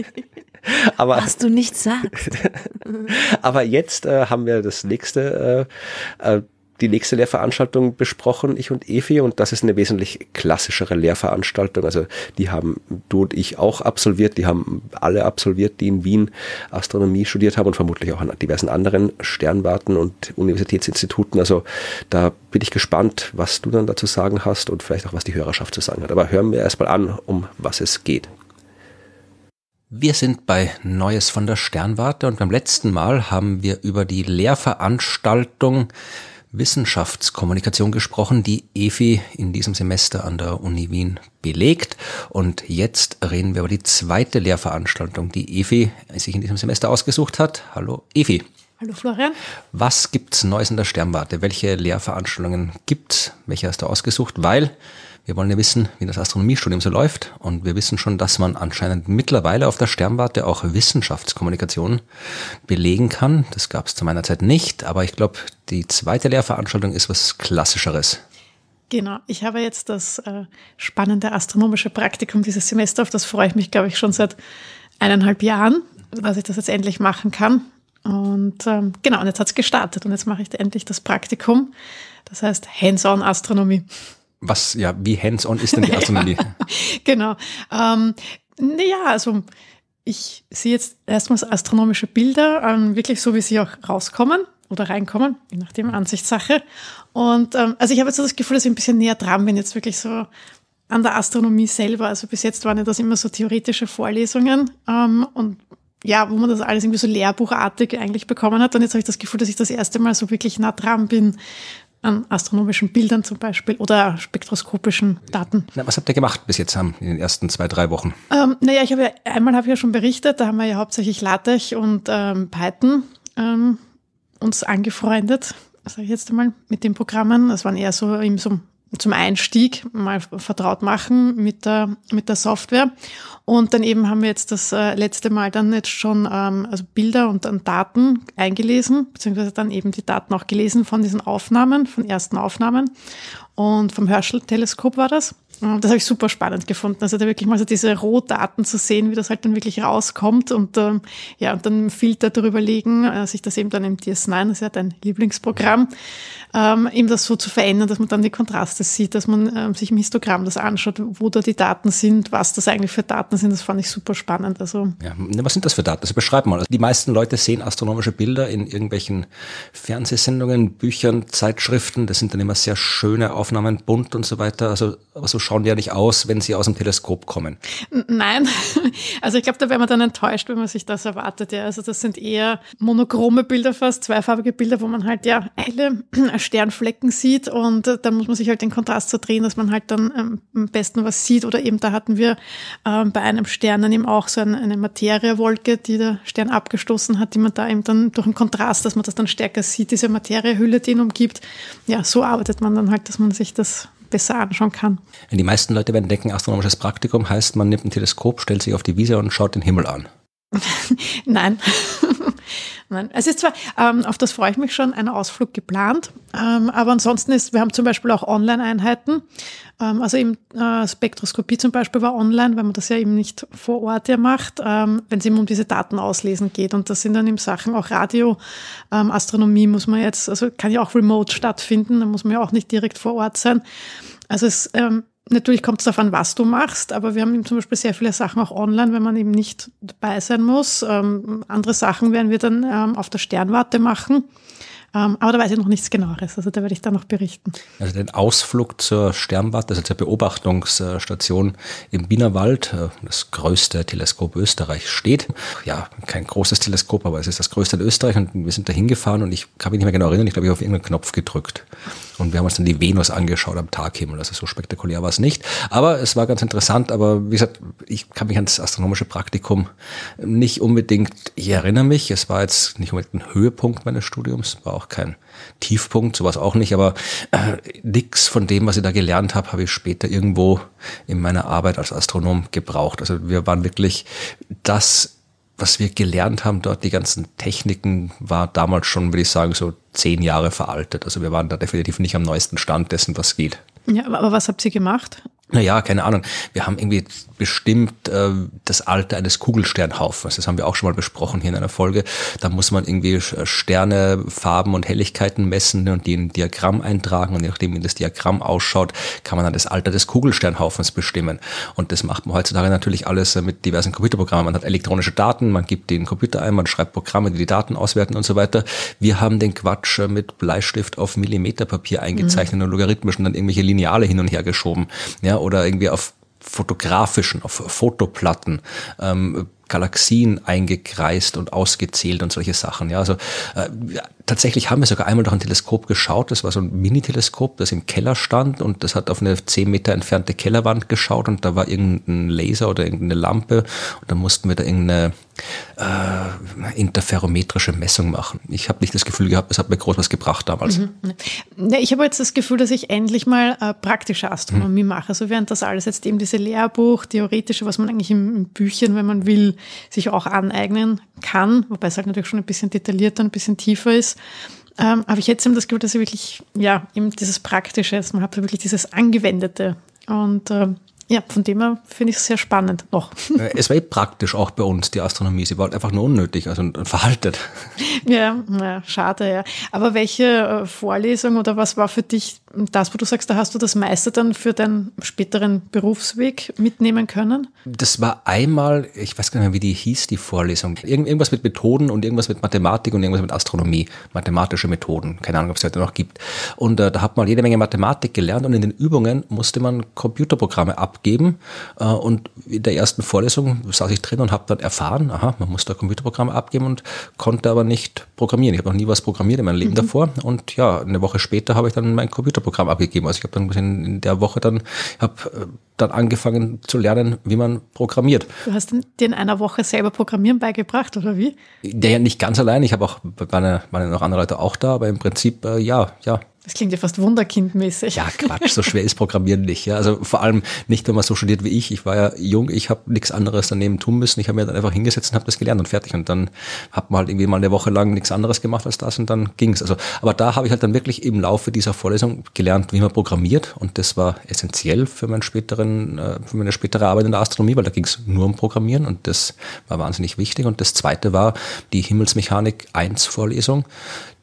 A: aber, Was du nicht sagst.
B: aber jetzt äh, haben wir das nächste, äh, äh, die nächste Lehrveranstaltung besprochen, ich und Evi, und das ist eine wesentlich klassischere Lehrveranstaltung. Also die haben du und ich auch absolviert, die haben alle absolviert, die in Wien Astronomie studiert haben und vermutlich auch an diversen anderen Sternwarten und Universitätsinstituten. Also da bin ich gespannt, was du dann dazu sagen hast und vielleicht auch, was die Hörerschaft zu sagen hat. Aber hören wir erstmal an, um was es geht. Wir sind bei Neues von der Sternwarte und beim letzten Mal haben wir über die Lehrveranstaltung Wissenschaftskommunikation gesprochen, die EFI in diesem Semester an der Uni Wien belegt. Und jetzt reden wir über die zweite Lehrveranstaltung, die EFI sich in diesem Semester ausgesucht hat. Hallo EFI.
C: Hallo Florian.
B: Was gibt's Neues in der Sternwarte? Welche Lehrveranstaltungen gibt's? Welche hast du ausgesucht? Weil wir wollen ja wissen, wie das Astronomiestudium so läuft. Und wir wissen schon, dass man anscheinend mittlerweile auf der Sternwarte auch Wissenschaftskommunikation belegen kann. Das gab es zu meiner Zeit nicht, aber ich glaube, die zweite Lehrveranstaltung ist was Klassischeres.
C: Genau, ich habe jetzt das äh, spannende astronomische Praktikum dieses Semester, auf das freue ich mich, glaube ich, schon seit eineinhalb Jahren, dass ich das jetzt endlich machen kann. Und ähm, genau, und jetzt hat es gestartet und jetzt mache ich endlich das Praktikum. Das heißt Hands-on Astronomie.
B: Was, ja, wie hands-on ist denn die Astronomie?
C: genau. Ähm, naja, also ich sehe jetzt erstmals astronomische Bilder, ähm, wirklich so, wie sie auch rauskommen oder reinkommen, je nachdem, Ansichtssache. Und ähm, also ich habe jetzt so das Gefühl, dass ich ein bisschen näher dran bin, jetzt wirklich so an der Astronomie selber. Also bis jetzt waren ja das immer so theoretische Vorlesungen ähm, und ja, wo man das alles irgendwie so lehrbuchartig eigentlich bekommen hat. Und jetzt habe ich das Gefühl, dass ich das erste Mal so wirklich nah dran bin, an astronomischen Bildern zum Beispiel oder spektroskopischen Daten.
B: Na, was habt ihr gemacht bis jetzt in den ersten zwei, drei Wochen?
C: Ähm, naja, ich habe ja, einmal habe ich ja schon berichtet, da haben wir ja hauptsächlich LaTeX und ähm, Python ähm, uns angefreundet, sage ich jetzt einmal, mit den Programmen. Das waren eher so im so zum Einstieg mal vertraut machen mit der, mit der Software. Und dann eben haben wir jetzt das äh, letzte Mal dann jetzt schon ähm, also Bilder und dann Daten eingelesen, beziehungsweise dann eben die Daten auch gelesen von diesen Aufnahmen, von ersten Aufnahmen. Und vom Herschel-Teleskop war das. Das habe ich super spannend gefunden. Also da wirklich mal so diese Rohdaten zu sehen, wie das halt dann wirklich rauskommt und ähm, ja, und dann Filter darüber legen, äh, sich das eben dann im DS9, das ist ja dein Lieblingsprogramm, ähm, eben das so zu verändern, dass man dann die Kontraste sieht, dass man ähm, sich im Histogramm das anschaut, wo da die Daten sind, was das eigentlich für Daten sind. Das fand ich super spannend. Also
B: ja, ne, was sind das für Daten? Also beschreib mal. Also die meisten Leute sehen astronomische Bilder in irgendwelchen Fernsehsendungen, Büchern, Zeitschriften. Das sind dann immer sehr schöne Aufnahmen, bunt und so weiter. Also so schauen die ja nicht aus, wenn sie aus dem Teleskop kommen.
C: Nein, also ich glaube, da wäre man dann enttäuscht, wenn man sich das erwartet. Ja. Also das sind eher monochrome Bilder fast, zweifarbige Bilder, wo man halt ja helle Sternflecken sieht und äh, da muss man sich halt den Kontrast so drehen, dass man halt dann ähm, am besten was sieht. Oder eben da hatten wir ähm, bei einem Stern dann eben auch so eine, eine Materiewolke, die der Stern abgestoßen hat, die man da eben dann durch den Kontrast, dass man das dann stärker sieht, diese Materiehülle, die ihn umgibt. Ja, so arbeitet man dann halt, dass man sich das besser anschauen kann.
B: Die meisten Leute werden denken, astronomisches Praktikum heißt, man nimmt ein Teleskop, stellt sich auf die Wiese und schaut den Himmel an.
C: Nein. Nein. Es ist zwar, ähm, auf das freue ich mich schon, ein Ausflug geplant, ähm, aber ansonsten ist, wir haben zum Beispiel auch Online-Einheiten. Ähm, also eben äh, Spektroskopie zum Beispiel war online, weil man das ja eben nicht vor Ort ja macht, ähm, wenn es eben um diese Daten auslesen geht. Und das sind dann eben Sachen, auch Radio, ähm, Astronomie muss man jetzt, also kann ja auch remote stattfinden, da muss man ja auch nicht direkt vor Ort sein. Also es ähm, Natürlich kommt es darauf an, was du machst, aber wir haben eben zum Beispiel sehr viele Sachen auch online, wenn man eben nicht dabei sein muss. Ähm, andere Sachen werden wir dann ähm, auf der Sternwarte machen. Ähm, aber da weiß ich noch nichts genaueres, also da werde ich dann noch berichten.
B: Also den Ausflug zur Sternwarte, also zur Beobachtungsstation im Wienerwald, äh, das größte Teleskop Österreich steht. Ja, kein großes Teleskop, aber es ist das größte in Österreich und wir sind da hingefahren und ich kann mich nicht mehr genau erinnern, ich glaube, ich habe auf irgendeinen Knopf gedrückt. Und wir haben uns dann die Venus angeschaut am Taghimmel. Also so spektakulär war es nicht. Aber es war ganz interessant. Aber wie gesagt, ich kann mich ans astronomische Praktikum nicht unbedingt, ich erinnere mich, es war jetzt nicht unbedingt ein Höhepunkt meines Studiums, war auch kein Tiefpunkt, sowas auch nicht. Aber äh, nix von dem, was ich da gelernt habe, habe ich später irgendwo in meiner Arbeit als Astronom gebraucht. Also wir waren wirklich das was wir gelernt haben dort, die ganzen Techniken, war damals schon, würde ich sagen, so zehn Jahre veraltet. Also wir waren da definitiv nicht am neuesten Stand dessen, was geht.
C: Ja, aber was habt ihr gemacht?
B: Naja, keine Ahnung. Wir haben irgendwie bestimmt äh, das Alter eines Kugelsternhaufens. Das haben wir auch schon mal besprochen hier in einer Folge. Da muss man irgendwie äh, Sterne, Farben und Helligkeiten messen und die in ein Diagramm eintragen. Und je nachdem, wie das Diagramm ausschaut, kann man dann das Alter des Kugelsternhaufens bestimmen. Und das macht man heutzutage natürlich alles äh, mit diversen Computerprogrammen. Man hat elektronische Daten, man gibt den Computer ein, man schreibt Programme, die die Daten auswerten und so weiter. Wir haben den Quatsch äh, mit Bleistift auf Millimeterpapier eingezeichnet mhm. und logarithmisch und dann irgendwelche Lineale hin und her geschoben. Ja, oder irgendwie auf fotografischen, auf Fotoplatten ähm, Galaxien eingekreist und ausgezählt und solche Sachen. Ja, also äh, tatsächlich haben wir sogar einmal durch ein Teleskop geschaut. Das war so ein Mini-Teleskop, das im Keller stand und das hat auf eine zehn Meter entfernte Kellerwand geschaut und da war irgendein Laser oder irgendeine Lampe und dann mussten wir da irgendeine äh, interferometrische Messung machen. Ich habe nicht das Gefühl gehabt, es hat mir groß was gebracht damals. Mhm.
C: Ja, ich habe jetzt das Gefühl, dass ich endlich mal äh, praktische Astronomie mhm. mache. Also während das alles jetzt eben diese Lehrbuch, theoretische, was man eigentlich im, im Büchchen, wenn man will, sich auch aneignen kann, wobei es halt natürlich schon ein bisschen detaillierter, ein bisschen tiefer ist. Ähm, habe ich jetzt eben das Gefühl, dass ich wirklich, ja, eben dieses Praktische, ist. man hat wirklich dieses Angewendete. Und äh, ja, von dem her finde ich es sehr spannend noch.
B: Es war eh praktisch auch bei uns, die Astronomie. Sie war halt einfach nur unnötig also und verhaltet.
C: Ja, schade, ja. Aber welche äh, Vorlesung oder was war für dich das, wo du sagst, da hast du das meiste dann für deinen späteren Berufsweg mitnehmen können?
B: Das war einmal, ich weiß gar nicht mehr, wie die hieß, die Vorlesung. Irgend, irgendwas mit Methoden und irgendwas mit Mathematik und irgendwas mit Astronomie. Mathematische Methoden. Keine Ahnung, ob es heute noch gibt. Und äh, da hat man jede Menge Mathematik gelernt und in den Übungen musste man Computerprogramme abgeben. Äh, und in der ersten Vorlesung saß ich drin und habe dann erfahren, aha, man muss da Computerprogramme abgeben und konnte aber nicht programmieren. Ich habe noch nie was programmiert in meinem Leben mhm. davor. Und ja, eine Woche später habe ich dann mein Computer Computerprogramm abgegeben. Also ich habe dann in der Woche dann, habe äh, dann angefangen zu lernen, wie man programmiert.
C: Du hast dir in einer Woche selber Programmieren beigebracht, oder wie?
B: Ja, nicht ganz allein. Ich habe auch, waren, waren noch andere Leute auch da, aber im Prinzip, äh, ja, ja,
C: das klingt ja fast wunderkindmäßig.
B: Ja, Quatsch, so schwer ist Programmieren nicht. Ja. Also vor allem nicht, wenn man so studiert wie ich. Ich war ja jung, ich habe nichts anderes daneben tun müssen. Ich habe mir dann einfach hingesetzt und habe das gelernt und fertig. Und dann hat man halt irgendwie mal eine Woche lang nichts anderes gemacht als das und dann ging's. Also, aber da habe ich halt dann wirklich im Laufe dieser Vorlesung gelernt, wie man programmiert. Und das war essentiell für, meinen späteren, äh, für meine spätere Arbeit in der Astronomie, weil da ging's nur um Programmieren und das war wahnsinnig wichtig. Und das zweite war die Himmelsmechanik 1 Vorlesung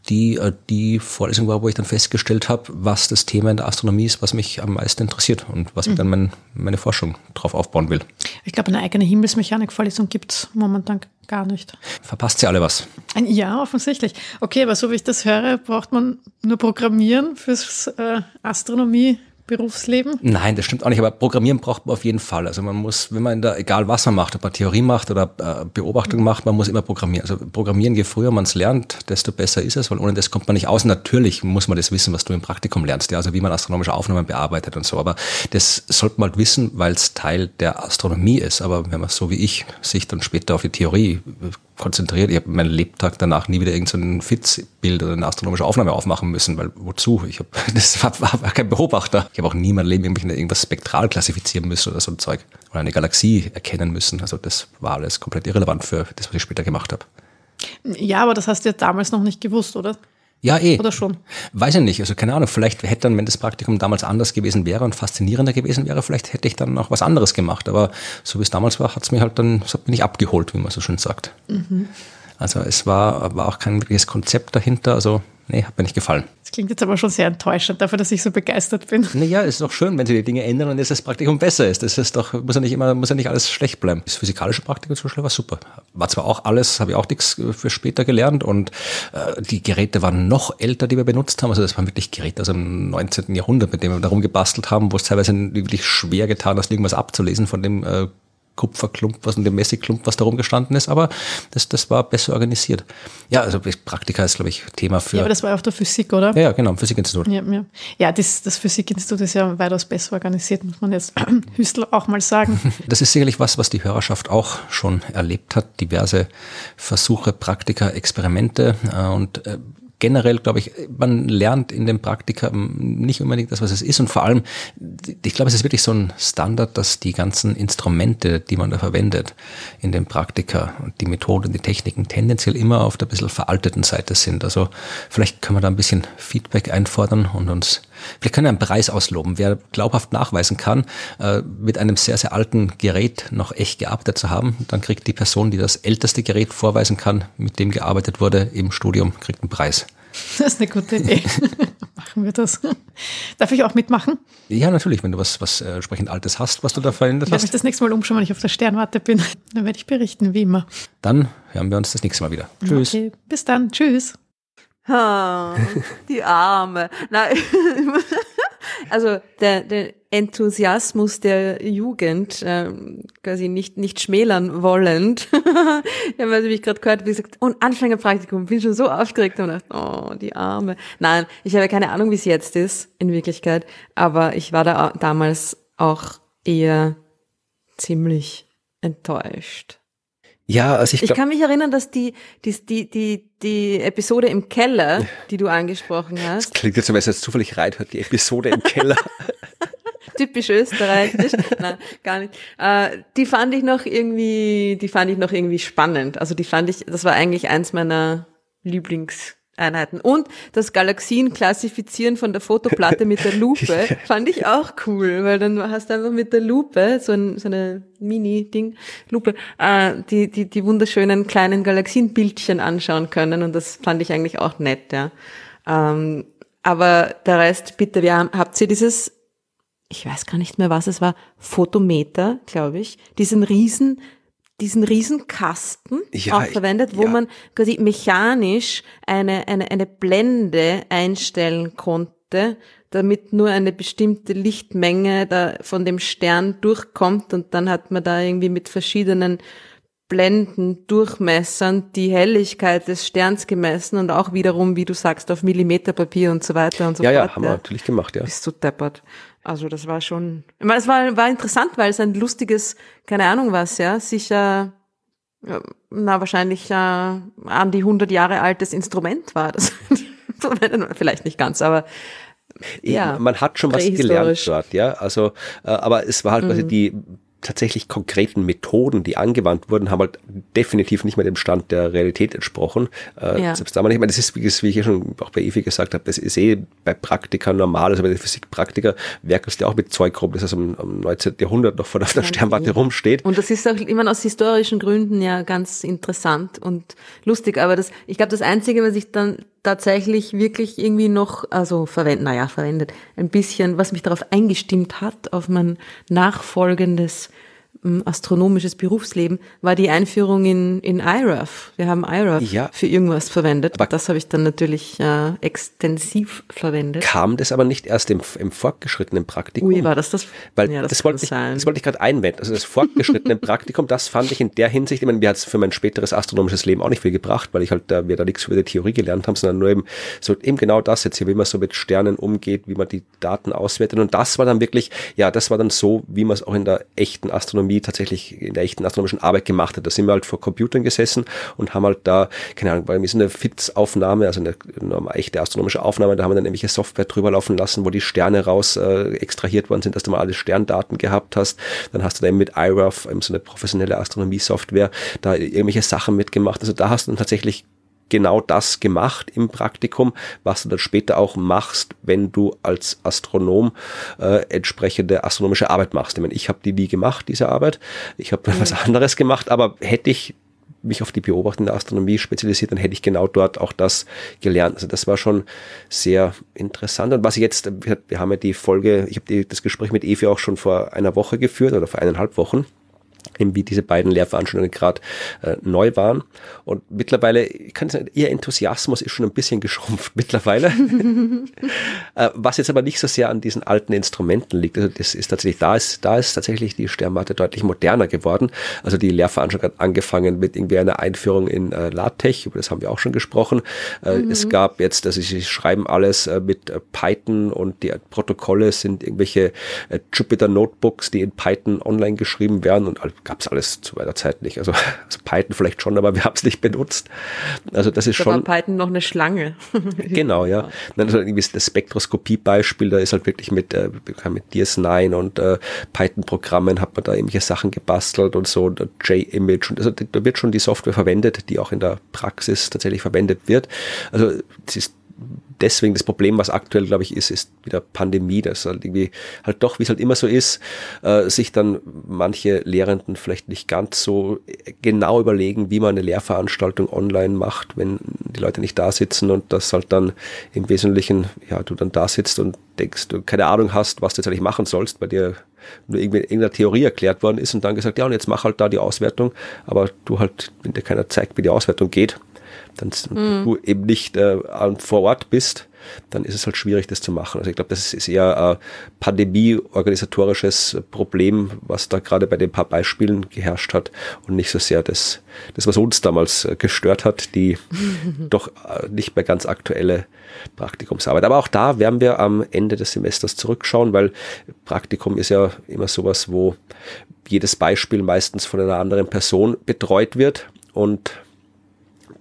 B: die äh, die Vorlesung war, wo ich dann festgestellt habe, was das Thema in der Astronomie ist, was mich am meisten interessiert und was mhm. ich dann mein, meine Forschung drauf aufbauen will.
C: Ich glaube, eine eigene Himmelsmechanik-Vorlesung gibt es momentan gar nicht.
B: Verpasst sie alle was?
C: Ja, offensichtlich. Okay, aber so wie ich das höre, braucht man nur Programmieren fürs äh, Astronomie Berufsleben?
B: Nein, das stimmt auch nicht, aber Programmieren braucht man auf jeden Fall. Also man muss, wenn man da, egal was man macht, ob man Theorie macht oder äh, Beobachtung macht, man muss immer programmieren. Also programmieren, je früher man es lernt, desto besser ist es, weil ohne das kommt man nicht aus. Natürlich muss man das wissen, was du im Praktikum lernst, ja, also wie man astronomische Aufnahmen bearbeitet und so. Aber das sollte man halt wissen, weil es Teil der Astronomie ist. Aber wenn man so wie ich sich dann später auf die Theorie konzentriert. Ich habe meinen Lebtag danach nie wieder irgendein so Fitzbild oder eine astronomische Aufnahme aufmachen müssen, weil wozu? Ich habe das war, war, kein Beobachter. Ich habe auch nie mein Leben irgendwas spektral klassifizieren müssen oder so ein Zeug oder eine Galaxie erkennen müssen. Also das war alles komplett irrelevant für das, was ich später gemacht habe.
C: Ja, aber das hast du ja damals noch nicht gewusst, oder?
B: Ja, eh.
C: Oder schon?
B: Weiß ich nicht. Also keine Ahnung. Vielleicht hätte dann, wenn das Praktikum damals anders gewesen wäre und faszinierender gewesen wäre, vielleicht hätte ich dann noch was anderes gemacht. Aber so wie es damals war, hat es mich halt dann, so bin ich abgeholt, wie man so schön sagt. Mhm. Also es war, war auch kein wirkliches Konzept dahinter. Also nee, hat mir nicht gefallen.
C: Das klingt jetzt aber schon sehr enttäuschend dafür, dass ich so begeistert bin.
B: Naja, es ist doch schön, wenn sie die Dinge ändern und jetzt das Praktikum besser ist. Das ist doch, muss ja nicht immer, muss ja nicht alles schlecht bleiben. Das physikalische Praktikum zum Beispiel war super. War zwar auch alles, habe ich auch nichts für später gelernt und äh, die Geräte waren noch älter, die wir benutzt haben. Also das waren wirklich Geräte aus dem 19. Jahrhundert, mit denen wir darum gebastelt haben, wo es teilweise wirklich schwer getan ist, irgendwas abzulesen von dem äh, Kupferklump, was in dem Messigklump, was da rumgestanden ist, aber das, das war besser organisiert. Ja, also Praktika ist, glaube ich, Thema für.
C: Ja, aber das war auch der Physik, oder?
B: Ja, ja genau, Physikinstitut.
C: Ja, ja. ja das, das Physikinstitut ist ja weitaus besser organisiert, muss man jetzt Hüstel auch mal sagen.
B: Das ist sicherlich was, was die Hörerschaft auch schon erlebt hat. Diverse Versuche, Praktika, Experimente äh, und äh, generell, glaube ich, man lernt in dem Praktika nicht unbedingt das, was es ist. Und vor allem, ich glaube, es ist wirklich so ein Standard, dass die ganzen Instrumente, die man da verwendet in dem Praktika und die Methoden, die Techniken tendenziell immer auf der bisschen veralteten Seite sind. Also vielleicht können wir da ein bisschen Feedback einfordern und uns Vielleicht können wir einen Preis ausloben. Wer glaubhaft nachweisen kann, äh, mit einem sehr, sehr alten Gerät noch echt gearbeitet zu haben, dann kriegt die Person, die das älteste Gerät vorweisen kann, mit dem gearbeitet wurde im Studium, kriegt einen Preis.
C: Das ist eine gute Idee. Machen wir das. Darf ich auch mitmachen?
B: Ja, natürlich, wenn du was, was äh, entsprechend Altes hast, was du da verändert
C: hast. Wenn ich das nächste Mal umschauen, wenn ich auf der Sternwarte bin, dann werde ich berichten, wie immer.
B: Dann hören wir uns das nächste Mal wieder. Tschüss. Okay,
C: bis dann. Tschüss.
A: Ha, die Arme. Nein, also der, der Enthusiasmus der Jugend ähm, quasi nicht nicht schmälern wollend. ich habe mich gerade gehört, wie gesagt, und Anfängerpraktikum, bin schon so aufgeregt und dachte, oh, die Arme. Nein, ich habe keine Ahnung, wie es jetzt ist in Wirklichkeit, aber ich war da damals auch eher ziemlich enttäuscht.
B: Ja, also ich,
A: glaub, ich kann mich erinnern, dass die, die, die, die, die Episode im Keller, die du angesprochen hast.
B: Das klingt jetzt, wenn es jetzt zufällig reinhört, die Episode im Keller.
A: Typisch österreichisch. Nein, gar nicht. Äh, die fand ich noch irgendwie, die fand ich noch irgendwie spannend. Also die fand ich, das war eigentlich eins meiner Lieblings, Einheiten. Und das Galaxien klassifizieren von der Fotoplatte mit der Lupe fand ich auch cool, weil dann hast du einfach mit der Lupe, so, ein, so eine Mini-Ding, Lupe, äh, die, die, die wunderschönen kleinen Galaxienbildchen anschauen können und das fand ich eigentlich auch nett, ja. Ähm, aber der Rest, bitte, wir haben, habt ihr dieses, ich weiß gar nicht mehr, was es war, Fotometer, glaube ich, diesen riesen diesen Riesenkasten ja, auch verwendet, wo ja. man quasi mechanisch eine, eine, eine Blende einstellen konnte, damit nur eine bestimmte Lichtmenge da von dem Stern durchkommt und dann hat man da irgendwie mit verschiedenen Blenden, Durchmessern die Helligkeit des Sterns gemessen und auch wiederum, wie du sagst, auf Millimeterpapier und so weiter und so
B: ja,
A: fort.
B: Ja, haben wir natürlich gemacht, ja.
A: Bist du deppert. Also das war schon, ich meine, es war, war interessant, weil es ein lustiges, keine Ahnung was, ja, sicher, na wahrscheinlich äh, an die 100 Jahre altes Instrument war. Das vielleicht nicht ganz, aber ja,
B: man hat schon was gelernt dort, ja. Also, äh, aber es war halt quasi mhm. die tatsächlich konkreten Methoden, die angewandt wurden, haben halt definitiv nicht mehr dem Stand der Realität entsprochen. Äh, ja. Selbst damals, ich meine, das ist, wie ich ja schon auch bei Evi gesagt habe, das ist eh bei Praktika normal, also bei den Physikpraktiker werkelst du auch mit Zeug rum, das also im, im 19. Jahrhundert noch vor der, Sternwarte rumsteht.
A: Und das ist auch immer aus historischen Gründen ja ganz interessant und lustig, aber das, ich glaube, das Einzige, was ich dann tatsächlich wirklich irgendwie noch, also verwendet, naja, verwendet, ein bisschen, was mich darauf eingestimmt hat, auf mein nachfolgendes astronomisches Berufsleben, war die Einführung in, in IRAF. Wir haben IRAF ja, für irgendwas verwendet. Das habe ich dann natürlich äh, extensiv verwendet.
B: Kam das aber nicht erst im, im fortgeschrittenen Praktikum?
A: Ui, war das das?
B: Weil ja, das, das wollte ich, das wollte ich gerade einwenden. Also das fortgeschrittene Praktikum, das fand ich in der Hinsicht, ich meine, mir hat es für mein späteres astronomisches Leben auch nicht viel gebracht, weil ich halt da, wir da nichts über die Theorie gelernt haben, sondern nur eben so eben genau das jetzt hier, wie man so mit Sternen umgeht, wie man die Daten auswertet. Und das war dann wirklich, ja, das war dann so, wie man es auch in der echten Astronomie Astronomie tatsächlich in der echten astronomischen Arbeit gemacht hat. Da sind wir halt vor Computern gesessen und haben halt da, keine Ahnung, bei mir ist eine FITS-Aufnahme, also eine, eine, echte astronomische Aufnahme, da haben wir dann irgendwelche Software drüber laufen lassen, wo die Sterne raus äh, extrahiert worden sind, dass du mal alle Sterndaten gehabt hast. Dann hast du da mit IRAF, so eine professionelle Astronomie-Software, da irgendwelche Sachen mitgemacht. Also da hast du dann tatsächlich genau das gemacht im Praktikum, was du dann später auch machst, wenn du als Astronom äh, entsprechende astronomische Arbeit machst. Ich meine, ich habe die nie gemacht, diese Arbeit. Ich habe mhm. was anderes gemacht, aber hätte ich mich auf die beobachtende Astronomie spezialisiert, dann hätte ich genau dort auch das gelernt. Also das war schon sehr interessant. Und was ich jetzt, wir haben ja die Folge, ich habe das Gespräch mit Evi auch schon vor einer Woche geführt oder vor eineinhalb Wochen eben wie diese beiden Lehrveranstaltungen gerade äh, neu waren. Und mittlerweile, ich kann sagen, ihr Enthusiasmus ist schon ein bisschen geschrumpft mittlerweile. äh, was jetzt aber nicht so sehr an diesen alten Instrumenten liegt. Also das ist tatsächlich, da ist, da ist tatsächlich die Sternwarte deutlich moderner geworden. Also die Lehrveranstaltung hat angefangen mit irgendwie einer Einführung in äh, LaTeX, über das haben wir auch schon gesprochen. Äh, mhm. Es gab jetzt, also sie schreiben alles äh, mit äh, Python und die Protokolle sind irgendwelche Jupyter Notebooks, die in Python online geschrieben werden und gab es alles zu meiner Zeit nicht. Also, also Python vielleicht schon, aber wir haben es nicht benutzt. Also das ist da schon.
A: War Python noch eine Schlange.
B: genau, ja. Dann also irgendwie das Spektroskopie-Beispiel, da ist halt wirklich mit, äh, mit DS9 und äh, Python-Programmen hat man da irgendwelche Sachen gebastelt und so, und J-Image und also da wird schon die Software verwendet, die auch in der Praxis tatsächlich verwendet wird. Also es ist deswegen das Problem, was aktuell, glaube ich, ist, ist wieder Pandemie, dass halt irgendwie halt doch, wie es halt immer so ist, äh, sich dann manche Lehrenden vielleicht nicht ganz so genau überlegen, wie man eine Lehrveranstaltung online macht, wenn die Leute nicht da sitzen und das halt dann im Wesentlichen, ja, du dann da sitzt und denkst, du keine Ahnung hast, was du jetzt eigentlich machen sollst, bei dir nur irgendwie irgendeine Theorie erklärt worden ist und dann gesagt, ja, und jetzt mach halt da die Auswertung, aber du halt, wenn dir keiner zeigt, wie die Auswertung geht, dann mhm. du eben nicht äh, vor Ort bist, dann ist es halt schwierig, das zu machen. Also ich glaube, das ist eher ein pandemie-organisatorisches Problem, was da gerade bei den paar Beispielen geherrscht hat und nicht so sehr das, das was uns damals äh, gestört hat, die doch äh, nicht mehr ganz aktuelle Praktikumsarbeit. Aber auch da werden wir am Ende des Semesters zurückschauen, weil Praktikum ist ja immer sowas, wo jedes Beispiel meistens von einer anderen Person betreut wird und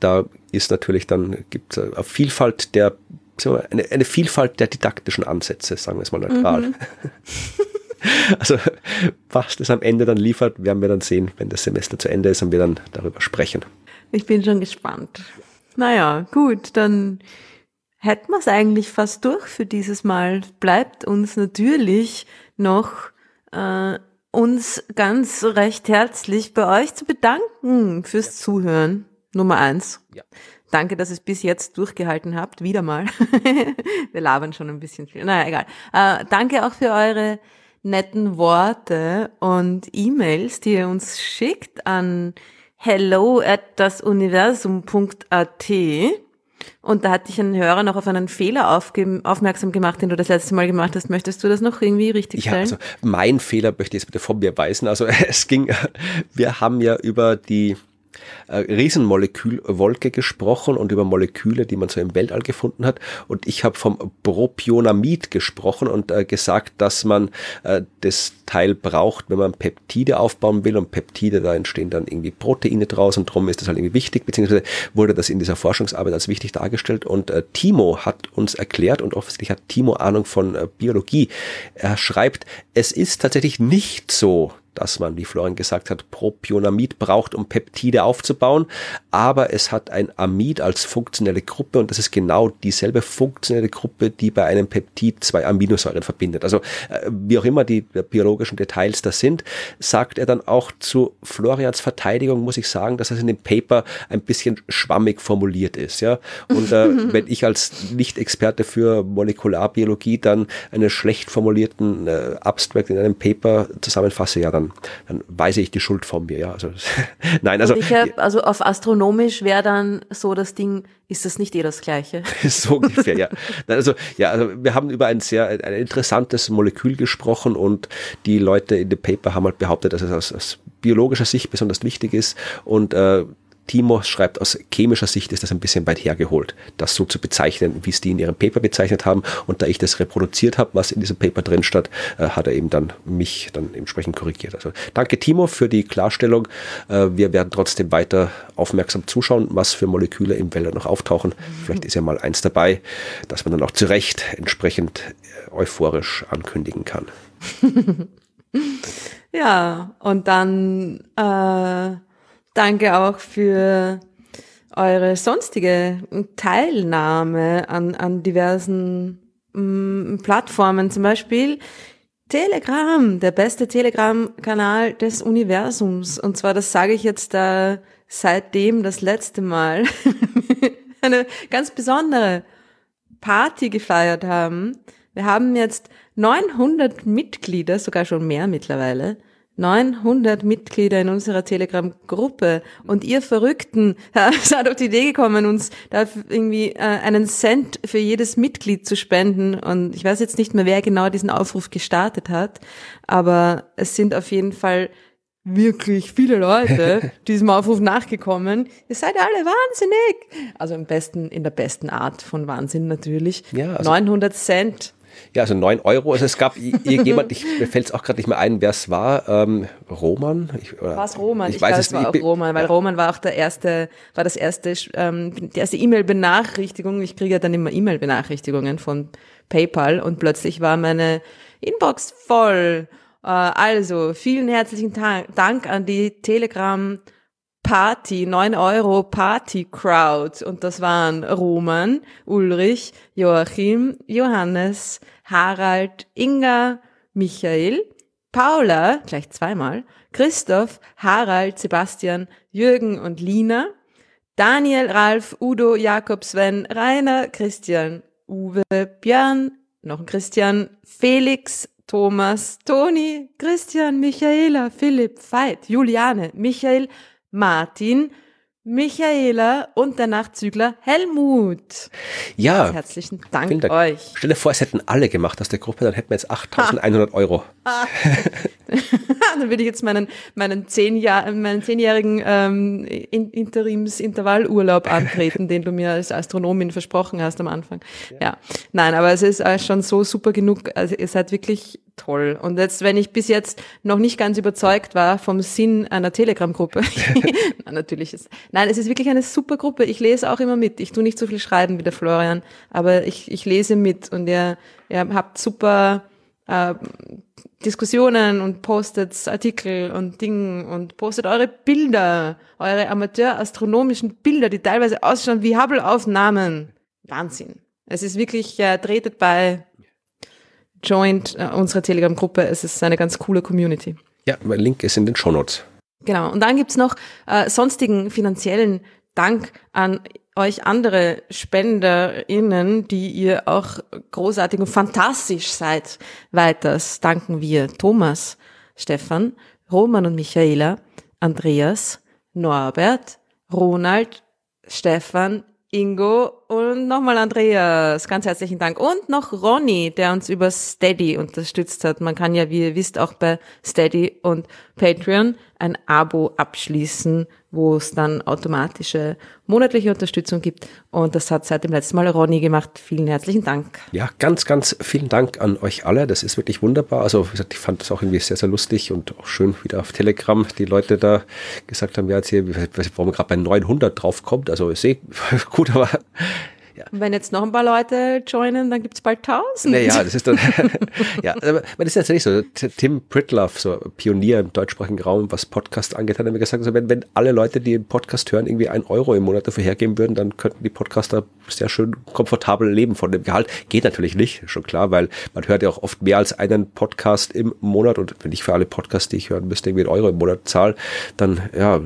B: da ist natürlich dann, gibt es eine Vielfalt der, eine, eine Vielfalt der didaktischen Ansätze, sagen wir es mal neutral. Mhm. Also was das am Ende dann liefert, werden wir dann sehen, wenn das Semester zu Ende ist und wir dann darüber sprechen.
A: Ich bin schon gespannt. Naja, gut, dann hätten wir es eigentlich fast durch für dieses Mal. Bleibt uns natürlich noch äh, uns ganz recht herzlich bei euch zu bedanken fürs Zuhören. Nummer eins. Ja. Danke, dass ihr es bis jetzt durchgehalten habt. Wieder mal. Wir labern schon ein bisschen viel. Naja, egal. Äh, danke auch für eure netten Worte und E-Mails, die ihr uns schickt an hello at dasuniversum.at. Und da hatte ich einen Hörer noch auf einen Fehler aufmerksam gemacht, den du das letzte Mal gemacht hast. Möchtest du das noch irgendwie richtig stellen? Ja, also
B: mein Fehler möchte ich jetzt bitte von mir weisen. Also es ging, wir haben ja über die Riesenmolekülwolke gesprochen und über Moleküle, die man so im Weltall gefunden hat. Und ich habe vom Propionamid gesprochen und äh, gesagt, dass man äh, das Teil braucht, wenn man Peptide aufbauen will. Und Peptide, da entstehen dann irgendwie Proteine draus und darum ist das halt irgendwie wichtig, beziehungsweise wurde das in dieser Forschungsarbeit als wichtig dargestellt. Und äh, Timo hat uns erklärt, und offensichtlich hat Timo Ahnung von äh, Biologie, er schreibt, es ist tatsächlich nicht so, dass man, wie Florian gesagt hat, Propionamid braucht, um Peptide aufzubauen. Aber es hat ein Amid als funktionelle Gruppe und das ist genau dieselbe funktionelle Gruppe, die bei einem Peptid zwei Aminosäuren verbindet. Also äh, wie auch immer die biologischen Details da sind, sagt er dann auch zu Florians Verteidigung, muss ich sagen, dass es in dem Paper ein bisschen schwammig formuliert ist. Ja? Und äh, wenn ich als Nicht-Experte für Molekularbiologie dann einen schlecht formulierten äh, Abstract in einem Paper zusammenfasse, ja, dann dann, dann weise ich die Schuld von mir. Ja, also, nein, also,
A: hab, also auf astronomisch wäre dann so das Ding, ist das nicht eh das Gleiche?
B: so ungefähr, ja. Also, ja, also wir haben über ein sehr ein interessantes Molekül gesprochen und die Leute in dem Paper haben halt behauptet, dass es aus, aus biologischer Sicht besonders wichtig ist und äh, Timo schreibt, aus chemischer Sicht ist das ein bisschen weit hergeholt, das so zu bezeichnen, wie es die in ihrem Paper bezeichnet haben. Und da ich das reproduziert habe, was in diesem Paper drin stand, äh, hat er eben dann mich dann entsprechend korrigiert. Also danke Timo für die Klarstellung. Äh, wir werden trotzdem weiter aufmerksam zuschauen, was für Moleküle im Wälder noch auftauchen. Mhm. Vielleicht ist ja mal eins dabei, dass man dann auch zu Recht entsprechend äh, euphorisch ankündigen kann.
A: ja, und dann äh, danke auch für eure sonstige Teilnahme an, an diversen mm, Plattformen, zum Beispiel Telegram, der beste Telegram-Kanal des Universums. Und zwar, das sage ich jetzt da seitdem das letzte Mal eine ganz besondere Party gefeiert haben. Wir haben jetzt 900 Mitglieder, sogar schon mehr mittlerweile. 900 Mitglieder in unserer Telegram-Gruppe und ihr Verrückten seid auf die Idee gekommen, uns da irgendwie äh, einen Cent für jedes Mitglied zu spenden und ich weiß jetzt nicht mehr, wer genau diesen Aufruf gestartet hat, aber es sind auf jeden Fall wirklich viele Leute diesem Aufruf nachgekommen. Ihr seid alle wahnsinnig. Also im besten, in der besten Art von Wahnsinn natürlich. Ja, also 900 Cent.
B: Ja, also 9 Euro. Also es gab irgendjemand, ich, mir fällt es auch gerade nicht mehr ein, wer es war. Ähm, Roman?
A: War es Roman? Ich, ich weiß glaube, es war auch Roman, weil ja. Roman war auch der erste, war das erste, ähm, die erste E-Mail-Benachrichtigung. Ich kriege ja dann immer E-Mail-Benachrichtigungen von PayPal und plötzlich war meine Inbox voll. Äh, also, vielen herzlichen Dank an die Telegram Party, 9 Euro Party Crowd. Und das waren Roman, Ulrich, Joachim, Johannes, Harald, Inga, Michael, Paula, gleich zweimal, Christoph, Harald, Sebastian, Jürgen und Lina, Daniel, Ralf, Udo, Jakob, Sven, Rainer, Christian, Uwe, Björn, noch ein Christian, Felix, Thomas, Toni, Christian, Michaela, Philipp, Veit, Juliane, Michael, Martin, Michaela und der Nachzügler Helmut.
B: Ja.
A: Herzlichen Dank, Dank, euch.
B: Stell dir vor, es hätten alle gemacht aus der Gruppe, dann hätten wir jetzt 8100 Euro.
A: dann würde ich jetzt meinen, meinen, zehn Jahr, meinen zehnjährigen ähm, Interims-Intervallurlaub antreten, den du mir als Astronomin versprochen hast am Anfang. Ja. ja. Nein, aber es ist äh, schon so super genug. Also ihr seid wirklich toll. Und jetzt, wenn ich bis jetzt noch nicht ganz überzeugt war vom Sinn einer Telegram-Gruppe, natürlich ist, nein, es ist wirklich eine super Gruppe. Ich lese auch immer mit. Ich tue nicht so viel schreiben wie der Florian, aber ich, ich lese mit und ihr, ihr habt super äh, Diskussionen und postet Artikel und Dinge und postet eure Bilder, eure amateurastronomischen Bilder, die teilweise ausschauen wie Hubble-Aufnahmen. Wahnsinn. Es ist wirklich, äh, tretet bei joint äh, unsere Telegram-Gruppe. Es ist eine ganz coole Community.
B: Ja, mein Link ist in den Show Notes.
A: Genau. Und dann gibt's noch äh, sonstigen finanziellen Dank an euch andere SpenderInnen, die ihr auch großartig und fantastisch seid. Weiters danken wir Thomas, Stefan, Roman und Michaela, Andreas, Norbert, Ronald, Stefan, Ingo und nochmal Andreas. Ganz herzlichen Dank. Und noch Ronny, der uns über Steady unterstützt hat. Man kann ja, wie ihr wisst, auch bei Steady und Patreon ein Abo abschließen wo es dann automatische monatliche Unterstützung gibt. Und das hat seit dem letzten Mal Ronny gemacht. Vielen herzlichen Dank.
B: Ja, ganz, ganz vielen Dank an euch alle. Das ist wirklich wunderbar. Also, wie gesagt, ich fand das auch irgendwie sehr, sehr lustig und auch schön wieder auf Telegram die Leute da gesagt haben, ja, jetzt hier, warum gerade bei 900 draufkommt. Also, ich sehe gut, aber
A: ja. Und wenn jetzt noch ein paar Leute joinen, dann gibt es bald tausend.
B: Naja, das ist dann, ja, aber das ist tatsächlich so. Tim Pritloff, so Pionier im deutschsprachigen Raum, was Podcast angeht, hat mir gesagt, also wenn, wenn alle Leute, die einen Podcast hören, irgendwie ein Euro im Monat dafür hergeben würden, dann könnten die Podcaster sehr schön komfortabel leben von dem Gehalt. Geht natürlich nicht, schon klar, weil man hört ja auch oft mehr als einen Podcast im Monat und wenn ich für alle Podcasts, die ich hören müsste, irgendwie einen Euro im Monat zahle, dann, ja,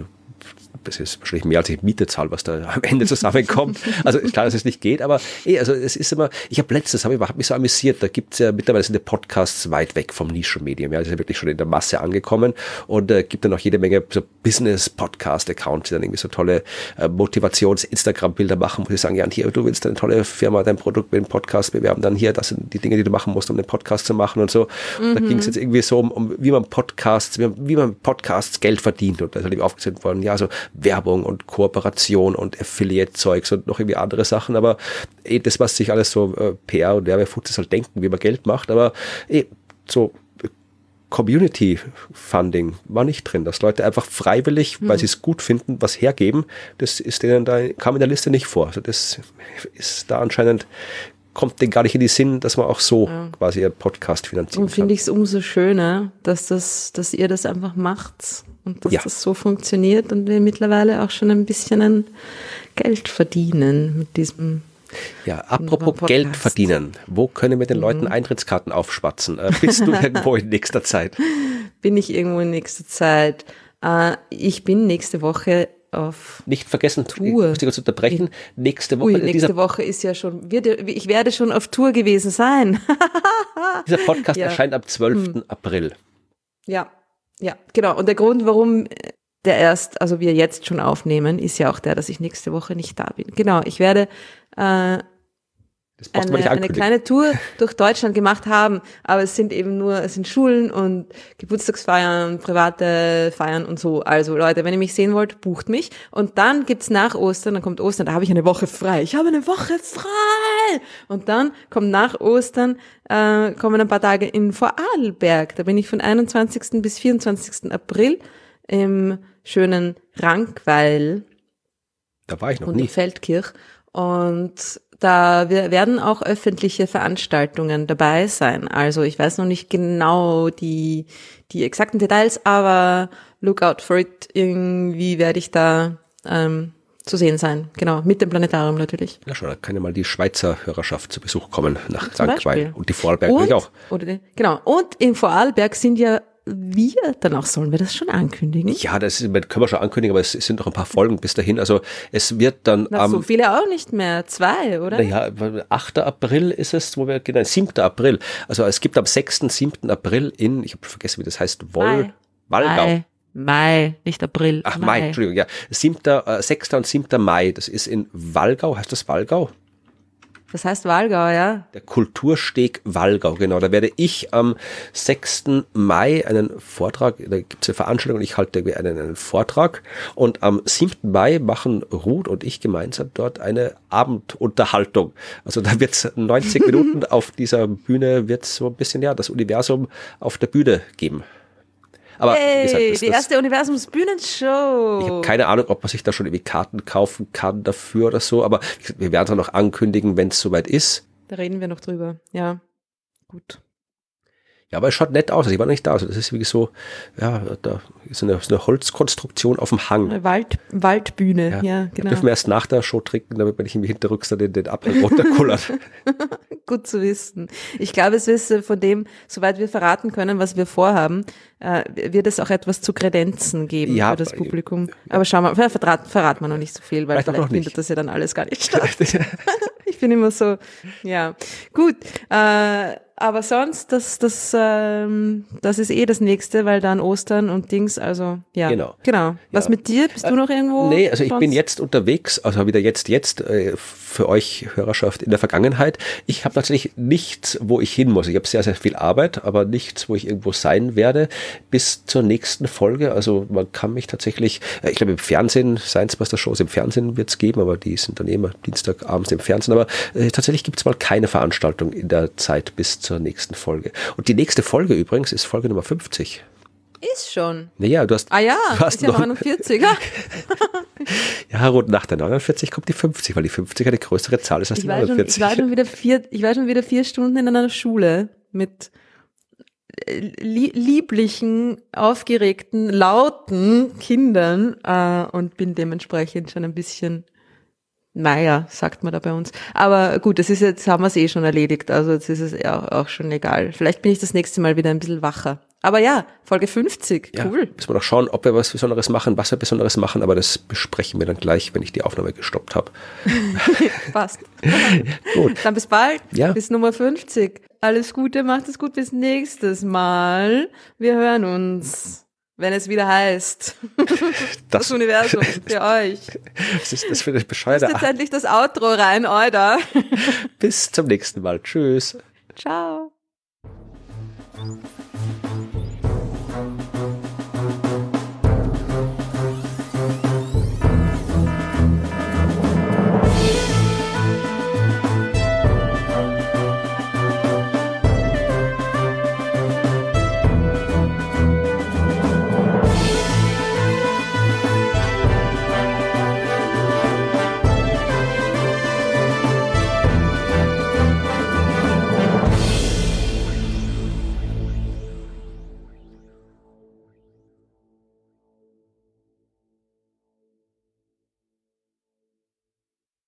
B: das ist wahrscheinlich mehr als ich Miete zahle, was da am Ende zusammenkommt. Also ist klar, dass es nicht geht, aber eh, also es ist immer, ich habe letztes, habe ich hab mich so amüsiert, da gibt es ja mittlerweile sind die Podcasts weit weg vom Nischenmedium, ja, das ist ja wirklich schon in der Masse angekommen und äh, gibt dann noch jede Menge so Business-Podcast-Accounts, die dann irgendwie so tolle äh, Motivations-Instagram-Bilder machen, wo sie sagen, ja, und hier, du willst eine tolle Firma, dein Produkt mit dem Podcast bewerben, dann hier, das sind die Dinge, die du machen musst, um den Podcast zu machen und so. Und mhm. da ging es jetzt irgendwie so um, um, wie man Podcasts, wie man, wie man Podcasts Geld verdient und da ist halt aufgezählt worden, ja, so Werbung und Kooperation und Affiliate-Zeugs und noch irgendwie andere Sachen, aber eh, das, was sich alles so äh, PR und Werbefuchs halt denken, wie man Geld macht, aber eh, so Community Funding war nicht drin, dass Leute einfach freiwillig, weil mhm. sie es gut finden, was hergeben. Das ist denen da, kam in der Liste nicht vor. Also das ist da anscheinend kommt denen gar nicht in die Sinn, dass man auch so ja. quasi ihren Podcast finanzieren
A: Und finde ich es umso schöner, dass das, dass ihr das einfach macht und dass ja. das so funktioniert und wir mittlerweile auch schon ein bisschen ein Geld verdienen mit diesem
B: ja, apropos Geld verdienen. Wo können wir den Leuten mhm. Eintrittskarten aufschwatzen? Äh, bist du irgendwo in nächster Zeit?
A: Bin ich irgendwo in nächster Zeit? Äh, ich bin nächste Woche auf
B: Nicht vergessen, Tour. Ich muss unterbrechen. Nächste Woche. Ui,
A: nächste Woche ist ja schon, wird, ich werde schon auf Tour gewesen sein.
B: dieser Podcast ja. erscheint am 12. Hm. April.
A: Ja, ja, genau. Und der Grund, warum der erst, also wir jetzt schon aufnehmen, ist ja auch der, dass ich nächste Woche nicht da bin. Genau, ich werde äh, eine, eine, kleine Tour durch Deutschland gemacht haben, aber es sind eben nur, es sind Schulen und Geburtstagsfeiern, private Feiern und so. Also Leute, wenn ihr mich sehen wollt, bucht mich. Und dann gibt's nach Ostern, dann kommt Ostern, da habe ich eine Woche frei. Ich habe eine Woche frei! Und dann kommt nach Ostern, äh, kommen ein paar Tage in Vorarlberg. Da bin ich von 21. bis 24. April im schönen Rankweil.
B: Da war ich noch
A: und
B: nie.
A: Feldkirch. Und da werden auch öffentliche Veranstaltungen dabei sein. Also ich weiß noch nicht genau die, die exakten Details, aber look out for it. Irgendwie werde ich da ähm, zu sehen sein. Genau, mit dem Planetarium natürlich.
B: Ja, schon, da kann ja mal die Schweizer Hörerschaft zu Besuch kommen nach St. Weil. Und die Vorarlberg und, auch.
A: Oder genau, und in Vorarlberg sind ja wir danach sollen wir das schon ankündigen?
B: Ja, das können wir schon ankündigen, aber es sind noch ein paar Folgen bis dahin. Also es wird dann
A: Na, am... so viele auch nicht mehr, zwei, oder?
B: Naja, 8. April ist es, wo wir, genau, 7. April. Also es gibt am 6., 7. April in, ich habe vergessen, wie das heißt, Woll, Wallgau.
A: Mai. Mai, nicht April.
B: Ach, Mai, Mai Entschuldigung, ja. 7., äh, 6. und 7. Mai, das ist in Wallgau, heißt das Wallgau?
A: Das heißt Walgau, ja?
B: Der Kultursteg Walgau, genau. Da werde ich am 6. Mai einen Vortrag, da gibt es eine Veranstaltung und ich halte einen, einen Vortrag. Und am 7. Mai machen Ruth und ich gemeinsam dort eine Abendunterhaltung. Also da wird es 90 Minuten auf dieser Bühne, wird so ein bisschen, ja, das Universum auf der Bühne geben.
A: Aber hey, gesagt, die erste Universums-Bühnenshow.
B: Ich habe keine Ahnung, ob man sich da schon irgendwie Karten kaufen kann dafür oder so, aber wir werden es noch ankündigen, wenn es soweit ist.
A: Da reden wir noch drüber. Ja, gut.
B: Ja, aber es schaut nett aus. Ich war noch nicht da. Also das ist wirklich so, ja, da ist eine, eine Holzkonstruktion auf dem Hang.
A: Eine Wald, Waldbühne, ja, ja
B: genau. dürfen wir erst nach der Show trinken, damit man nicht irgendwie hinterrücks den, den Abhang runterkullert.
A: Gut zu wissen. Ich glaube, es ist äh, von dem, soweit wir verraten können, was wir vorhaben, äh, wird es auch etwas zu Kredenzen geben ja, für das Publikum. Aber schauen wir, verraten, verraten wir noch nicht so viel, weil vielleicht, vielleicht findet das ja dann alles gar nicht statt. ich bin immer so, ja. Gut, äh, aber sonst, das, das, ähm, das ist eh das nächste, weil dann Ostern und Dings, also ja. Genau. Genau. Was ja. mit dir? Bist du noch irgendwo?
B: Nee, also ich sonst? bin jetzt unterwegs, also wieder jetzt, jetzt äh, für euch Hörerschaft in der Vergangenheit. Ich habe natürlich nichts, wo ich hin muss. Ich habe sehr, sehr viel Arbeit, aber nichts, wo ich irgendwo sein werde bis zur nächsten Folge. Also man kann mich tatsächlich, äh, ich glaube im Fernsehen, Science Master Shows im Fernsehen wird es geben, aber die sind dann immer Dienstagabends im Fernsehen. Aber äh, tatsächlich gibt es mal keine Veranstaltung in der Zeit bis zur nächsten Folge. Und die nächste Folge übrigens ist Folge Nummer 50.
A: Ist schon.
B: Naja, du hast.
A: Ah ja,
B: du hast
A: ist ja 49. ja,
B: ja, rund nach der 49 kommt die 50, weil die 50 eine größere Zahl ist als die 49.
A: Schon, ich, war schon wieder vier, ich war schon wieder vier Stunden in einer Schule mit äh, lieblichen, aufgeregten, lauten Kindern äh, und bin dementsprechend schon ein bisschen naja, sagt man da bei uns. Aber gut, das ist jetzt, haben wir es eh schon erledigt, also jetzt ist es ja auch schon egal. Vielleicht bin ich das nächste Mal wieder ein bisschen wacher. Aber ja, Folge 50,
B: ja, cool. Müssen wir noch schauen, ob wir was Besonderes machen, was wir Besonderes machen, aber das besprechen wir dann gleich, wenn ich die Aufnahme gestoppt habe.
A: Passt. gut. Dann bis bald. Ja. Bis Nummer 50. Alles Gute, macht es gut bis nächstes Mal. Wir hören uns wenn es wieder heißt. Das, das Universum für euch.
B: Was ist das für eine bescheuerte
A: Jetzt endlich das Outro rein, oder?
B: Bis zum nächsten Mal. Tschüss.
A: Ciao.